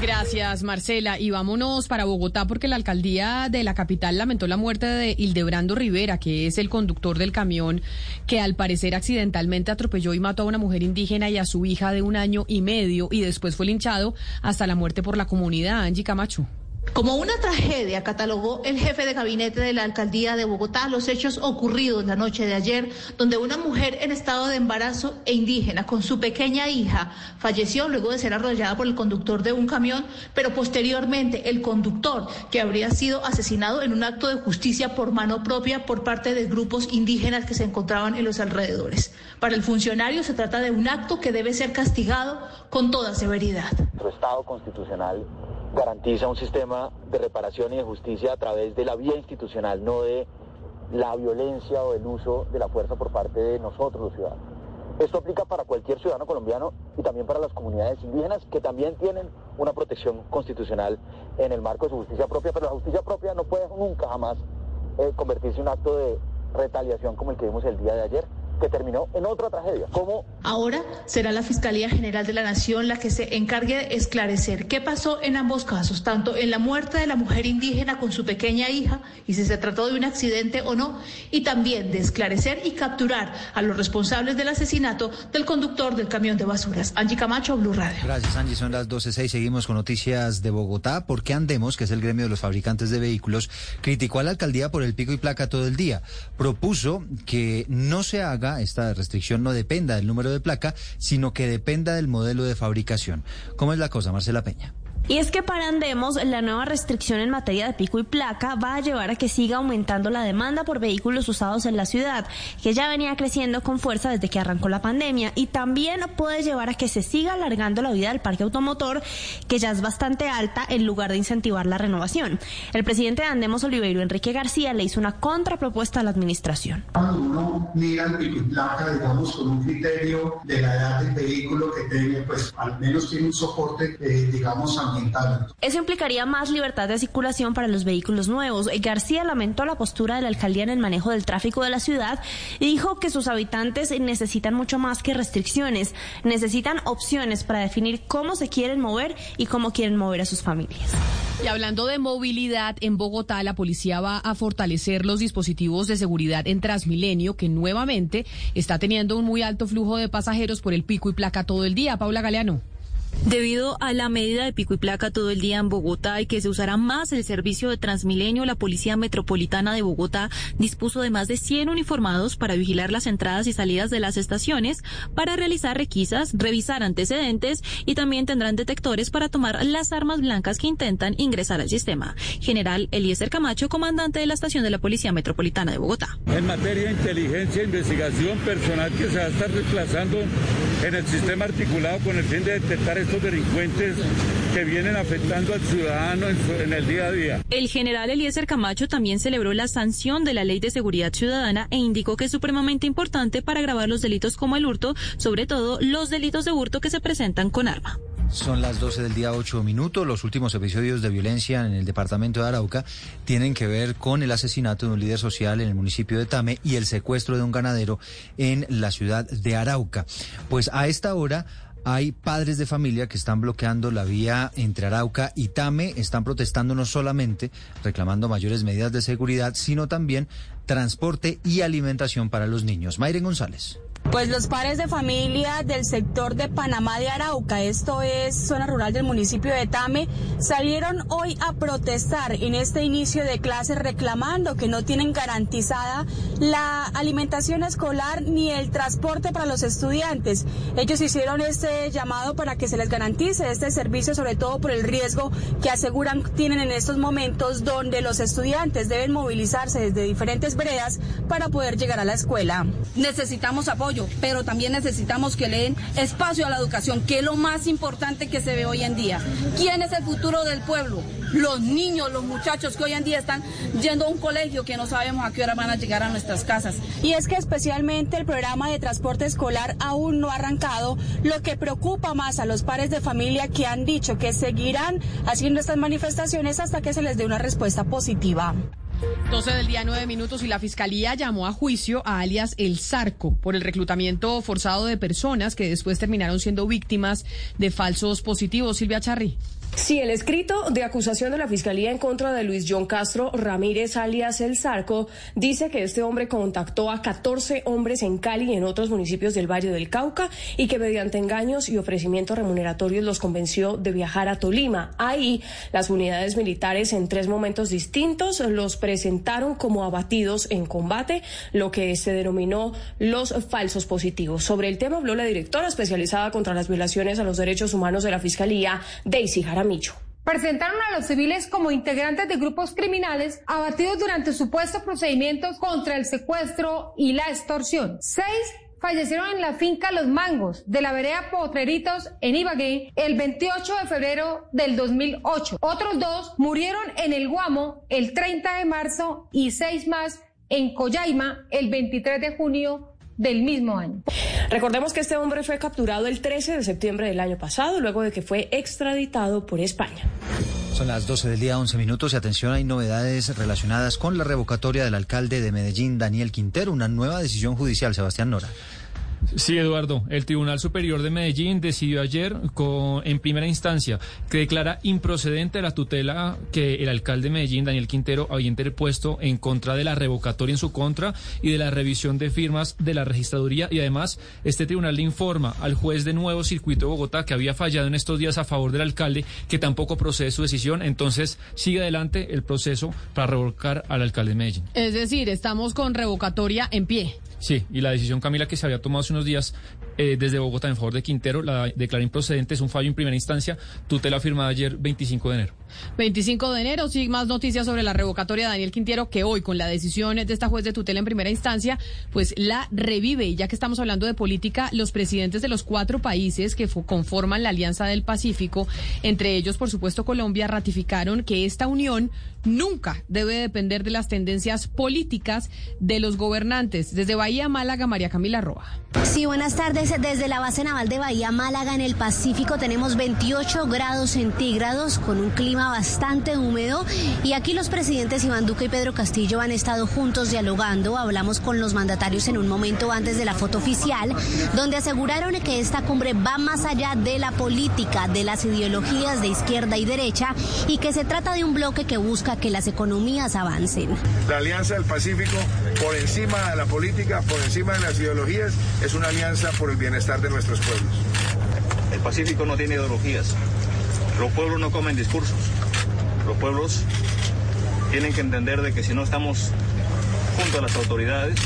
Gracias, Marcela. Y vámonos para Bogotá porque la alcaldía de la capital lamentó la muerte de Hildebrando Rivera, que es el conductor del camión que al parecer accidentalmente atropelló y mató a una mujer indígena y a su hija de un año y medio y después fue linchado hasta la muerte por la comunidad. Angie Camacho. Como una tragedia catalogó el jefe de gabinete de la alcaldía de Bogotá los hechos ocurridos la noche de ayer, donde una mujer en estado de embarazo e indígena con su pequeña hija falleció luego de ser arrollada por el conductor de un camión, pero posteriormente el conductor, que habría sido asesinado en un acto de justicia por mano propia por parte de grupos indígenas que se encontraban en los alrededores. Para el funcionario se trata de un acto que debe ser castigado con toda severidad. Nuestro Estado constitucional garantiza un sistema de reparación y de justicia a través de la vía institucional, no de la violencia o el uso de la fuerza por parte de nosotros los ciudadanos. Esto aplica para cualquier ciudadano colombiano y también para las comunidades indígenas que también tienen una protección constitucional en el marco de su justicia propia, pero la justicia propia no puede nunca jamás eh, convertirse en un acto de retaliación como el que vimos el día de ayer que terminó en otra tragedia. Ahora será la Fiscalía General de la Nación la que se encargue de esclarecer qué pasó en ambos casos, tanto en la muerte de la mujer indígena con su pequeña hija y si se trató de un accidente o no, y también de esclarecer y capturar a los responsables del asesinato del conductor del camión de basuras. Angie Camacho, Blue Radio. Gracias, Angie. Son las 12.06. Seguimos con noticias de Bogotá. Porque Andemos, que es el gremio de los fabricantes de vehículos, criticó a la alcaldía por el pico y placa todo el día. Propuso que no se haga esta restricción no dependa del número de placa, sino que dependa del modelo de fabricación. ¿Cómo es la cosa, Marcela Peña? Y es que para Andemos, la nueva restricción en materia de pico y placa va a llevar a que siga aumentando la demanda por vehículos usados en la ciudad, que ya venía creciendo con fuerza desde que arrancó la pandemia, y también puede llevar a que se siga alargando la vida del parque automotor, que ya es bastante alta, en lugar de incentivar la renovación. El presidente de Andemos, Oliveiro Enrique García, le hizo una contrapropuesta a la administración. Cuando uno mira el pico y placa, digamos, con un criterio de la edad del vehículo que tiene, pues al menos tiene un soporte, eh, digamos, ambiental eso implicaría más libertad de circulación para los vehículos nuevos. García lamentó la postura de la alcaldía en el manejo del tráfico de la ciudad y dijo que sus habitantes necesitan mucho más que restricciones, necesitan opciones para definir cómo se quieren mover y cómo quieren mover a sus familias. Y hablando de movilidad, en Bogotá la policía va a fortalecer los dispositivos de seguridad en Transmilenio, que nuevamente está teniendo un muy alto flujo de pasajeros por el pico y placa todo el día. Paula Galeano. Debido a la medida de pico y placa todo el día en Bogotá y que se usará más el servicio de Transmilenio, la Policía Metropolitana de Bogotá dispuso de más de 100 uniformados para vigilar las entradas y salidas de las estaciones, para realizar requisas, revisar antecedentes y también tendrán detectores para tomar las armas blancas que intentan ingresar al sistema. General Eliezer Camacho, comandante de la estación de la Policía Metropolitana de Bogotá. En materia de inteligencia e investigación, personal que se va a estar desplazando en el sistema articulado con el fin de detectar estos delincuentes que vienen afectando al ciudadano en, el día a día. El general Eliezer Camacho también celebró la sanción de la Ley de Seguridad Ciudadana e indicó que es supremamente importante para grabar los delitos como el hurto, sobre todo los delitos de hurto que se presentan con arma. Son las 12 del día 8 minutos. Los últimos episodios de violencia en el departamento de Arauca tienen que ver con el asesinato de un líder social en el municipio de Tame y el secuestro de un ganadero en la ciudad de Arauca. Pues a esta hora hay padres de familia que están bloqueando la vía entre Arauca y Tame, están protestando no solamente reclamando mayores medidas de seguridad, sino también transporte y alimentación para los niños. Mayren González. Pues los padres de familia del sector de Panamá de Arauca, esto es zona rural del municipio de Tame, salieron hoy a protestar en este inicio de clases reclamando que no tienen garantizada la alimentación escolar ni el transporte para los estudiantes. Ellos hicieron este llamado para que se les garantice este servicio, sobre todo por el riesgo que aseguran tienen en estos momentos donde los estudiantes deben movilizarse desde diferentes veredas para poder llegar a la escuela. Necesitamos apoyo pero también necesitamos que le den espacio a la educación, que es lo más importante que se ve hoy en día. ¿Quién es el futuro del pueblo? Los niños, los muchachos que hoy en día están yendo a un colegio que no sabemos a qué hora van a llegar a nuestras casas. Y es que especialmente el programa de transporte escolar aún no ha arrancado, lo que preocupa más a los padres de familia que han dicho que seguirán haciendo estas manifestaciones hasta que se les dé una respuesta positiva. 12 del día, 9 minutos y la fiscalía llamó a juicio a alias El Zarco por el reclutamiento forzado de personas que después terminaron siendo víctimas de falsos positivos. Silvia Charri. Sí, el escrito de acusación de la Fiscalía en contra de Luis John Castro Ramírez, alias El Zarco, dice que este hombre contactó a 14 hombres en Cali y en otros municipios del Valle del Cauca y que mediante engaños y ofrecimientos remuneratorios los convenció de viajar a Tolima. Ahí, las unidades militares en tres momentos distintos los presentaron como abatidos en combate, lo que se denominó los falsos positivos. Sobre el tema habló la directora especializada contra las violaciones a los derechos humanos de la Fiscalía, Daisy Presentaron a los civiles como integrantes de grupos criminales abatidos durante supuestos procedimientos contra el secuestro y la extorsión. Seis fallecieron en la finca Los Mangos de la vereda Potreritos en Ibagué el 28 de febrero del 2008. Otros dos murieron en el Guamo el 30 de marzo y seis más en Coyaima el 23 de junio del mismo año. Recordemos que este hombre fue capturado el 13 de septiembre del año pasado, luego de que fue extraditado por España. Son las 12 del día, 11 minutos y atención, hay novedades relacionadas con la revocatoria del alcalde de Medellín, Daniel Quintero, una nueva decisión judicial, Sebastián Nora. Sí, Eduardo. El Tribunal Superior de Medellín decidió ayer, con, en primera instancia, que declara improcedente la tutela que el alcalde de Medellín, Daniel Quintero, había interpuesto en contra de la revocatoria en su contra y de la revisión de firmas de la registraduría. Y además, este tribunal le informa al juez de Nuevo Circuito de Bogotá que había fallado en estos días a favor del alcalde, que tampoco procede su decisión. Entonces, sigue adelante el proceso para revocar al alcalde de Medellín. Es decir, estamos con revocatoria en pie. Sí, y la decisión, Camila, que se había tomado hace unos días eh, desde Bogotá en favor de Quintero, la declara improcedente, es un fallo en primera instancia, tutela firmada ayer 25 de enero. 25 de enero, sí, más noticias sobre la revocatoria de Daniel Quintero, que hoy, con la decisión de esta juez de tutela en primera instancia, pues la revive. Y ya que estamos hablando de política, los presidentes de los cuatro países que conforman la Alianza del Pacífico, entre ellos, por supuesto, Colombia, ratificaron que esta unión nunca debe depender de las tendencias políticas de los gobernantes. Desde Bahía Málaga, María Camila Roa. Sí, buenas tardes. Desde la base naval de Bahía Málaga en el Pacífico tenemos 28 grados centígrados con un clima bastante húmedo y aquí los presidentes Iván Duque y Pedro Castillo han estado juntos dialogando. Hablamos con los mandatarios en un momento antes de la foto oficial, donde aseguraron que esta cumbre va más allá de la política, de las ideologías de izquierda y derecha y que se trata de un bloque que busca que las economías avancen. La Alianza del Pacífico, por encima de la política, por encima de las ideologías, es una alianza por el bienestar de nuestros pueblos. El Pacífico no tiene ideologías. Los pueblos no comen discursos. Los pueblos tienen que entender de que si no estamos junto a las autoridades,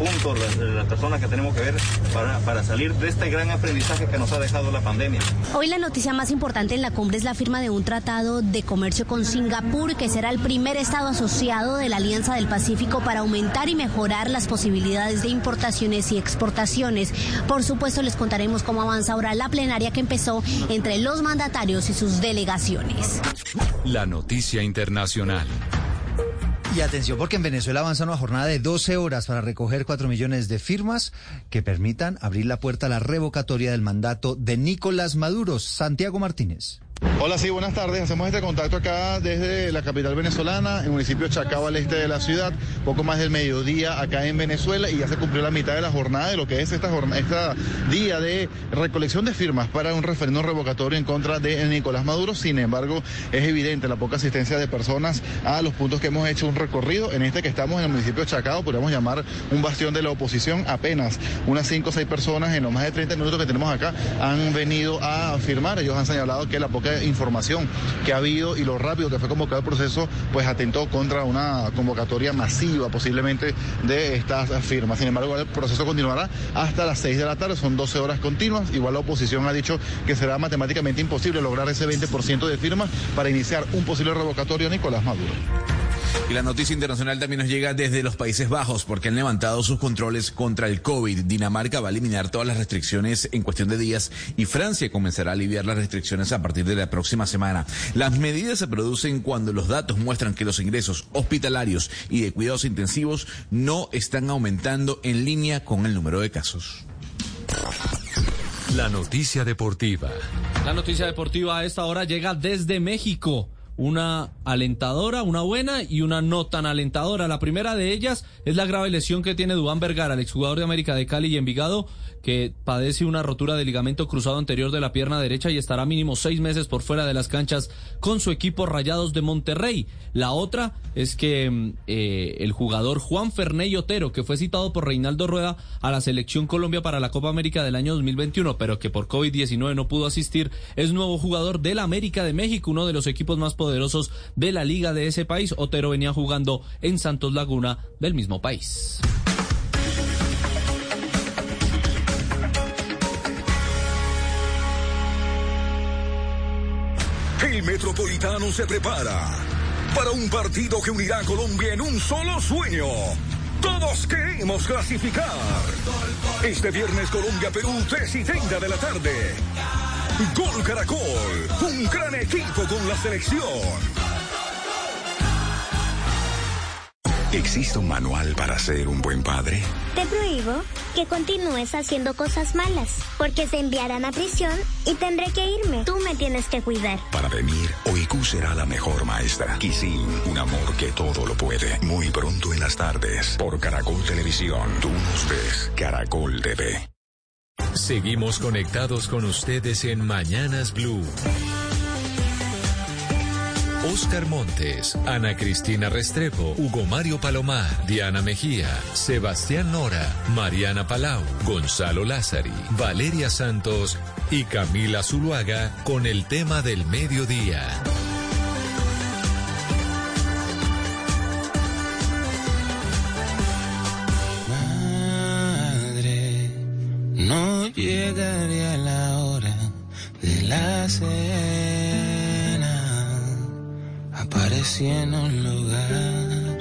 juntos las, las, personas que tenemos que ver para, para salir de este gran aprendizaje que nos ha dejado la pandemia. Hoy la noticia más importante en la cumbre es la firma de un tratado de comercio con Singapur, que será el primer estado asociado de la Alianza del Pacífico para aumentar y mejorar las posibilidades de importaciones y exportaciones. Por supuesto, les contaremos cómo avanza ahora la plenaria que empezó entre los mandatarios y sus delegaciones. La noticia internacional. Y atención, porque en Venezuela avanza una jornada de 12 horas para recoger 4 millones de firmas que permitan abrir la puerta a la revocatoria del mandato de Nicolás Maduro. Santiago Martínez. Hola, sí, buenas tardes. Hacemos este contacto acá desde la capital venezolana, en el municipio de Chacao, al este de la ciudad, poco más del mediodía acá en Venezuela y ya se cumplió la mitad de la jornada de lo que es esta esta día de recolección de firmas para un referéndum revocatorio en contra de Nicolás Maduro. Sin embargo, es evidente la poca asistencia de personas a los puntos que hemos hecho un recorrido. En este que estamos en el municipio de Chacao, podríamos llamar un bastión de la oposición. Apenas unas 5 o 6 personas en los más de 30 minutos que tenemos acá han venido a firmar. Ellos han señalado que la poca información que ha habido y lo rápido que fue convocado el proceso, pues atentó contra una convocatoria masiva posiblemente de estas firmas. Sin embargo, el proceso continuará hasta las 6 de la tarde, son 12 horas continuas. Igual la oposición ha dicho que será matemáticamente imposible lograr ese 20% de firmas para iniciar un posible revocatorio Nicolás Maduro. Y la noticia internacional también nos llega desde los Países Bajos porque han levantado sus controles contra el COVID. Dinamarca va a eliminar todas las restricciones en cuestión de días y Francia comenzará a aliviar las restricciones a partir de la próxima semana. Las medidas se producen cuando los datos muestran que los ingresos hospitalarios y de cuidados intensivos no están aumentando en línea con el número de casos. La noticia deportiva. La noticia deportiva a esta hora llega desde México. Una alentadora, una buena y una no tan alentadora. La primera de ellas es la grave lesión que tiene Dubán Vergara, el exjugador de América de Cali y Envigado, que padece una rotura de ligamento cruzado anterior de la pierna derecha y estará mínimo seis meses por fuera de las canchas con su equipo Rayados de Monterrey. La otra es que mm, eh, el jugador Juan Ferney Otero, que fue citado por Reinaldo Rueda a la selección Colombia para la Copa América del año 2021, pero que por COVID-19 no pudo asistir, es nuevo jugador del América de México, uno de los equipos más poderosos de la liga de ese país. Otero venía jugando en Santos Laguna del mismo país. Metropolitano se prepara para un partido que unirá a Colombia en un solo sueño. Todos queremos clasificar. Este viernes Colombia-Perú, 3 y 30 de la tarde. Gol Caracol, un gran equipo con la selección. ¿Existe un manual para ser un buen padre? Te prohíbo que continúes haciendo cosas malas, porque se enviarán a prisión y tendré que irme. Tú me tienes que cuidar. Para venir, Oiku será la mejor maestra. Kisin, un amor que todo lo puede. Muy pronto en las tardes, por Caracol Televisión. Tú nos ves, Caracol TV. Seguimos conectados con ustedes en Mañanas Blue. Oscar Montes, Ana Cristina Restrepo, Hugo Mario Palomar, Diana Mejía, Sebastián Nora, Mariana Palau, Gonzalo Lázari, Valeria Santos y Camila Zuluaga con el tema del mediodía. Madre, no llegaría la hora de la Aparecí en un lugar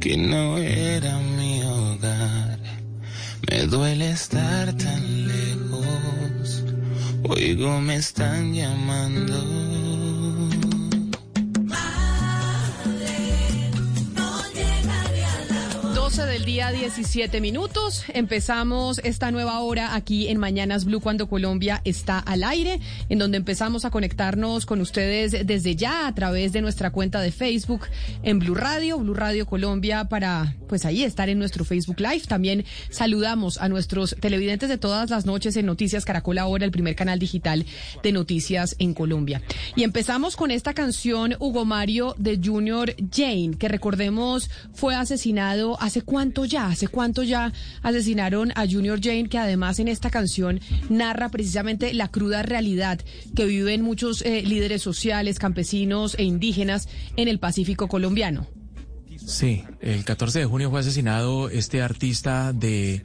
que no era mi hogar. Me duele estar tan lejos. Oigo, me están llamando. 12 del día, 17 minutos. Empezamos esta nueva hora aquí en Mañanas Blue cuando Colombia está al aire, en donde empezamos a conectarnos con ustedes desde ya a través de nuestra cuenta de Facebook en Blue Radio, Blue Radio Colombia, para pues ahí estar en nuestro Facebook Live. También saludamos a nuestros televidentes de todas las noches en Noticias Caracol Ahora, el primer canal digital de noticias en Colombia. Y empezamos con esta canción Hugo Mario de Junior Jane, que recordemos fue asesinado hace cuánto ya? ¿Hace cuánto ya asesinaron a Junior Jane, que además en esta canción narra precisamente la cruda realidad que viven muchos eh, líderes sociales, campesinos e indígenas en el Pacífico colombiano? Sí, el 14 de junio fue asesinado este artista de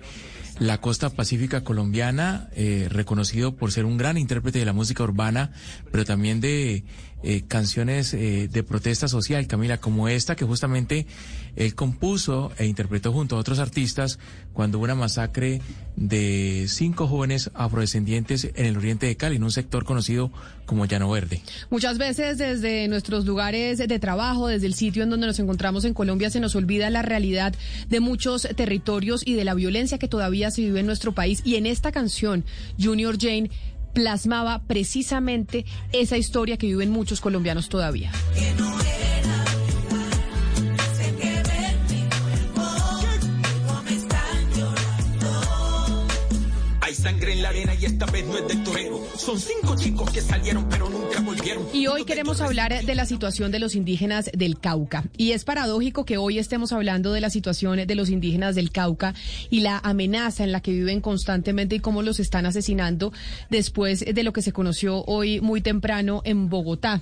la costa pacífica colombiana, eh, reconocido por ser un gran intérprete de la música urbana, pero también de eh, canciones de protesta social, Camila, como esta que justamente él compuso e interpretó junto a otros artistas cuando hubo una masacre de cinco jóvenes afrodescendientes en el oriente de Cali, en un sector conocido como Llano Verde. Muchas veces desde nuestros lugares de trabajo, desde el sitio en donde nos encontramos en Colombia, se nos olvida la realidad de muchos territorios y de la violencia que todavía se vive en nuestro país. Y en esta canción, Junior Jane plasmaba precisamente esa historia que viven muchos colombianos todavía. Y hoy queremos hablar de la situación de los indígenas del Cauca. Y es paradójico que hoy estemos hablando de la situación de los indígenas del Cauca y la amenaza en la que viven constantemente y cómo los están asesinando después de lo que se conoció hoy muy temprano en Bogotá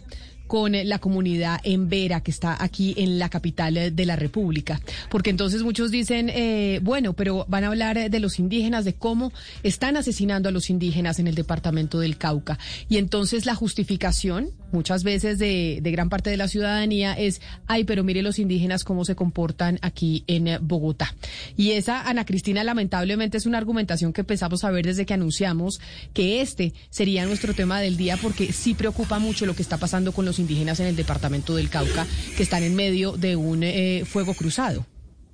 con la comunidad en Vera, que está aquí en la capital de la República. Porque entonces muchos dicen, eh, bueno, pero van a hablar de los indígenas, de cómo están asesinando a los indígenas en el departamento del Cauca. Y entonces la justificación, muchas veces de, de gran parte de la ciudadanía, es, ay, pero mire los indígenas cómo se comportan aquí en Bogotá. Y esa, Ana Cristina, lamentablemente es una argumentación que empezamos a ver desde que anunciamos que este sería nuestro tema del día, porque sí preocupa mucho lo que está pasando con los indígenas en el departamento del Cauca que están en medio de un eh, fuego cruzado.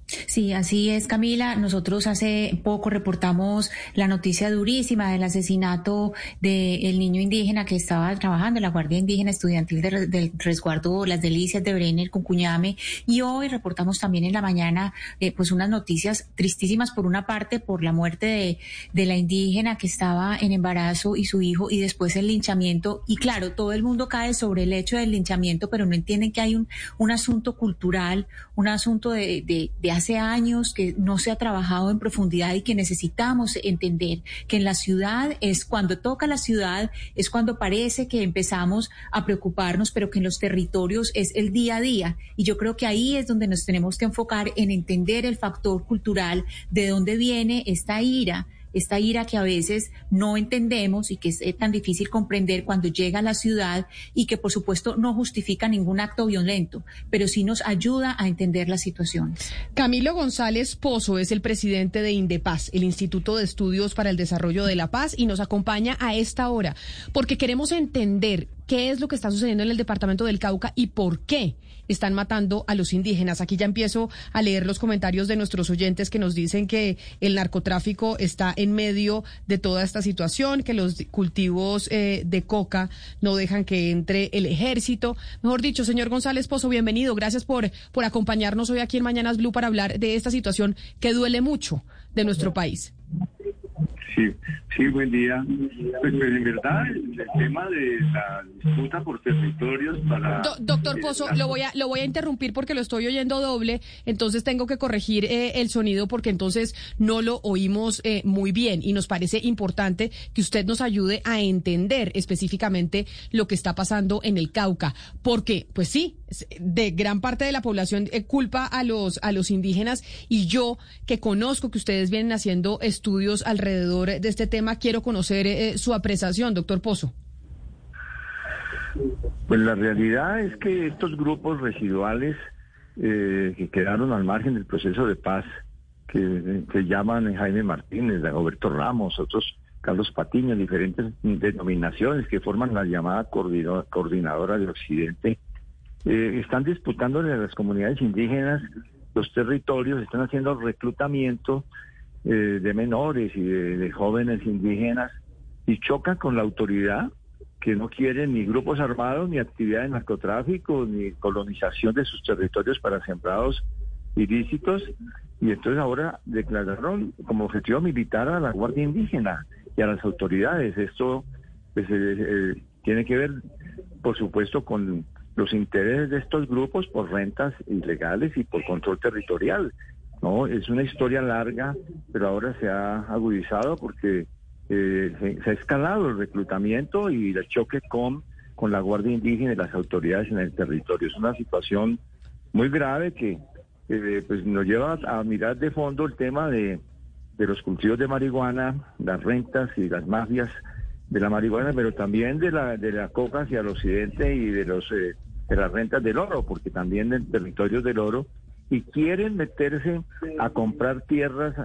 Sí, así es, Camila. Nosotros hace poco reportamos la noticia durísima del asesinato del niño indígena que estaba trabajando en la Guardia Indígena Estudiantil del Resguardo Las Delicias de Brenner con Cuñame. Y hoy reportamos también en la mañana eh, pues unas noticias tristísimas por una parte por la muerte de, de la indígena que estaba en embarazo y su hijo y después el linchamiento. Y claro, todo el mundo cae sobre el hecho del linchamiento, pero no entienden que hay un, un asunto cultural, un asunto de, de, de hace años que no se ha trabajado en profundidad y que necesitamos entender que en la ciudad es cuando toca la ciudad, es cuando parece que empezamos a preocuparnos, pero que en los territorios es el día a día. Y yo creo que ahí es donde nos tenemos que enfocar en entender el factor cultural, de dónde viene esta ira esta ira que a veces no entendemos y que es eh, tan difícil comprender cuando llega a la ciudad y que por supuesto no justifica ningún acto violento, pero sí nos ayuda a entender la situación. Camilo González Pozo es el presidente de Indepaz, el Instituto de Estudios para el Desarrollo de la Paz, y nos acompaña a esta hora porque queremos entender qué es lo que está sucediendo en el departamento del Cauca y por qué están matando a los indígenas. Aquí ya empiezo a leer los comentarios de nuestros oyentes que nos dicen que el narcotráfico está en medio de toda esta situación, que los cultivos eh, de coca no dejan que entre el ejército. Mejor dicho, señor González Pozo, bienvenido. Gracias por, por acompañarnos hoy aquí en Mañanas Blue para hablar de esta situación que duele mucho de nuestro país. Sí, sí, buen día. Pues, pues, en verdad el, tema de la disputa por territorios para... doctor Pozo, lo voy, a, lo voy a interrumpir porque lo estoy oyendo doble, entonces tengo que corregir eh, el sonido porque entonces no lo oímos eh, muy bien y nos parece importante que usted nos ayude a entender específicamente lo que está pasando en el Cauca. Porque, pues sí, de gran parte de la población eh, culpa a los, a los indígenas y yo que conozco que ustedes vienen haciendo estudios alrededor de este tema, quiero conocer eh, su apreciación, doctor Pozo. Pues la realidad es que estos grupos residuales eh, que quedaron al margen del proceso de paz, que se llaman Jaime Martínez, Roberto Ramos, otros Carlos Patiño, diferentes denominaciones que forman la llamada coordinadora del Occidente, eh, están disputando a las comunidades indígenas los territorios, están haciendo reclutamiento eh, de menores y de, jóvenes indígenas y chocan con la autoridad que no quiere ni grupos armados, ni actividad de narcotráfico, ni colonización de sus territorios para sembrados ilícitos. Y entonces ahora declararon como objetivo militar a la Guardia Indígena y a las autoridades. Esto pues, eh, tiene que ver, por supuesto, con los intereses de estos grupos por rentas ilegales y por control territorial. Es una historia larga, pero ahora se ha agudizado porque eh, se, ha escalado el reclutamiento y el choque con, con la Guardia Indígena y las autoridades en el territorio. Es una situación muy grave que eh, pues nos lleva a mirar de fondo el tema de, de los cultivos de marihuana, las rentas y las mafias de la marihuana, pero también de la de la coca hacia el occidente y de los eh, de las rentas del oro, porque también en territorios del oro, y quieren meterse a comprar tierras,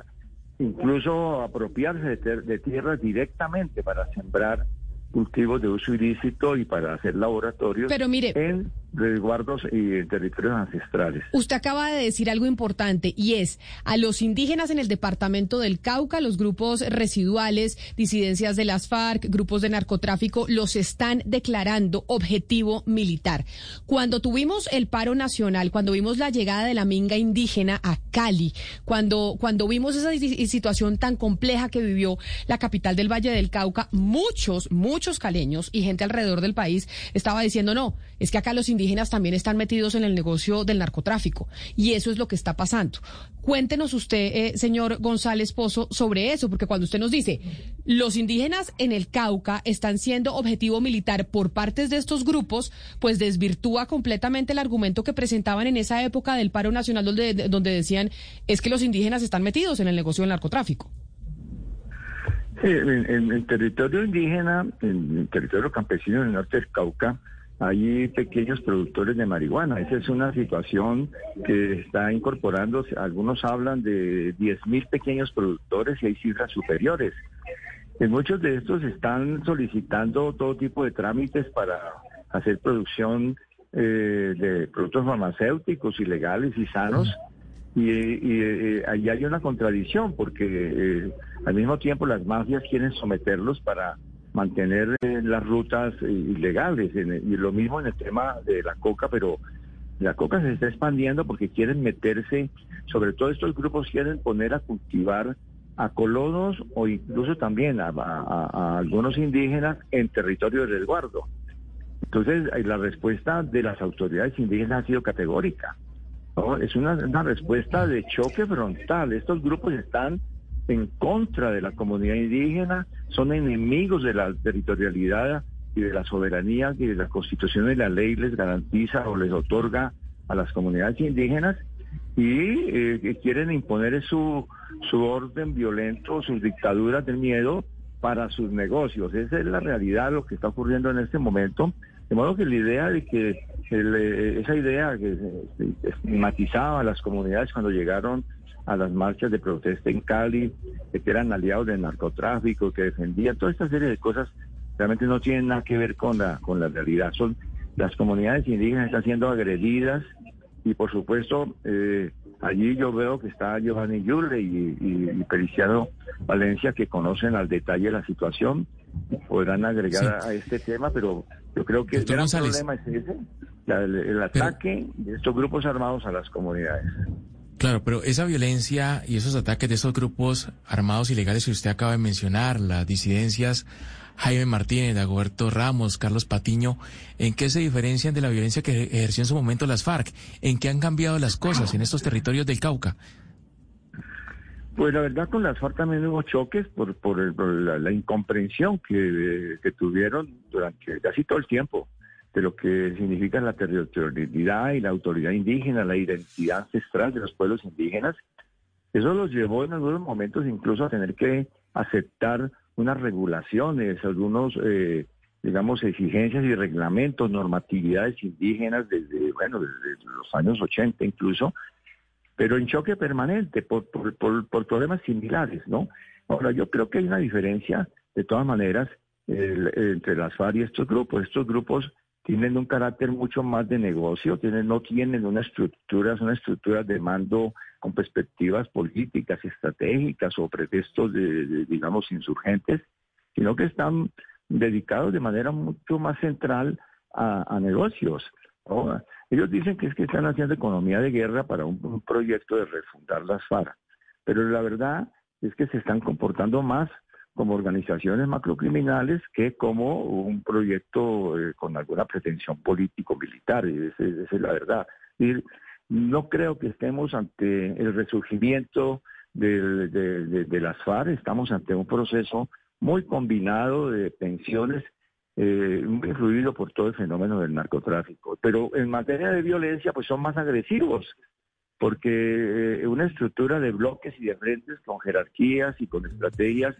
incluso apropiarse de, tierras directamente para sembrar cultivos de uso ilícito y para hacer laboratorios Pero mire, en resguardos y territorios ancestrales. Usted acaba de decir algo importante y es a los indígenas en el departamento del Cauca, los grupos residuales, disidencias de las FARC, grupos de narcotráfico, los están declarando objetivo militar. Cuando tuvimos el paro nacional, cuando vimos la llegada de la minga indígena a Cali, cuando, cuando vimos esa situación tan compleja que vivió la capital del Valle del Cauca, muchos, muchos caleños y gente alrededor del país estaba diciendo no, es que acá los indígenas indígenas también están metidos en el negocio del narcotráfico y eso es lo que está pasando. Cuéntenos usted, eh, señor González Pozo, sobre eso, porque cuando usted nos dice, los indígenas en el Cauca están siendo objetivo militar por partes de estos grupos, pues desvirtúa completamente el argumento que presentaban en esa época del paro nacional donde, donde decían, es que los indígenas están metidos en el negocio del narcotráfico. En, el territorio indígena, en el territorio campesino en el norte del Cauca, hay pequeños productores de marihuana. Esa es una situación que está incorporando, algunos hablan de 10.000 pequeños productores y hay cifras superiores. En muchos de estos están solicitando todo tipo de trámites para hacer producción eh, de productos farmacéuticos ilegales y sanos Y, y ahí hay una contradicción, porque al mismo tiempo las mafias quieren someterlos para mantener las rutas ilegales. Y lo mismo en el tema de la coca, pero la coca se está expandiendo porque quieren meterse, sobre todo estos grupos quieren poner a cultivar a colonos o incluso también a, algunos indígenas en territorio de resguardo. Entonces, la respuesta de las autoridades indígenas ha sido categórica. Es una, una respuesta de choque frontal. Estos grupos están en contra de la comunidad indígena, son enemigos de la territorialidad y de la soberanía que la Constitución y la ley les garantiza o les otorga a las comunidades indígenas y eh, quieren imponer su, su orden violento, sus dictaduras del miedo para sus negocios. Esa es la realidad, lo que está ocurriendo en este momento. De modo que la idea de que eh, esa idea que estigmatizaba a las comunidades cuando llegaron a las marchas de protesta en Cali, que eran aliados del narcotráfico, que defendían toda esta serie de cosas, realmente no tienen nada que ver con la, con la realidad. Son las comunidades indígenas están siendo agredidas y por supuesto eh, allí yo veo que está Giovanni Yule y, y, Periciano Valencia que conocen al detalle la situación podrán agregar a este tema pero yo creo que el gran problema es ese el, ataque de estos grupos armados a las comunidades Claro, pero esa violencia y esos ataques de esos grupos armados ilegales que usted acaba de mencionar, las disidencias, Jaime Martínez, Dagoberto Ramos, Carlos Patiño, ¿en qué se diferencian de la violencia que ejerció en su momento las FARC? ¿En qué han cambiado las cosas en estos territorios del Cauca? Pues la verdad con las FARC también hubo choques por, por, la, incomprensión que, que tuvieron durante casi todo el tiempo de lo que significa la territorialidad y la autoridad indígena, la identidad ancestral de los pueblos indígenas. Eso los llevó en algunos momentos incluso a tener que aceptar unas regulaciones, algunos, eh, digamos, exigencias y reglamentos, normatividades indígenas desde, bueno, desde los años 80 incluso, pero en choque permanente por, por, por, problemas similares, ¿no? Ahora, yo creo que hay una diferencia, de todas maneras, entre las FARC y estos grupos. Estos grupos tienen un carácter mucho más de negocio, tienen, no tienen una estructura, una estructura de mando con perspectivas políticas, estratégicas o pretextos de, digamos, insurgentes, sino que están dedicados de manera mucho más central a, negocios. Ellos dicen que es que están haciendo economía de guerra para un proyecto de refundar las FARC, pero la verdad es que se están comportando más como organizaciones macrocriminales que como un proyecto eh, con alguna pretensión político-militar, esa, es la verdad. Y no creo que estemos ante el resurgimiento de, las FARC, estamos ante un proceso muy combinado de tensiones, eh, influido por todo el fenómeno del narcotráfico. Pero en materia de violencia, pues son más agresivos, porque eh, una estructura de bloques y de frentes con jerarquías y con estrategias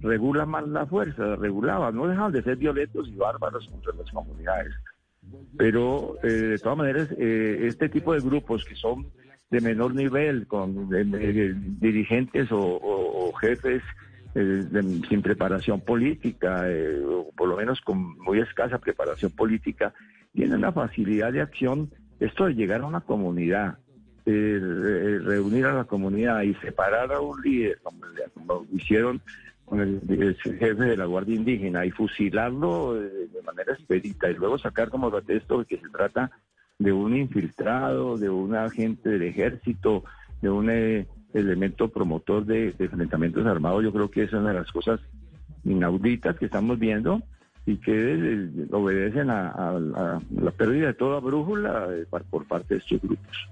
regula más la fuerza, regulaba, no dejaban de ser violentos y bárbaros contra las comunidades. Pero eh, de todas maneras, eh, este tipo de grupos que son de menor nivel, con dirigentes o, jefes eh, sin preparación política, o por lo menos con muy escasa preparación política, tienen la facilidad de acción, esto de llegar a una comunidad, reunir a la comunidad y separar a un líder, como hicieron con el, jefe de la Guardia Indígena y fusilarlo de, manera expedita y luego sacar como pretexto que se trata de un infiltrado, de un agente del ejército, de un eh, elemento promotor de, enfrentamientos armados, yo creo que es una de las cosas inauditas que estamos viendo y que eh, obedecen a, la pérdida de toda brújula eh, por parte de estos grupos.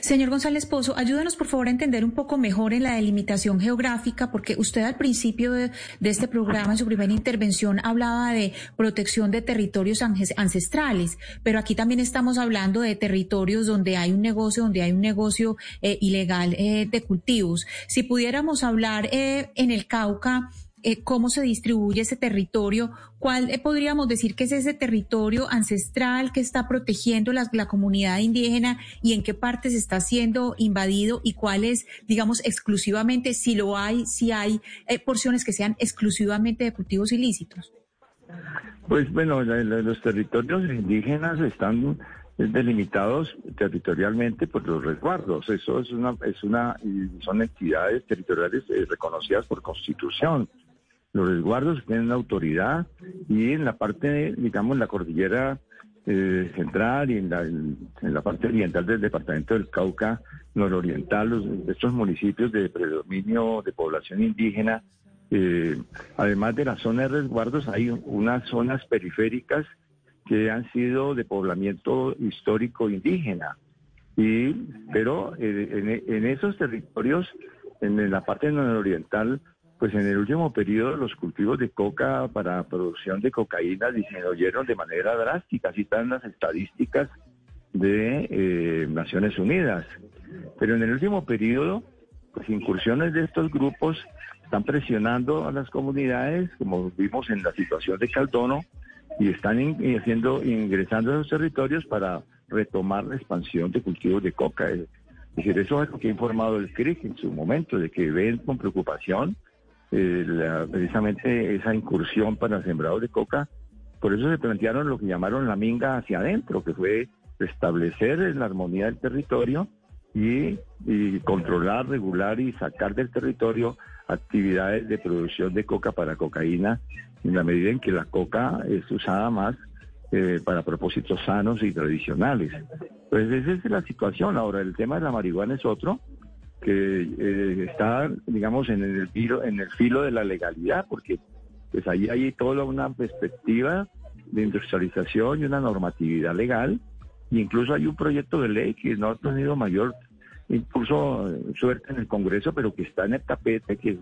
Señor González Pozo, ayúdanos por favor a entender un poco mejor en la delimitación geográfica, porque usted al principio de, este programa, en su primera intervención, hablaba de protección de territorios ancestrales, pero aquí también estamos hablando de territorios donde hay un negocio, donde hay un negocio eh, ilegal eh, de cultivos. Si pudiéramos hablar eh, en el Cauca, eh, cómo se distribuye ese territorio, cuál eh, podríamos decir que es ese territorio ancestral que está protegiendo la, comunidad indígena y en qué partes está siendo invadido y cuál es, digamos, exclusivamente, si lo hay, si hay eh, porciones que sean exclusivamente de cultivos ilícitos. Pues bueno, los territorios indígenas están delimitados territorialmente por los resguardos. Eso es una, es una, son entidades territoriales eh, reconocidas por constitución. Los resguardos tienen autoridad y en la parte, digamos, en la cordillera eh, central y en la, en, la parte oriental del departamento del Cauca, nororiental, los, estos municipios de predominio de población indígena, eh, además de las zonas de resguardos, hay unas zonas periféricas que han sido de poblamiento histórico indígena. Y, pero eh, en, esos territorios, en la parte nororiental, pues en el último periodo los cultivos de coca para producción de cocaína disminuyeron de manera drástica, así están las estadísticas de eh, Naciones Unidas. Pero en el último periodo, pues incursiones de estos grupos están presionando a las comunidades, como vimos en la situación de Caldono, y están haciendo, ingresando a esos territorios para retomar la expansión de cultivos de coca. Es decir, eso es lo que ha informado el CRIC en su momento, de que ven con preocupación eh, precisamente esa incursión para el sembrado de coca. Por eso se plantearon lo que llamaron la minga hacia adentro, que fue restablecer la armonía del territorio y, controlar, regular y sacar del territorio actividades de producción de coca para cocaína en la medida en que la coca es usada más eh, para propósitos sanos y tradicionales. Pues esa es la situación. Ahora, el tema de la marihuana es otro que eh, está, digamos, en el filo, en el filo de la legalidad, porque pues ahí hay toda una perspectiva de industrialización y una normatividad legal, e incluso hay un proyecto de ley que no ha tenido mayor impulso, eh, suerte en el Congreso, pero que está en el tapete, que,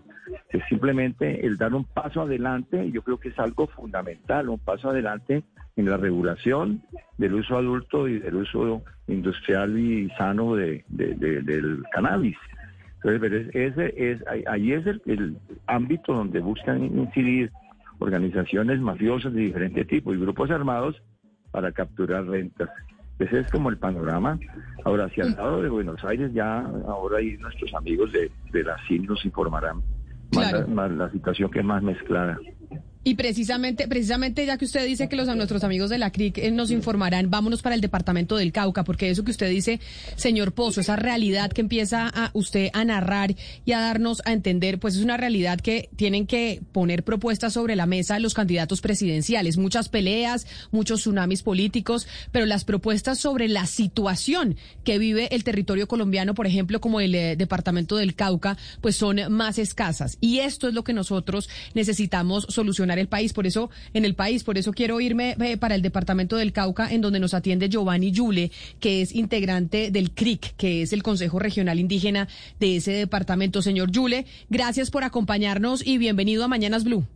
es simplemente el dar un paso adelante, yo creo que es algo fundamental, un paso adelante en la regulación del uso adulto y del uso industrial y sano de, del cannabis. Entonces, ese es, ahí es el, ámbito donde buscan incidir organizaciones mafiosas de diferente tipo y grupos armados para capturar rentas. Ese es como el panorama. Ahora, hacia el lado de Buenos Aires, ya ahora ahí nuestros amigos de, de la CIN nos informarán más la situación que es más mezclada. Y precisamente, precisamente ya que usted dice que los nuestros amigos de la CRIC eh, nos informarán, vámonos para el departamento del Cauca, porque eso que usted dice, señor Pozo, esa realidad que empieza a usted a narrar y a darnos a entender, pues es una realidad que tienen que poner propuestas sobre la mesa los candidatos presidenciales, muchas peleas, muchos tsunamis políticos, pero las propuestas sobre la situación que vive el territorio colombiano, por ejemplo, como el eh, departamento del Cauca, pues son más escasas. Y esto es lo que nosotros necesitamos solucionar el país. Por eso, en el país, por eso quiero irme eh, para el departamento del Cauca, en donde nos atiende Giovanni Yule, que es integrante del CRIC, que es el Consejo Regional Indígena de ese departamento. Señor Yule, gracias por acompañarnos y bienvenido a Mañanas Blue.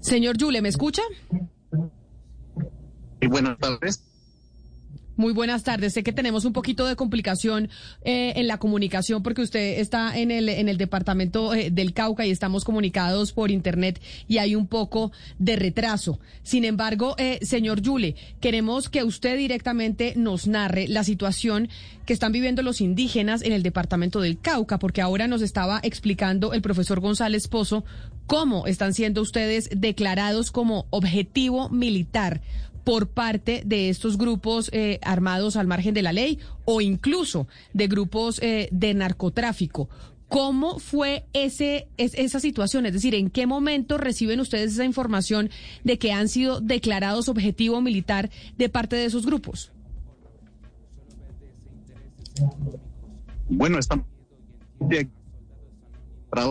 Señor Yule, ¿me escucha? Y buenas tardes. Muy buenas tardes. Sé que tenemos un poquito de complicación eh, en la comunicación porque usted está en el, en el departamento eh, del Cauca y estamos comunicados por Internet y hay un poco de retraso. Sin embargo, eh, señor Yule, queremos que usted directamente nos narre la situación que están viviendo los indígenas en el departamento del Cauca, porque ahora nos estaba explicando el profesor González Pozo cómo están siendo ustedes declarados como objetivo militar por parte de estos grupos eh, armados al margen de la ley o incluso de grupos eh, de narcotráfico. ¿Cómo fue ese, esa situación? Es decir, ¿en qué momento reciben ustedes esa información de que han sido declarados objetivo militar de parte de esos grupos? Bueno, estamos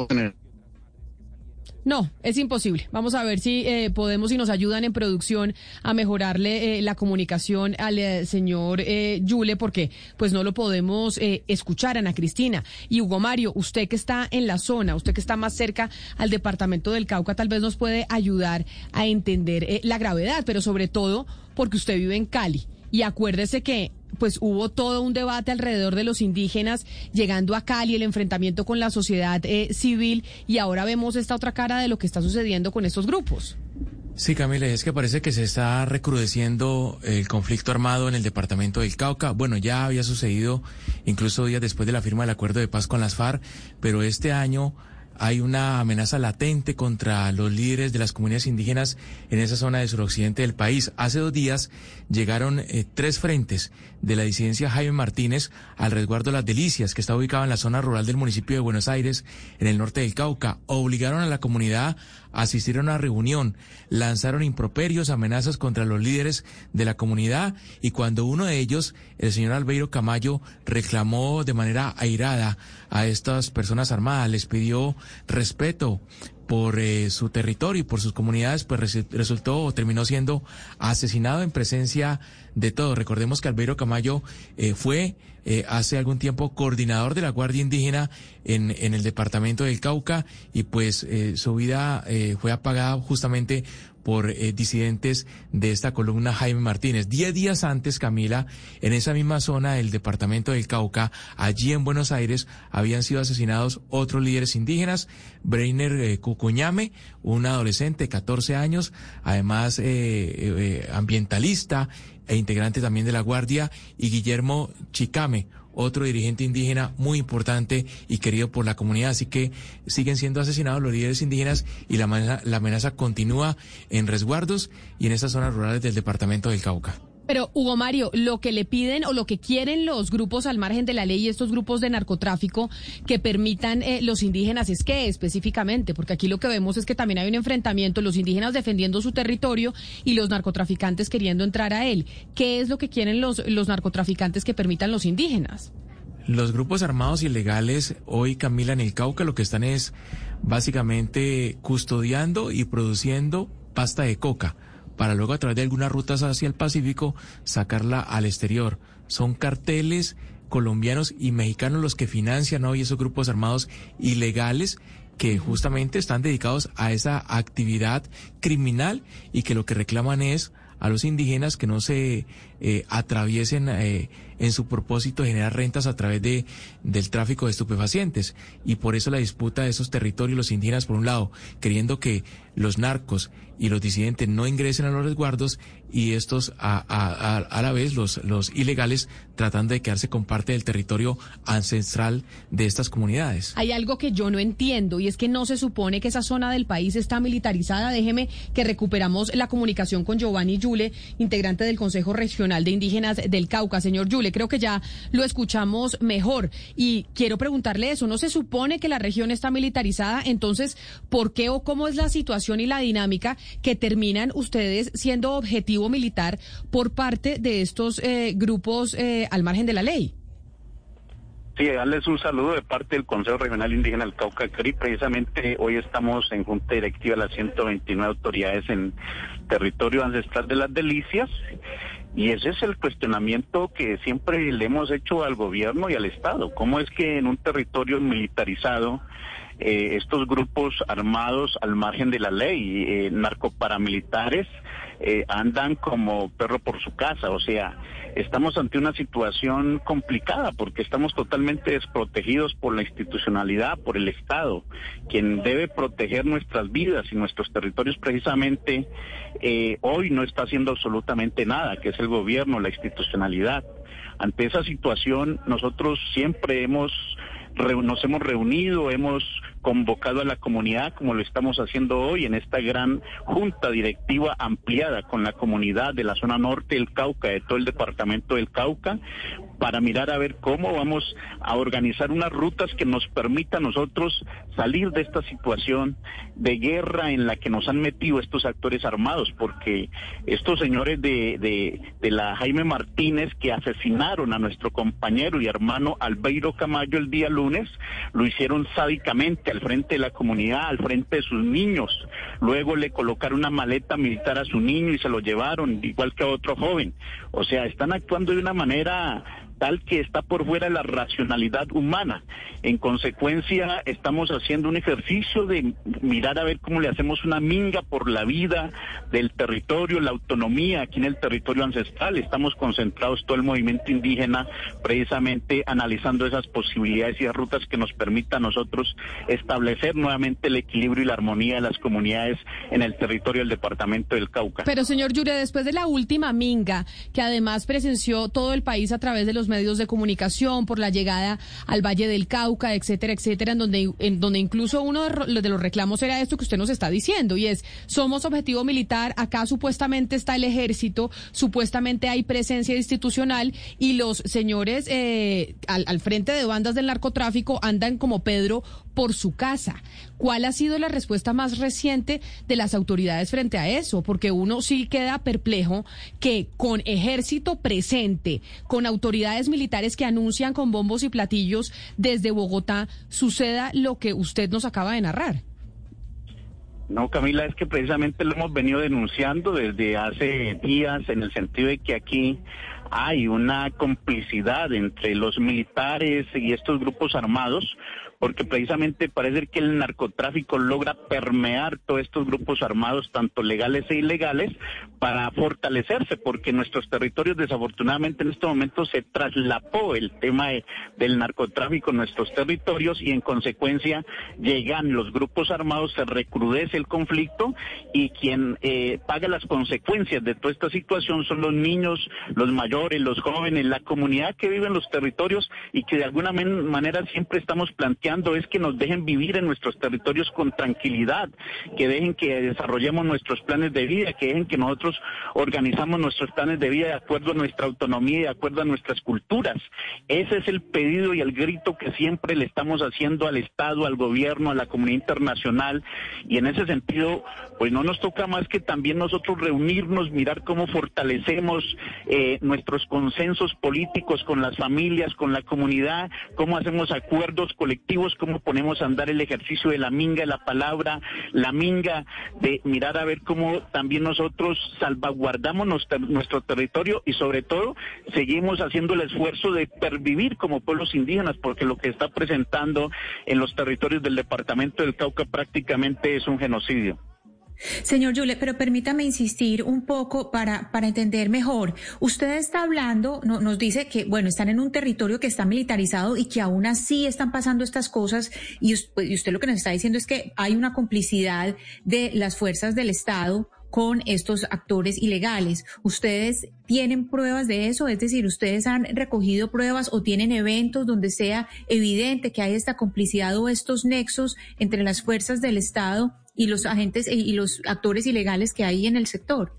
en no, es imposible. Vamos a ver si eh, podemos y nos ayudan en producción a mejorarle eh, la comunicación al eh, señor Yule, porque pues no lo podemos escuchar, Ana Cristina. Y Hugo Mario, usted que está en la zona, usted que está más cerca al departamento del Cauca, tal vez nos puede ayudar a entender la gravedad, pero sobre todo porque usted vive en Cali. Y acuérdese que pues hubo todo un debate alrededor de los indígenas llegando a Cali, el enfrentamiento con la sociedad eh, civil y ahora vemos esta otra cara de lo que está sucediendo con estos grupos. Sí, Camila, es que parece que se está recrudeciendo el conflicto armado en el departamento del Cauca. Bueno, ya había sucedido incluso días después de la firma del acuerdo de paz con las FARC, pero este año hay una amenaza latente contra los líderes de las comunidades indígenas en esa zona del suroccidente del país. Hace dos días llegaron eh, tres frentes de la disidencia Jaime Martínez al resguardo Las Delicias, que está ubicado en la zona rural del municipio de Buenos Aires, en el norte del Cauca. Obligaron a la comunidad a asistir a una reunión, lanzaron improperios, amenazas contra los líderes de la comunidad y cuando uno de ellos, el señor Albeiro Camayo, reclamó de manera airada a estas personas armadas, les pidió respeto por eh, su territorio y por sus comunidades, pues resultó o terminó siendo asesinado en presencia de todos. Recordemos que Albeiro Camayo eh, fue eh, hace algún tiempo coordinador de la Guardia Indígena en, en el departamento del Cauca y pues su vida fue apagada justamente por eh, disidentes de esta columna Jaime Martínez. Diez días antes, Camila, en esa misma zona del departamento del Cauca, allí en Buenos Aires, habían sido asesinados otros líderes indígenas, Breiner eh, Cucuñame, un adolescente de 14 años, además eh, ambientalista e integrante también de la Guardia, y Guillermo Chicame, otro dirigente indígena muy importante y querido por la comunidad. Así que siguen siendo asesinados los líderes indígenas y la amenaza, continúa en resguardos y en esas zonas rurales del departamento del Cauca. Pero, Hugo Mario, lo que le piden o lo que quieren los grupos al margen de la ley y estos grupos de narcotráfico que permitan eh, los indígenas es qué específicamente, porque aquí lo que vemos es que también hay un enfrentamiento, los indígenas defendiendo su territorio y los narcotraficantes queriendo entrar a él. ¿Qué es lo que quieren los, los narcotraficantes que permitan los indígenas? Los grupos armados ilegales hoy, Camila, en el Cauca lo que están es básicamente custodiando y produciendo pasta de coca para luego a través de algunas rutas hacia el Pacífico sacarla al exterior. Son carteles colombianos y mexicanos los que financian hoy esos grupos armados ilegales que justamente están dedicados a esa actividad criminal y que lo que reclaman es a los indígenas que no se eh, atraviesen eh, en su propósito de generar rentas a través de, del tráfico de estupefacientes. Y por eso la disputa de esos territorios, los indígenas, por un lado, queriendo que los narcos y los disidentes no ingresen a los resguardos y estos a, a, a, la vez los, los ilegales tratando de quedarse con parte del territorio ancestral de estas comunidades. Hay algo que yo no entiendo y es que no se supone que esa zona del país está militarizada. Déjeme que recuperamos la comunicación con Giovanni Yule, integrante del Consejo Regional de Indígenas del Cauca. Señor Yule, creo que ya lo escuchamos mejor y quiero preguntarle eso. ¿No se supone que la región está militarizada? Entonces, ¿por qué o cómo es la situación y la dinámica que terminan ustedes siendo objetivo militar por parte de estos eh, grupos eh, al margen de la ley. Sí, darles un saludo de parte del Consejo Regional Indígena del Cauca Cari. Precisamente hoy estamos en Junta Directiva de las 129 autoridades en territorio ancestral de las Delicias. Y ese es el cuestionamiento que siempre le hemos hecho al gobierno y al Estado. ¿Cómo es que en un territorio militarizado eh, estos grupos armados al margen de la ley, eh, narcoparamilitares, eh, andan como perro por su casa. O sea, estamos ante una situación complicada porque estamos totalmente desprotegidos por la institucionalidad, por el Estado, quien debe proteger nuestras vidas y nuestros territorios precisamente hoy no está haciendo absolutamente nada, que es el gobierno, la institucionalidad. Ante esa situación, nosotros siempre hemos nos hemos reunido, hemos convocado a la comunidad, como lo estamos haciendo hoy en esta gran junta directiva ampliada con la comunidad de la zona norte del Cauca, de todo el departamento del Cauca, para mirar a ver cómo vamos a organizar unas rutas que nos permita a nosotros salir de esta situación de guerra en la que nos han metido estos actores armados, porque estos señores de, de, la Jaime Martínez que asesinaron a nuestro compañero y hermano Albeiro Camayo el día lunes, lo hicieron sádicamente al frente de la comunidad, al frente de sus niños. Luego le colocaron una maleta militar a su niño y se lo llevaron, igual que a otro joven. O sea, están actuando de una manera tal que está por fuera de la racionalidad humana. En consecuencia, estamos haciendo un ejercicio de mirar a ver cómo le hacemos una minga por la vida del territorio, la autonomía aquí en el territorio ancestral. Estamos concentrados todo el movimiento indígena precisamente analizando esas posibilidades y rutas que nos permitan a nosotros establecer nuevamente el equilibrio y la armonía de las comunidades en el territorio del departamento del Cauca. Pero señor Yure, después de la última minga, que además presenció todo el país a través de los medios de comunicación, por la llegada al Valle del Cauca, etcétera, etcétera, en donde, en donde incluso uno de los reclamos era esto que usted nos está diciendo, y es, somos objetivo militar, acá supuestamente está el ejército, supuestamente hay presencia institucional, y los señores eh, al, al frente de bandas del narcotráfico andan como Pedro por su casa. ¿Cuál ha sido la respuesta más reciente de las autoridades frente a eso? Porque uno sí queda perplejo que con ejército presente, con autoridades militares que anuncian con bombos y platillos desde Bogotá, suceda lo que usted nos acaba de narrar. No, Camila, es que precisamente lo hemos venido denunciando desde hace días en el sentido de que aquí hay una complicidad entre los militares y estos grupos armados porque precisamente parece que el narcotráfico logra permear todos estos grupos armados, tanto legales e ilegales, para fortalecerse, porque nuestros territorios desafortunadamente en este momento se traslapó el tema del narcotráfico en nuestros territorios y en consecuencia llegan los grupos armados, se recrudece el conflicto y quien eh, paga las consecuencias de toda esta situación son los niños, los mayores, los jóvenes, la comunidad que vive en los territorios y que de alguna manera siempre estamos planteando es que nos dejen vivir en nuestros territorios con tranquilidad, que dejen que desarrollemos nuestros planes de vida, que dejen que nosotros organizamos nuestros planes de vida de acuerdo a nuestra autonomía y de acuerdo a nuestras culturas. Ese es el pedido y el grito que siempre le estamos haciendo al Estado, al gobierno, a la comunidad internacional y en ese sentido, pues no nos toca más que también nosotros reunirnos, mirar cómo fortalecemos eh, nuestros consensos políticos con las familias, con la comunidad, cómo hacemos acuerdos colectivos cómo ponemos a andar el ejercicio de la minga, la palabra, la minga, de mirar a ver cómo también nosotros salvaguardamos nuestro, territorio y sobre todo seguimos haciendo el esfuerzo de pervivir como pueblos indígenas, porque lo que está presentando en los territorios del departamento del Cauca prácticamente es un genocidio. Señor Yule, pero permítame insistir un poco para, para entender mejor. Usted está hablando, nos dice que, bueno, están en un territorio que está militarizado y que aún así están pasando estas cosas y usted, y usted lo que nos está diciendo es que hay una complicidad de las fuerzas del Estado con estos actores ilegales. ¿Ustedes tienen pruebas de eso? Es decir, ¿ustedes han recogido pruebas o tienen eventos donde sea evidente que hay esta complicidad o estos nexos entre las fuerzas del Estado y los agentes y los actores ilegales que hay en el sector?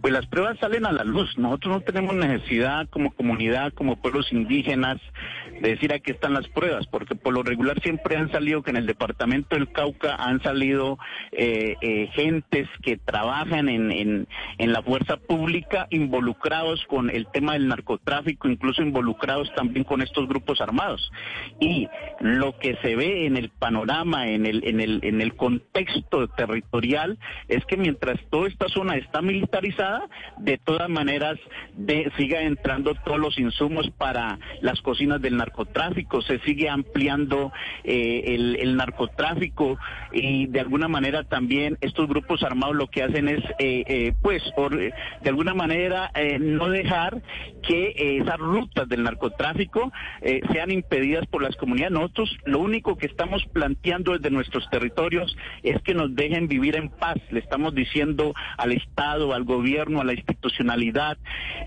Pues las pruebas salen a la luz. Nosotros no tenemos necesidad como comunidad, como pueblos indígenas, de decir aquí están las pruebas, porque por lo regular siempre han salido que en el departamento del Cauca han salido eh, eh, gentes que trabajan en, en, en, la fuerza pública involucrados con el tema del narcotráfico, incluso involucrados también con estos grupos armados. Y lo que se ve en el panorama, en el, en el, en el contexto territorial, es que mientras toda esta zona está militarizada, de todas maneras de, siga entrando todos los insumos para las cocinas del narcotráfico se sigue ampliando eh, el, narcotráfico y de alguna manera también estos grupos armados lo que hacen es, eh, eh, pues, de alguna manera no dejar que esas rutas del narcotráfico sean impedidas por las comunidades. Nosotros lo único que estamos planteando desde nuestros territorios es que nos dejen vivir en paz. Le estamos diciendo al Estado, al gobierno, a la institucionalidad,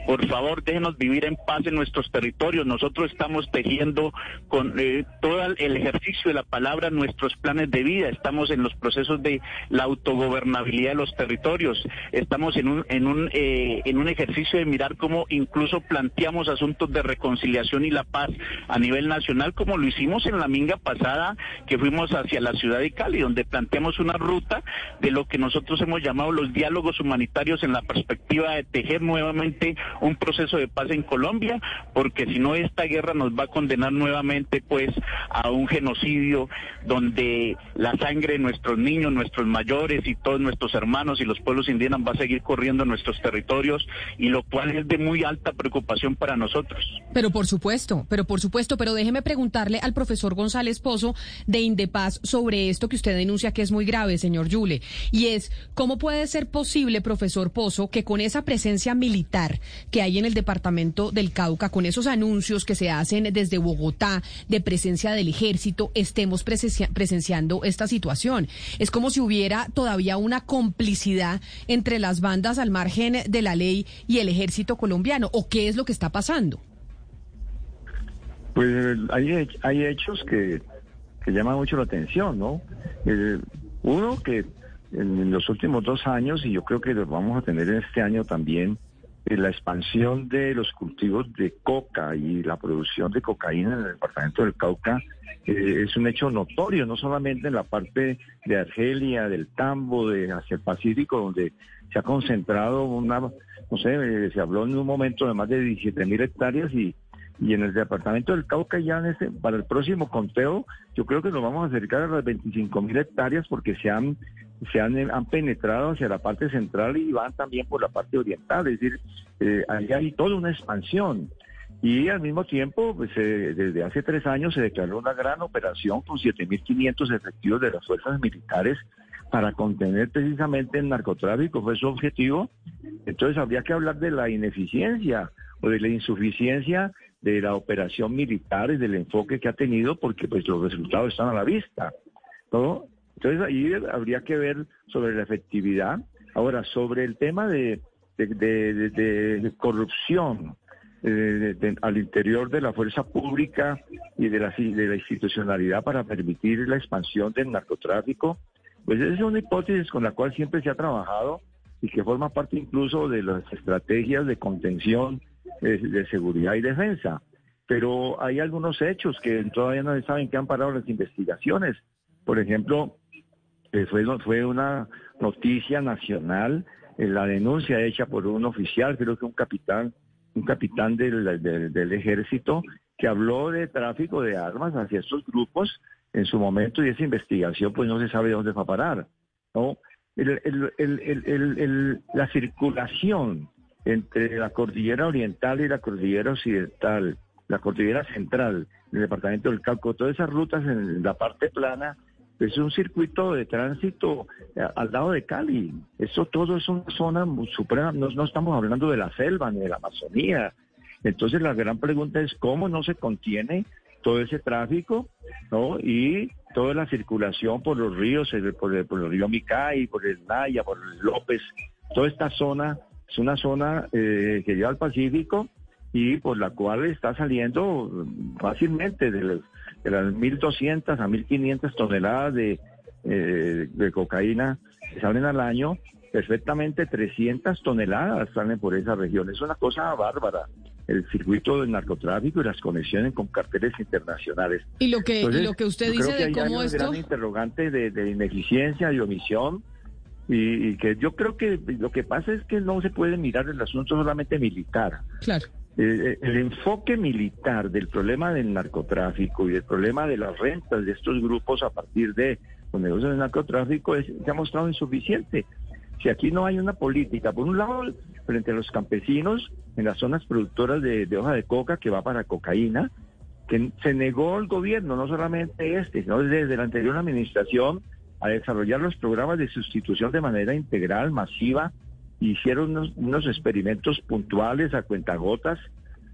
por favor, déjenos vivir en paz en nuestros territorios. Nosotros estamos tejiendo con eh, todo el ejercicio de la palabra nuestros planes de vida. Estamos en los procesos de la autogobernabilidad de los territorios. Estamos en un, en un, eh, en un ejercicio de mirar cómo incluso planteamos asuntos de reconciliación y la paz a nivel nacional, como lo hicimos en la minga pasada, que fuimos hacia la ciudad de Cali, donde planteamos una ruta de lo que nosotros hemos llamado los diálogos humanitarios en la perspectiva de tejer nuevamente un proceso de paz en Colombia, porque si no esta guerra nos va a condenar nuevamente pues a un genocidio donde la sangre de nuestros niños, nuestros mayores y todos nuestros hermanos y los pueblos indígenas va a seguir corriendo en nuestros territorios y lo cual es de muy alta preocupación para nosotros. Pero por supuesto, pero por supuesto, pero déjeme preguntarle al profesor González Pozo de Indepaz sobre esto que usted denuncia que es muy grave, señor Yule, y es cómo puede ser posible, profesor Pozo, que con esa presencia militar que hay en el departamento del Cauca, con esos anuncios que se hacen desde de Bogotá, de presencia del ejército, estemos presenciando esta situación. Es como si hubiera todavía una complicidad entre las bandas al margen de la ley y el ejército colombiano. ¿O qué es lo que está pasando? Pues hay, hay hechos que, que llaman mucho la atención, ¿no? Eh, uno que en los últimos dos años, y yo creo que lo vamos a tener en este año también, eh, la expansión de los cultivos de coca y la producción de cocaína en el departamento del Cauca eh, es un hecho notorio, no solamente en la parte de Argelia, del Tambo, de hacia el Pacífico, donde se ha concentrado una, no sé, eh, se habló en un momento de más de 17 mil hectáreas y, y en el departamento del Cauca ya en este, para el próximo conteo yo creo que nos vamos a acercar a las 25 mil hectáreas porque se han se han, han, penetrado hacia la parte central y van también por la parte oriental, es decir, eh, ahí hay toda una expansión. Y al mismo tiempo, pues, eh, desde hace tres años se declaró una gran operación con 7.500 efectivos de las fuerzas militares para contener precisamente el narcotráfico, fue su objetivo. Entonces habría que hablar de la ineficiencia o de la insuficiencia de la operación militar y del enfoque que ha tenido, porque pues los resultados están a la vista. Entonces ahí habría que ver sobre la efectividad. Ahora, sobre el tema de, corrupción eh, al interior de la fuerza pública y de la institucionalidad para permitir la expansión del narcotráfico, pues esa es una hipótesis con la cual siempre se ha trabajado y que forma parte incluso de las estrategias de contención de, de seguridad y defensa. Pero hay algunos hechos que todavía no se saben que han parado las investigaciones. Por ejemplo, fue, fue una noticia nacional, la denuncia hecha por un oficial, creo que un capitán, un capitán del, del, ejército, que habló de tráfico de armas hacia estos grupos en su momento y esa investigación pues no se sabe dónde va a parar. ¿no? la circulación entre la cordillera oriental y la cordillera occidental, la cordillera central, el departamento del Cauca, todas esas rutas en la parte plana es un circuito de tránsito eh, al lado de Cali. Eso todo es una zona suprema, no, no estamos hablando de la selva ni de la Amazonía. Entonces la gran pregunta es cómo no se contiene todo ese tráfico, ¿no? Y toda la circulación por los ríos, por el, río Micay, por el Naya, por el López, toda esta zona es una zona eh, que lleva al Pacífico y por la cual está saliendo fácilmente de los de las 1.200 a 1.500 toneladas de, eh, de cocaína que salen al año, perfectamente 300 toneladas salen por esa región. Es una cosa bárbara el circuito del narcotráfico y las conexiones con carteles internacionales. Y lo que, lo que usted dice de cómo hay un gran interrogante de, ineficiencia, de omisión, y, y, que yo creo que lo que pasa es que no se puede mirar el asunto solamente militar. Claro. Eh, el enfoque militar del problema del narcotráfico y del problema de las rentas de estos grupos a partir de los negocios del narcotráfico se ha mostrado insuficiente. Si aquí no hay una política, por un lado, frente a los campesinos en las zonas productoras de, hoja de coca que va para cocaína, que se negó el gobierno, no solamente este, sino desde la anterior administración, a desarrollar los programas de sustitución de manera integral, masiva, hicieron unos, experimentos puntuales a cuentagotas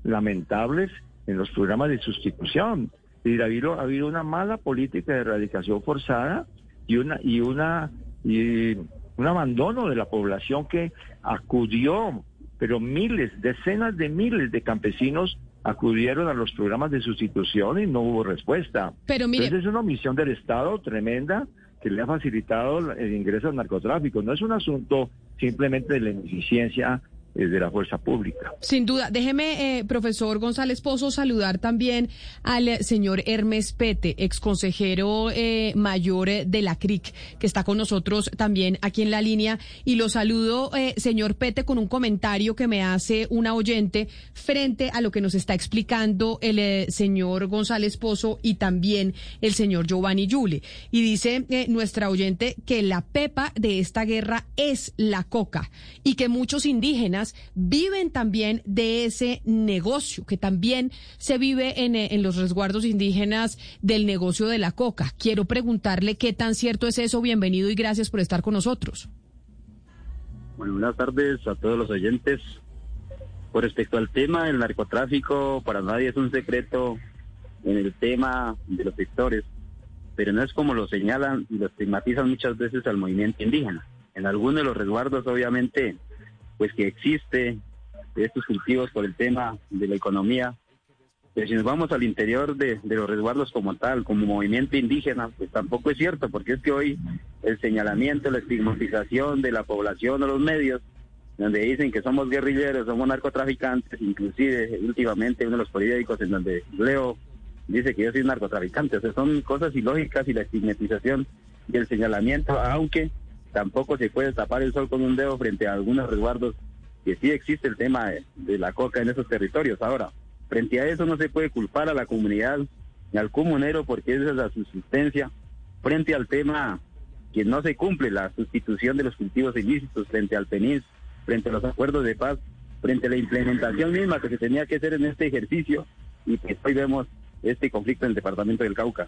lamentables en los programas de sustitución. Y ha habido, ha habido una mala política de erradicación forzada y una y una y un abandono de la población que acudió, pero miles, decenas de miles de campesinos acudieron a los programas de sustitución y no hubo respuesta. Pero mire, Entonces es una omisión del Estado tremenda que le ha facilitado el ingreso al narcotráfico. No es un asunto simplemente de la ineficiencia de la fuerza pública. Sin duda. Déjeme, eh, profesor González Pozo, saludar también al señor Hermes Pete, ex consejero eh, mayor de la CRIC, que está con nosotros también aquí en la línea. Y lo saludo, señor Pete, con un comentario que me hace una oyente frente a lo que nos está explicando el señor González Pozo y también el señor Giovanni Yule. Y dice nuestra oyente que la pepa de esta guerra es la coca y que muchos indígenas viven también de ese negocio, que también se vive en, eh, en los resguardos indígenas del negocio de la coca. Quiero preguntarle qué tan cierto es eso. Bienvenido y gracias por estar con nosotros. Bueno, buenas tardes a todos los oyentes. Con respecto al tema del narcotráfico, para nadie es un secreto en el tema de los sectores, pero no es como lo señalan y lo estigmatizan muchas veces al movimiento indígena. En algunos de los resguardos, obviamente, pues que existe estos cultivos por el tema de la economía, Pero si nos vamos al interior de, de los resguardos como tal, como movimiento indígena, pues tampoco es cierto, porque es que hoy el señalamiento, la estigmatización de la población o los medios, donde dicen que somos guerrilleros, somos narcotraficantes, inclusive últimamente uno de los periódicos en donde leo dice que yo soy narcotraficante, o sea, son cosas ilógicas y la estigmatización y el señalamiento, aunque tampoco se puede tapar el sol con un dedo frente a algunos resguardos que sí existe el tema de, la coca en esos territorios. Ahora, frente a eso no se puede culpar a la comunidad ni al comunero porque esa es la subsistencia frente al tema que no se cumple la sustitución de los cultivos ilícitos frente al PENIS, frente a los acuerdos de paz, frente a la implementación misma que se tenía que hacer en este ejercicio y que hoy vemos este conflicto en el departamento del Cauca.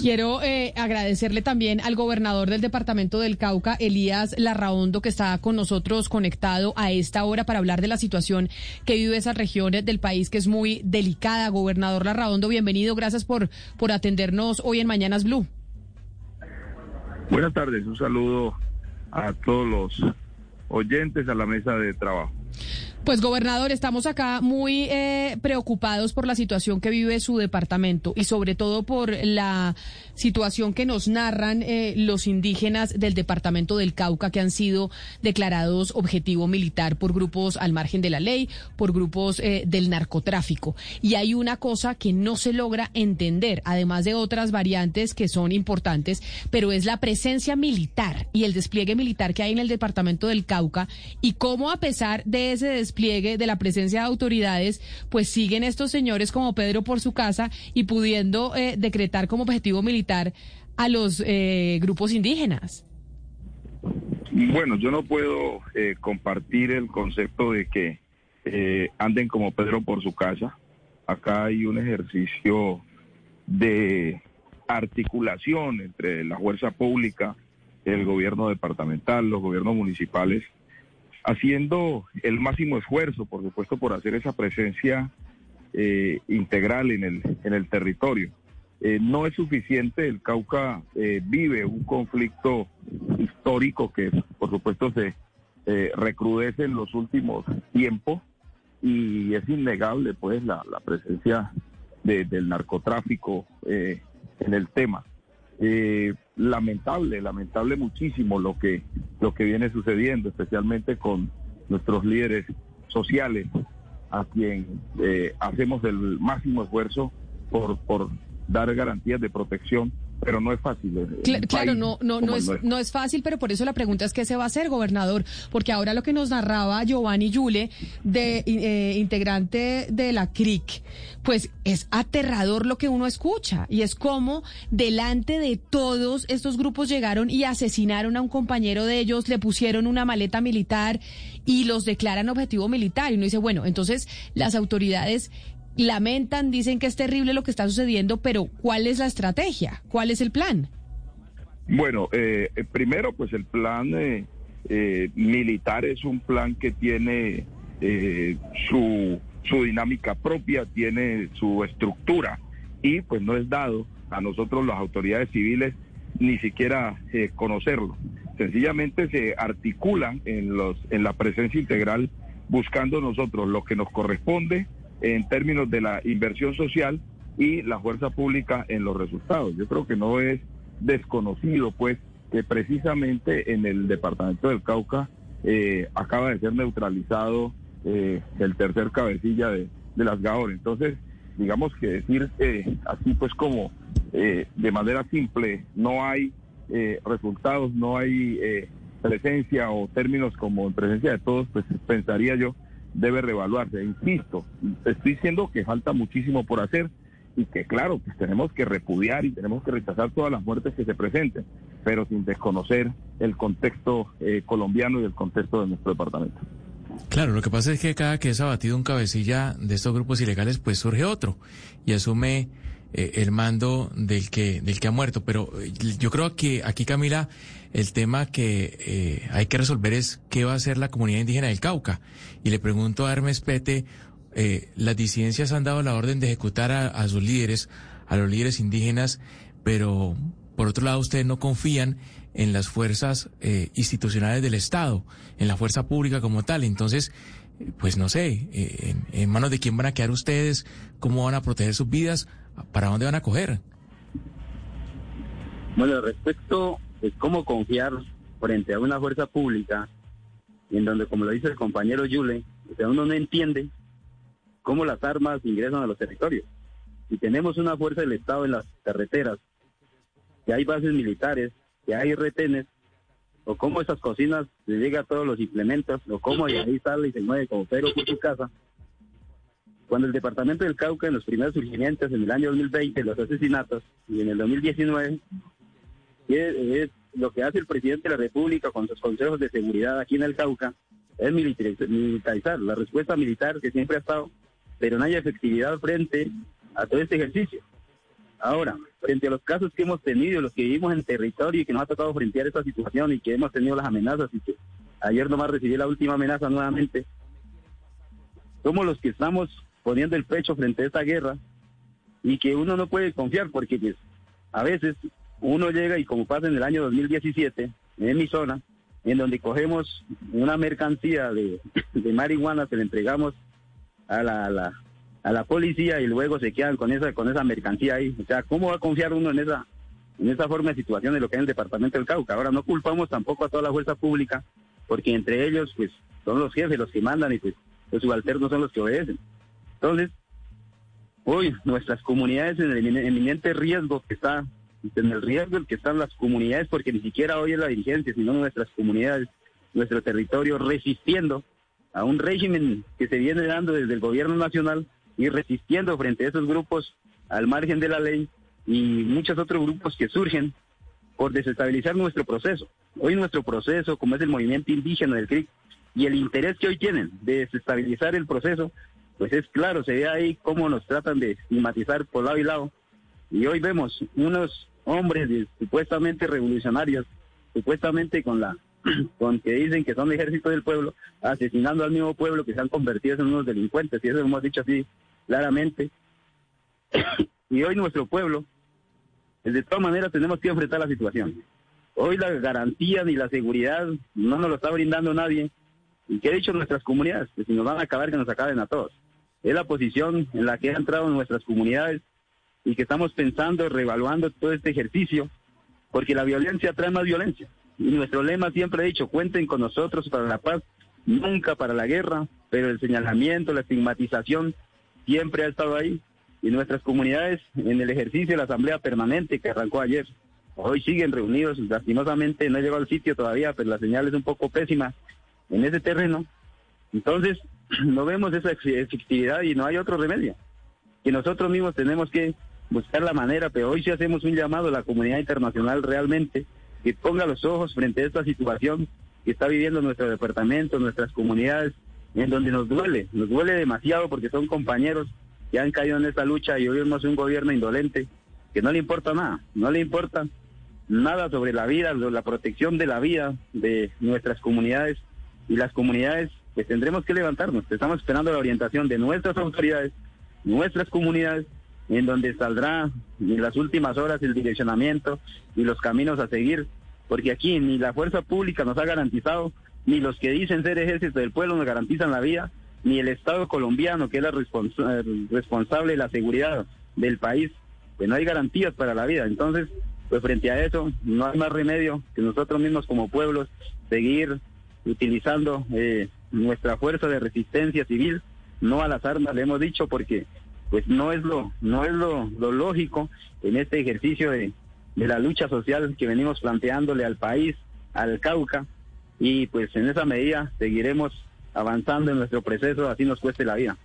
Quiero eh, agradecerle también al gobernador del departamento del Cauca, Elías Larraondo, que está con nosotros conectado a esta hora para hablar de la situación que vive esa región del país que es muy delicada. Gobernador Larraondo, bienvenido. Gracias por, por atendernos hoy en Mañanas Blue. Buenas tardes. Un saludo a todos los oyentes a la mesa de trabajo. Pues gobernador, estamos acá muy eh, preocupados por la situación que vive su departamento y sobre todo por la situación que nos narran eh, los indígenas del departamento del Cauca que han sido declarados objetivo militar por grupos al margen de la ley, por grupos eh, del narcotráfico. Y hay una cosa que no se logra entender, además de otras variantes que son importantes, pero es la presencia militar y el despliegue militar que hay en el departamento del Cauca y cómo a pesar de ese despliegue despliegue de la presencia de autoridades, pues siguen estos señores como Pedro por su casa y pudiendo eh, decretar como objetivo militar a los eh, grupos indígenas. Bueno, yo no puedo eh, compartir el concepto de que anden como Pedro por su casa. Acá hay un ejercicio de articulación entre la fuerza pública, el gobierno departamental, los gobiernos municipales haciendo el máximo esfuerzo, por supuesto, por hacer esa presencia eh, integral en el, en el territorio. Eh, no es suficiente, el Cauca eh, vive un conflicto histórico que, por supuesto, se recrudece en los últimos tiempos y es innegable, pues, la, la presencia del narcotráfico en el tema. Lamentable, lamentable muchísimo lo que, lo que viene sucediendo, especialmente con nuestros líderes sociales, a quien eh, hacemos el máximo esfuerzo por, por dar garantías de protección pero no es fácil. Claro, no, no, no es, no es fácil, pero por eso la pregunta es qué se va a hacer, gobernador, porque ahora lo que nos narraba Giovanni Yule, de eh, integrante de la CRIC, pues es aterrador lo que uno escucha y es como delante de todos estos grupos llegaron y asesinaron a un compañero de ellos, le pusieron una maleta militar y los declaran objetivo militar y uno dice, bueno, entonces las autoridades lamentan, dicen que es terrible lo que está sucediendo, pero ¿cuál es la estrategia? ¿Cuál es el plan? Bueno, eh, eh, primero, pues el plan eh, militar es un plan que tiene su, su dinámica propia, tiene su estructura y pues no es dado a nosotros las autoridades civiles ni siquiera conocerlo. Sencillamente se articulan en, los, en la presencia integral buscando nosotros lo que nos corresponde en términos de la inversión social y la fuerza pública en los resultados. Yo creo que no es desconocido, pues, que precisamente en el departamento del Cauca eh, acaba de ser neutralizado eh, el tercer cabecilla de, las GAOR. Entonces, digamos que decir así, pues, como eh, de manera simple, no hay resultados, no hay presencia o términos como en presencia de todos, pues pensaría yo debe reevaluarse. Insisto, estoy diciendo que falta muchísimo por hacer y que claro, pues tenemos que repudiar y tenemos que rechazar todas las muertes que se presenten, pero sin desconocer el contexto eh, colombiano y el contexto de nuestro departamento. Claro, lo que pasa es que cada que es abatido un cabecilla de estos grupos ilegales, pues surge otro y asume eh, el mando del que, del que ha muerto. Pero eh, yo creo que aquí, Camila, el tema que eh, hay que resolver es qué va a hacer la comunidad indígena del Cauca. Y le pregunto a Hermes Pete, las disidencias han dado la orden de ejecutar a, sus líderes, a los líderes indígenas, pero por otro lado ustedes no confían en las fuerzas eh, institucionales del Estado, en la fuerza pública como tal. Entonces, pues no sé, eh, en, manos de quién van a quedar ustedes, cómo van a proteger sus vidas, para dónde van a coger. Bueno, respecto de cómo confiar frente a una fuerza pública, en donde, como lo dice el compañero Yule, o sea, uno no entiende cómo las armas ingresan a los territorios. Si tenemos una fuerza del Estado en las carreteras, que hay bases militares, que hay retenes, o cómo esas cocinas le llega a todos los implementos, o cómo ahí sale y se mueve como Pedro por su casa. Cuando el departamento del Cauca, en los primeros surgimientos, en el año 2020, los asesinatos, y en el 2019, es, lo que hace el presidente de la República con sus consejos de seguridad aquí en el Cauca, es militarizar, la respuesta militar que siempre ha estado, pero no hay efectividad frente a todo este ejercicio. Ahora, frente a los casos que hemos tenido, los que vivimos en territorio y que nos ha tocado frente a esta situación y que hemos tenido las amenazas y que ayer nomás recibí la última amenaza nuevamente, somos los que estamos poniendo el pecho frente a esta guerra y que uno no puede confiar porque pues, a veces uno llega y como pasa en el año 2017 en mi zona, en donde cogemos una mercancía de, [COUGHS] marihuana, se la entregamos a la, a la policía y luego se quedan con esa con esa mercancía ahí. O sea, ¿cómo va a confiar uno en esa en esa forma de situación de lo que es el departamento del Cauca? Ahora no culpamos tampoco a toda la fuerza pública, porque entre ellos pues son los jefes los que mandan y pues los subalternos son los que obedecen. Entonces, hoy nuestras comunidades en el eminente riesgo que está en el riesgo en que están las comunidades, porque ni siquiera hoy es la dirigencia, sino nuestras comunidades, nuestro territorio resistiendo a un régimen que se viene dando desde el gobierno nacional y resistiendo frente a esos grupos al margen de la ley y muchos otros grupos que surgen por desestabilizar nuestro proceso. Hoy nuestro proceso, como es el movimiento indígena del CRIC, y el interés que hoy tienen de desestabilizar el proceso, pues es claro, se ve ahí cómo nos tratan de estigmatizar por lado y lado. Y hoy vemos unos hombres supuestamente revolucionarios, supuestamente con la [CLEARS THROAT] con que dicen que son ejército del pueblo, asesinando al mismo pueblo que se han convertido en unos delincuentes, y eso lo hemos dicho así claramente. [CLEARS THROAT] y hoy nuestro pueblo, pues, de todas maneras tenemos que enfrentar la situación. Hoy la garantía ni la seguridad no nos lo está brindando nadie. ¿Y qué ha dicho nuestras comunidades? Que si nos van a acabar, que nos acaben a todos. Es la posición en la que han entrado nuestras comunidades y que estamos pensando, reevaluando todo este ejercicio, porque la violencia trae más violencia. Y nuestro lema siempre ha dicho, cuenten con nosotros para la paz, nunca para la guerra, pero el señalamiento, la estigmatización siempre ha estado ahí. Y nuestras comunidades, en el ejercicio de la Asamblea Permanente que arrancó ayer, hoy siguen reunidos. Lastimosamente no he llegado al sitio todavía, pero la señal es un poco pésima en ese terreno. Entonces, [CLEARS THROAT] no vemos esa efectividad y no hay otro remedio. Que nosotros mismos tenemos que buscar la manera, pero hoy sí hacemos un llamado a la comunidad internacional realmente que ponga los ojos frente a esta situación que está viviendo nuestro departamento, nuestras comunidades, en donde nos duele, nos duele demasiado porque son compañeros que han caído en esta lucha y hoy vemos un gobierno indolente que no le importa nada, no le importa nada sobre la vida, la protección de la vida de nuestras comunidades y las comunidades pues tendremos que levantarnos, estamos esperando la orientación de nuestras autoridades, nuestras comunidades, en donde saldrá en las últimas horas el direccionamiento y los caminos a seguir, porque aquí ni la fuerza pública nos ha garantizado ni los que dicen ser ejército del pueblo nos garantizan la vida, ni el Estado colombiano, que es la responsable de la seguridad del país, pues no hay garantías para la vida. Entonces, pues frente a eso, no hay más remedio que nosotros mismos como pueblos seguir utilizando eh, nuestra fuerza de resistencia civil, no a las armas, le hemos dicho, porque pues no es lo, no es lo, lógico en este ejercicio de, de la lucha social que venimos planteándole al país, al Cauca, y pues en esa medida seguiremos avanzando en nuestro proceso, así nos cueste la vida.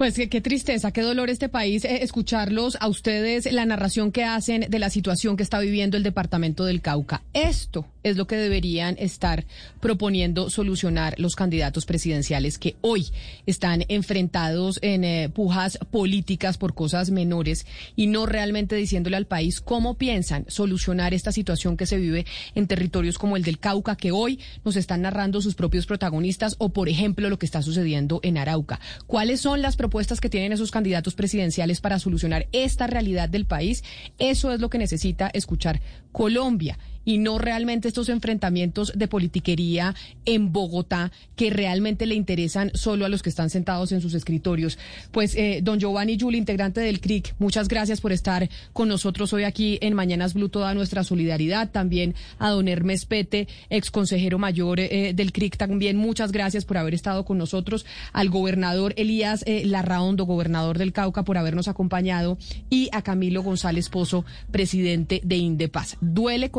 Pues qué, tristeza, qué dolor este país eh, escucharlos a ustedes, la narración que hacen de la situación que está viviendo el departamento del Cauca. Esto es lo que deberían estar proponiendo solucionar los candidatos presidenciales que hoy están enfrentados en eh, pujas políticas por cosas menores y no realmente diciéndole al país cómo piensan solucionar esta situación que se vive en territorios como el del Cauca, que hoy nos están narrando sus propios protagonistas, o por ejemplo lo que está sucediendo en Arauca. ¿Cuáles son las propuestas? Propuestas que tienen esos candidatos presidenciales para solucionar esta realidad del país, eso es lo que necesita escuchar Colombia y no realmente estos enfrentamientos de politiquería en Bogotá que realmente le interesan solo a los que están sentados en sus escritorios. Pues, eh, don Giovanni Yuli, integrante del CRIC, muchas gracias por estar con nosotros hoy aquí en Mañanas Blue, toda nuestra solidaridad. También a don Hermes Pete, ex consejero mayor eh, del CRIC, también muchas gracias por haber estado con nosotros. Al gobernador Elías eh, Larraondo, gobernador del Cauca, por habernos acompañado. Y a Camilo González Pozo, presidente de Indepaz. Duele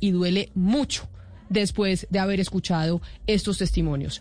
Y duele mucho después de haber escuchado estos testimonios.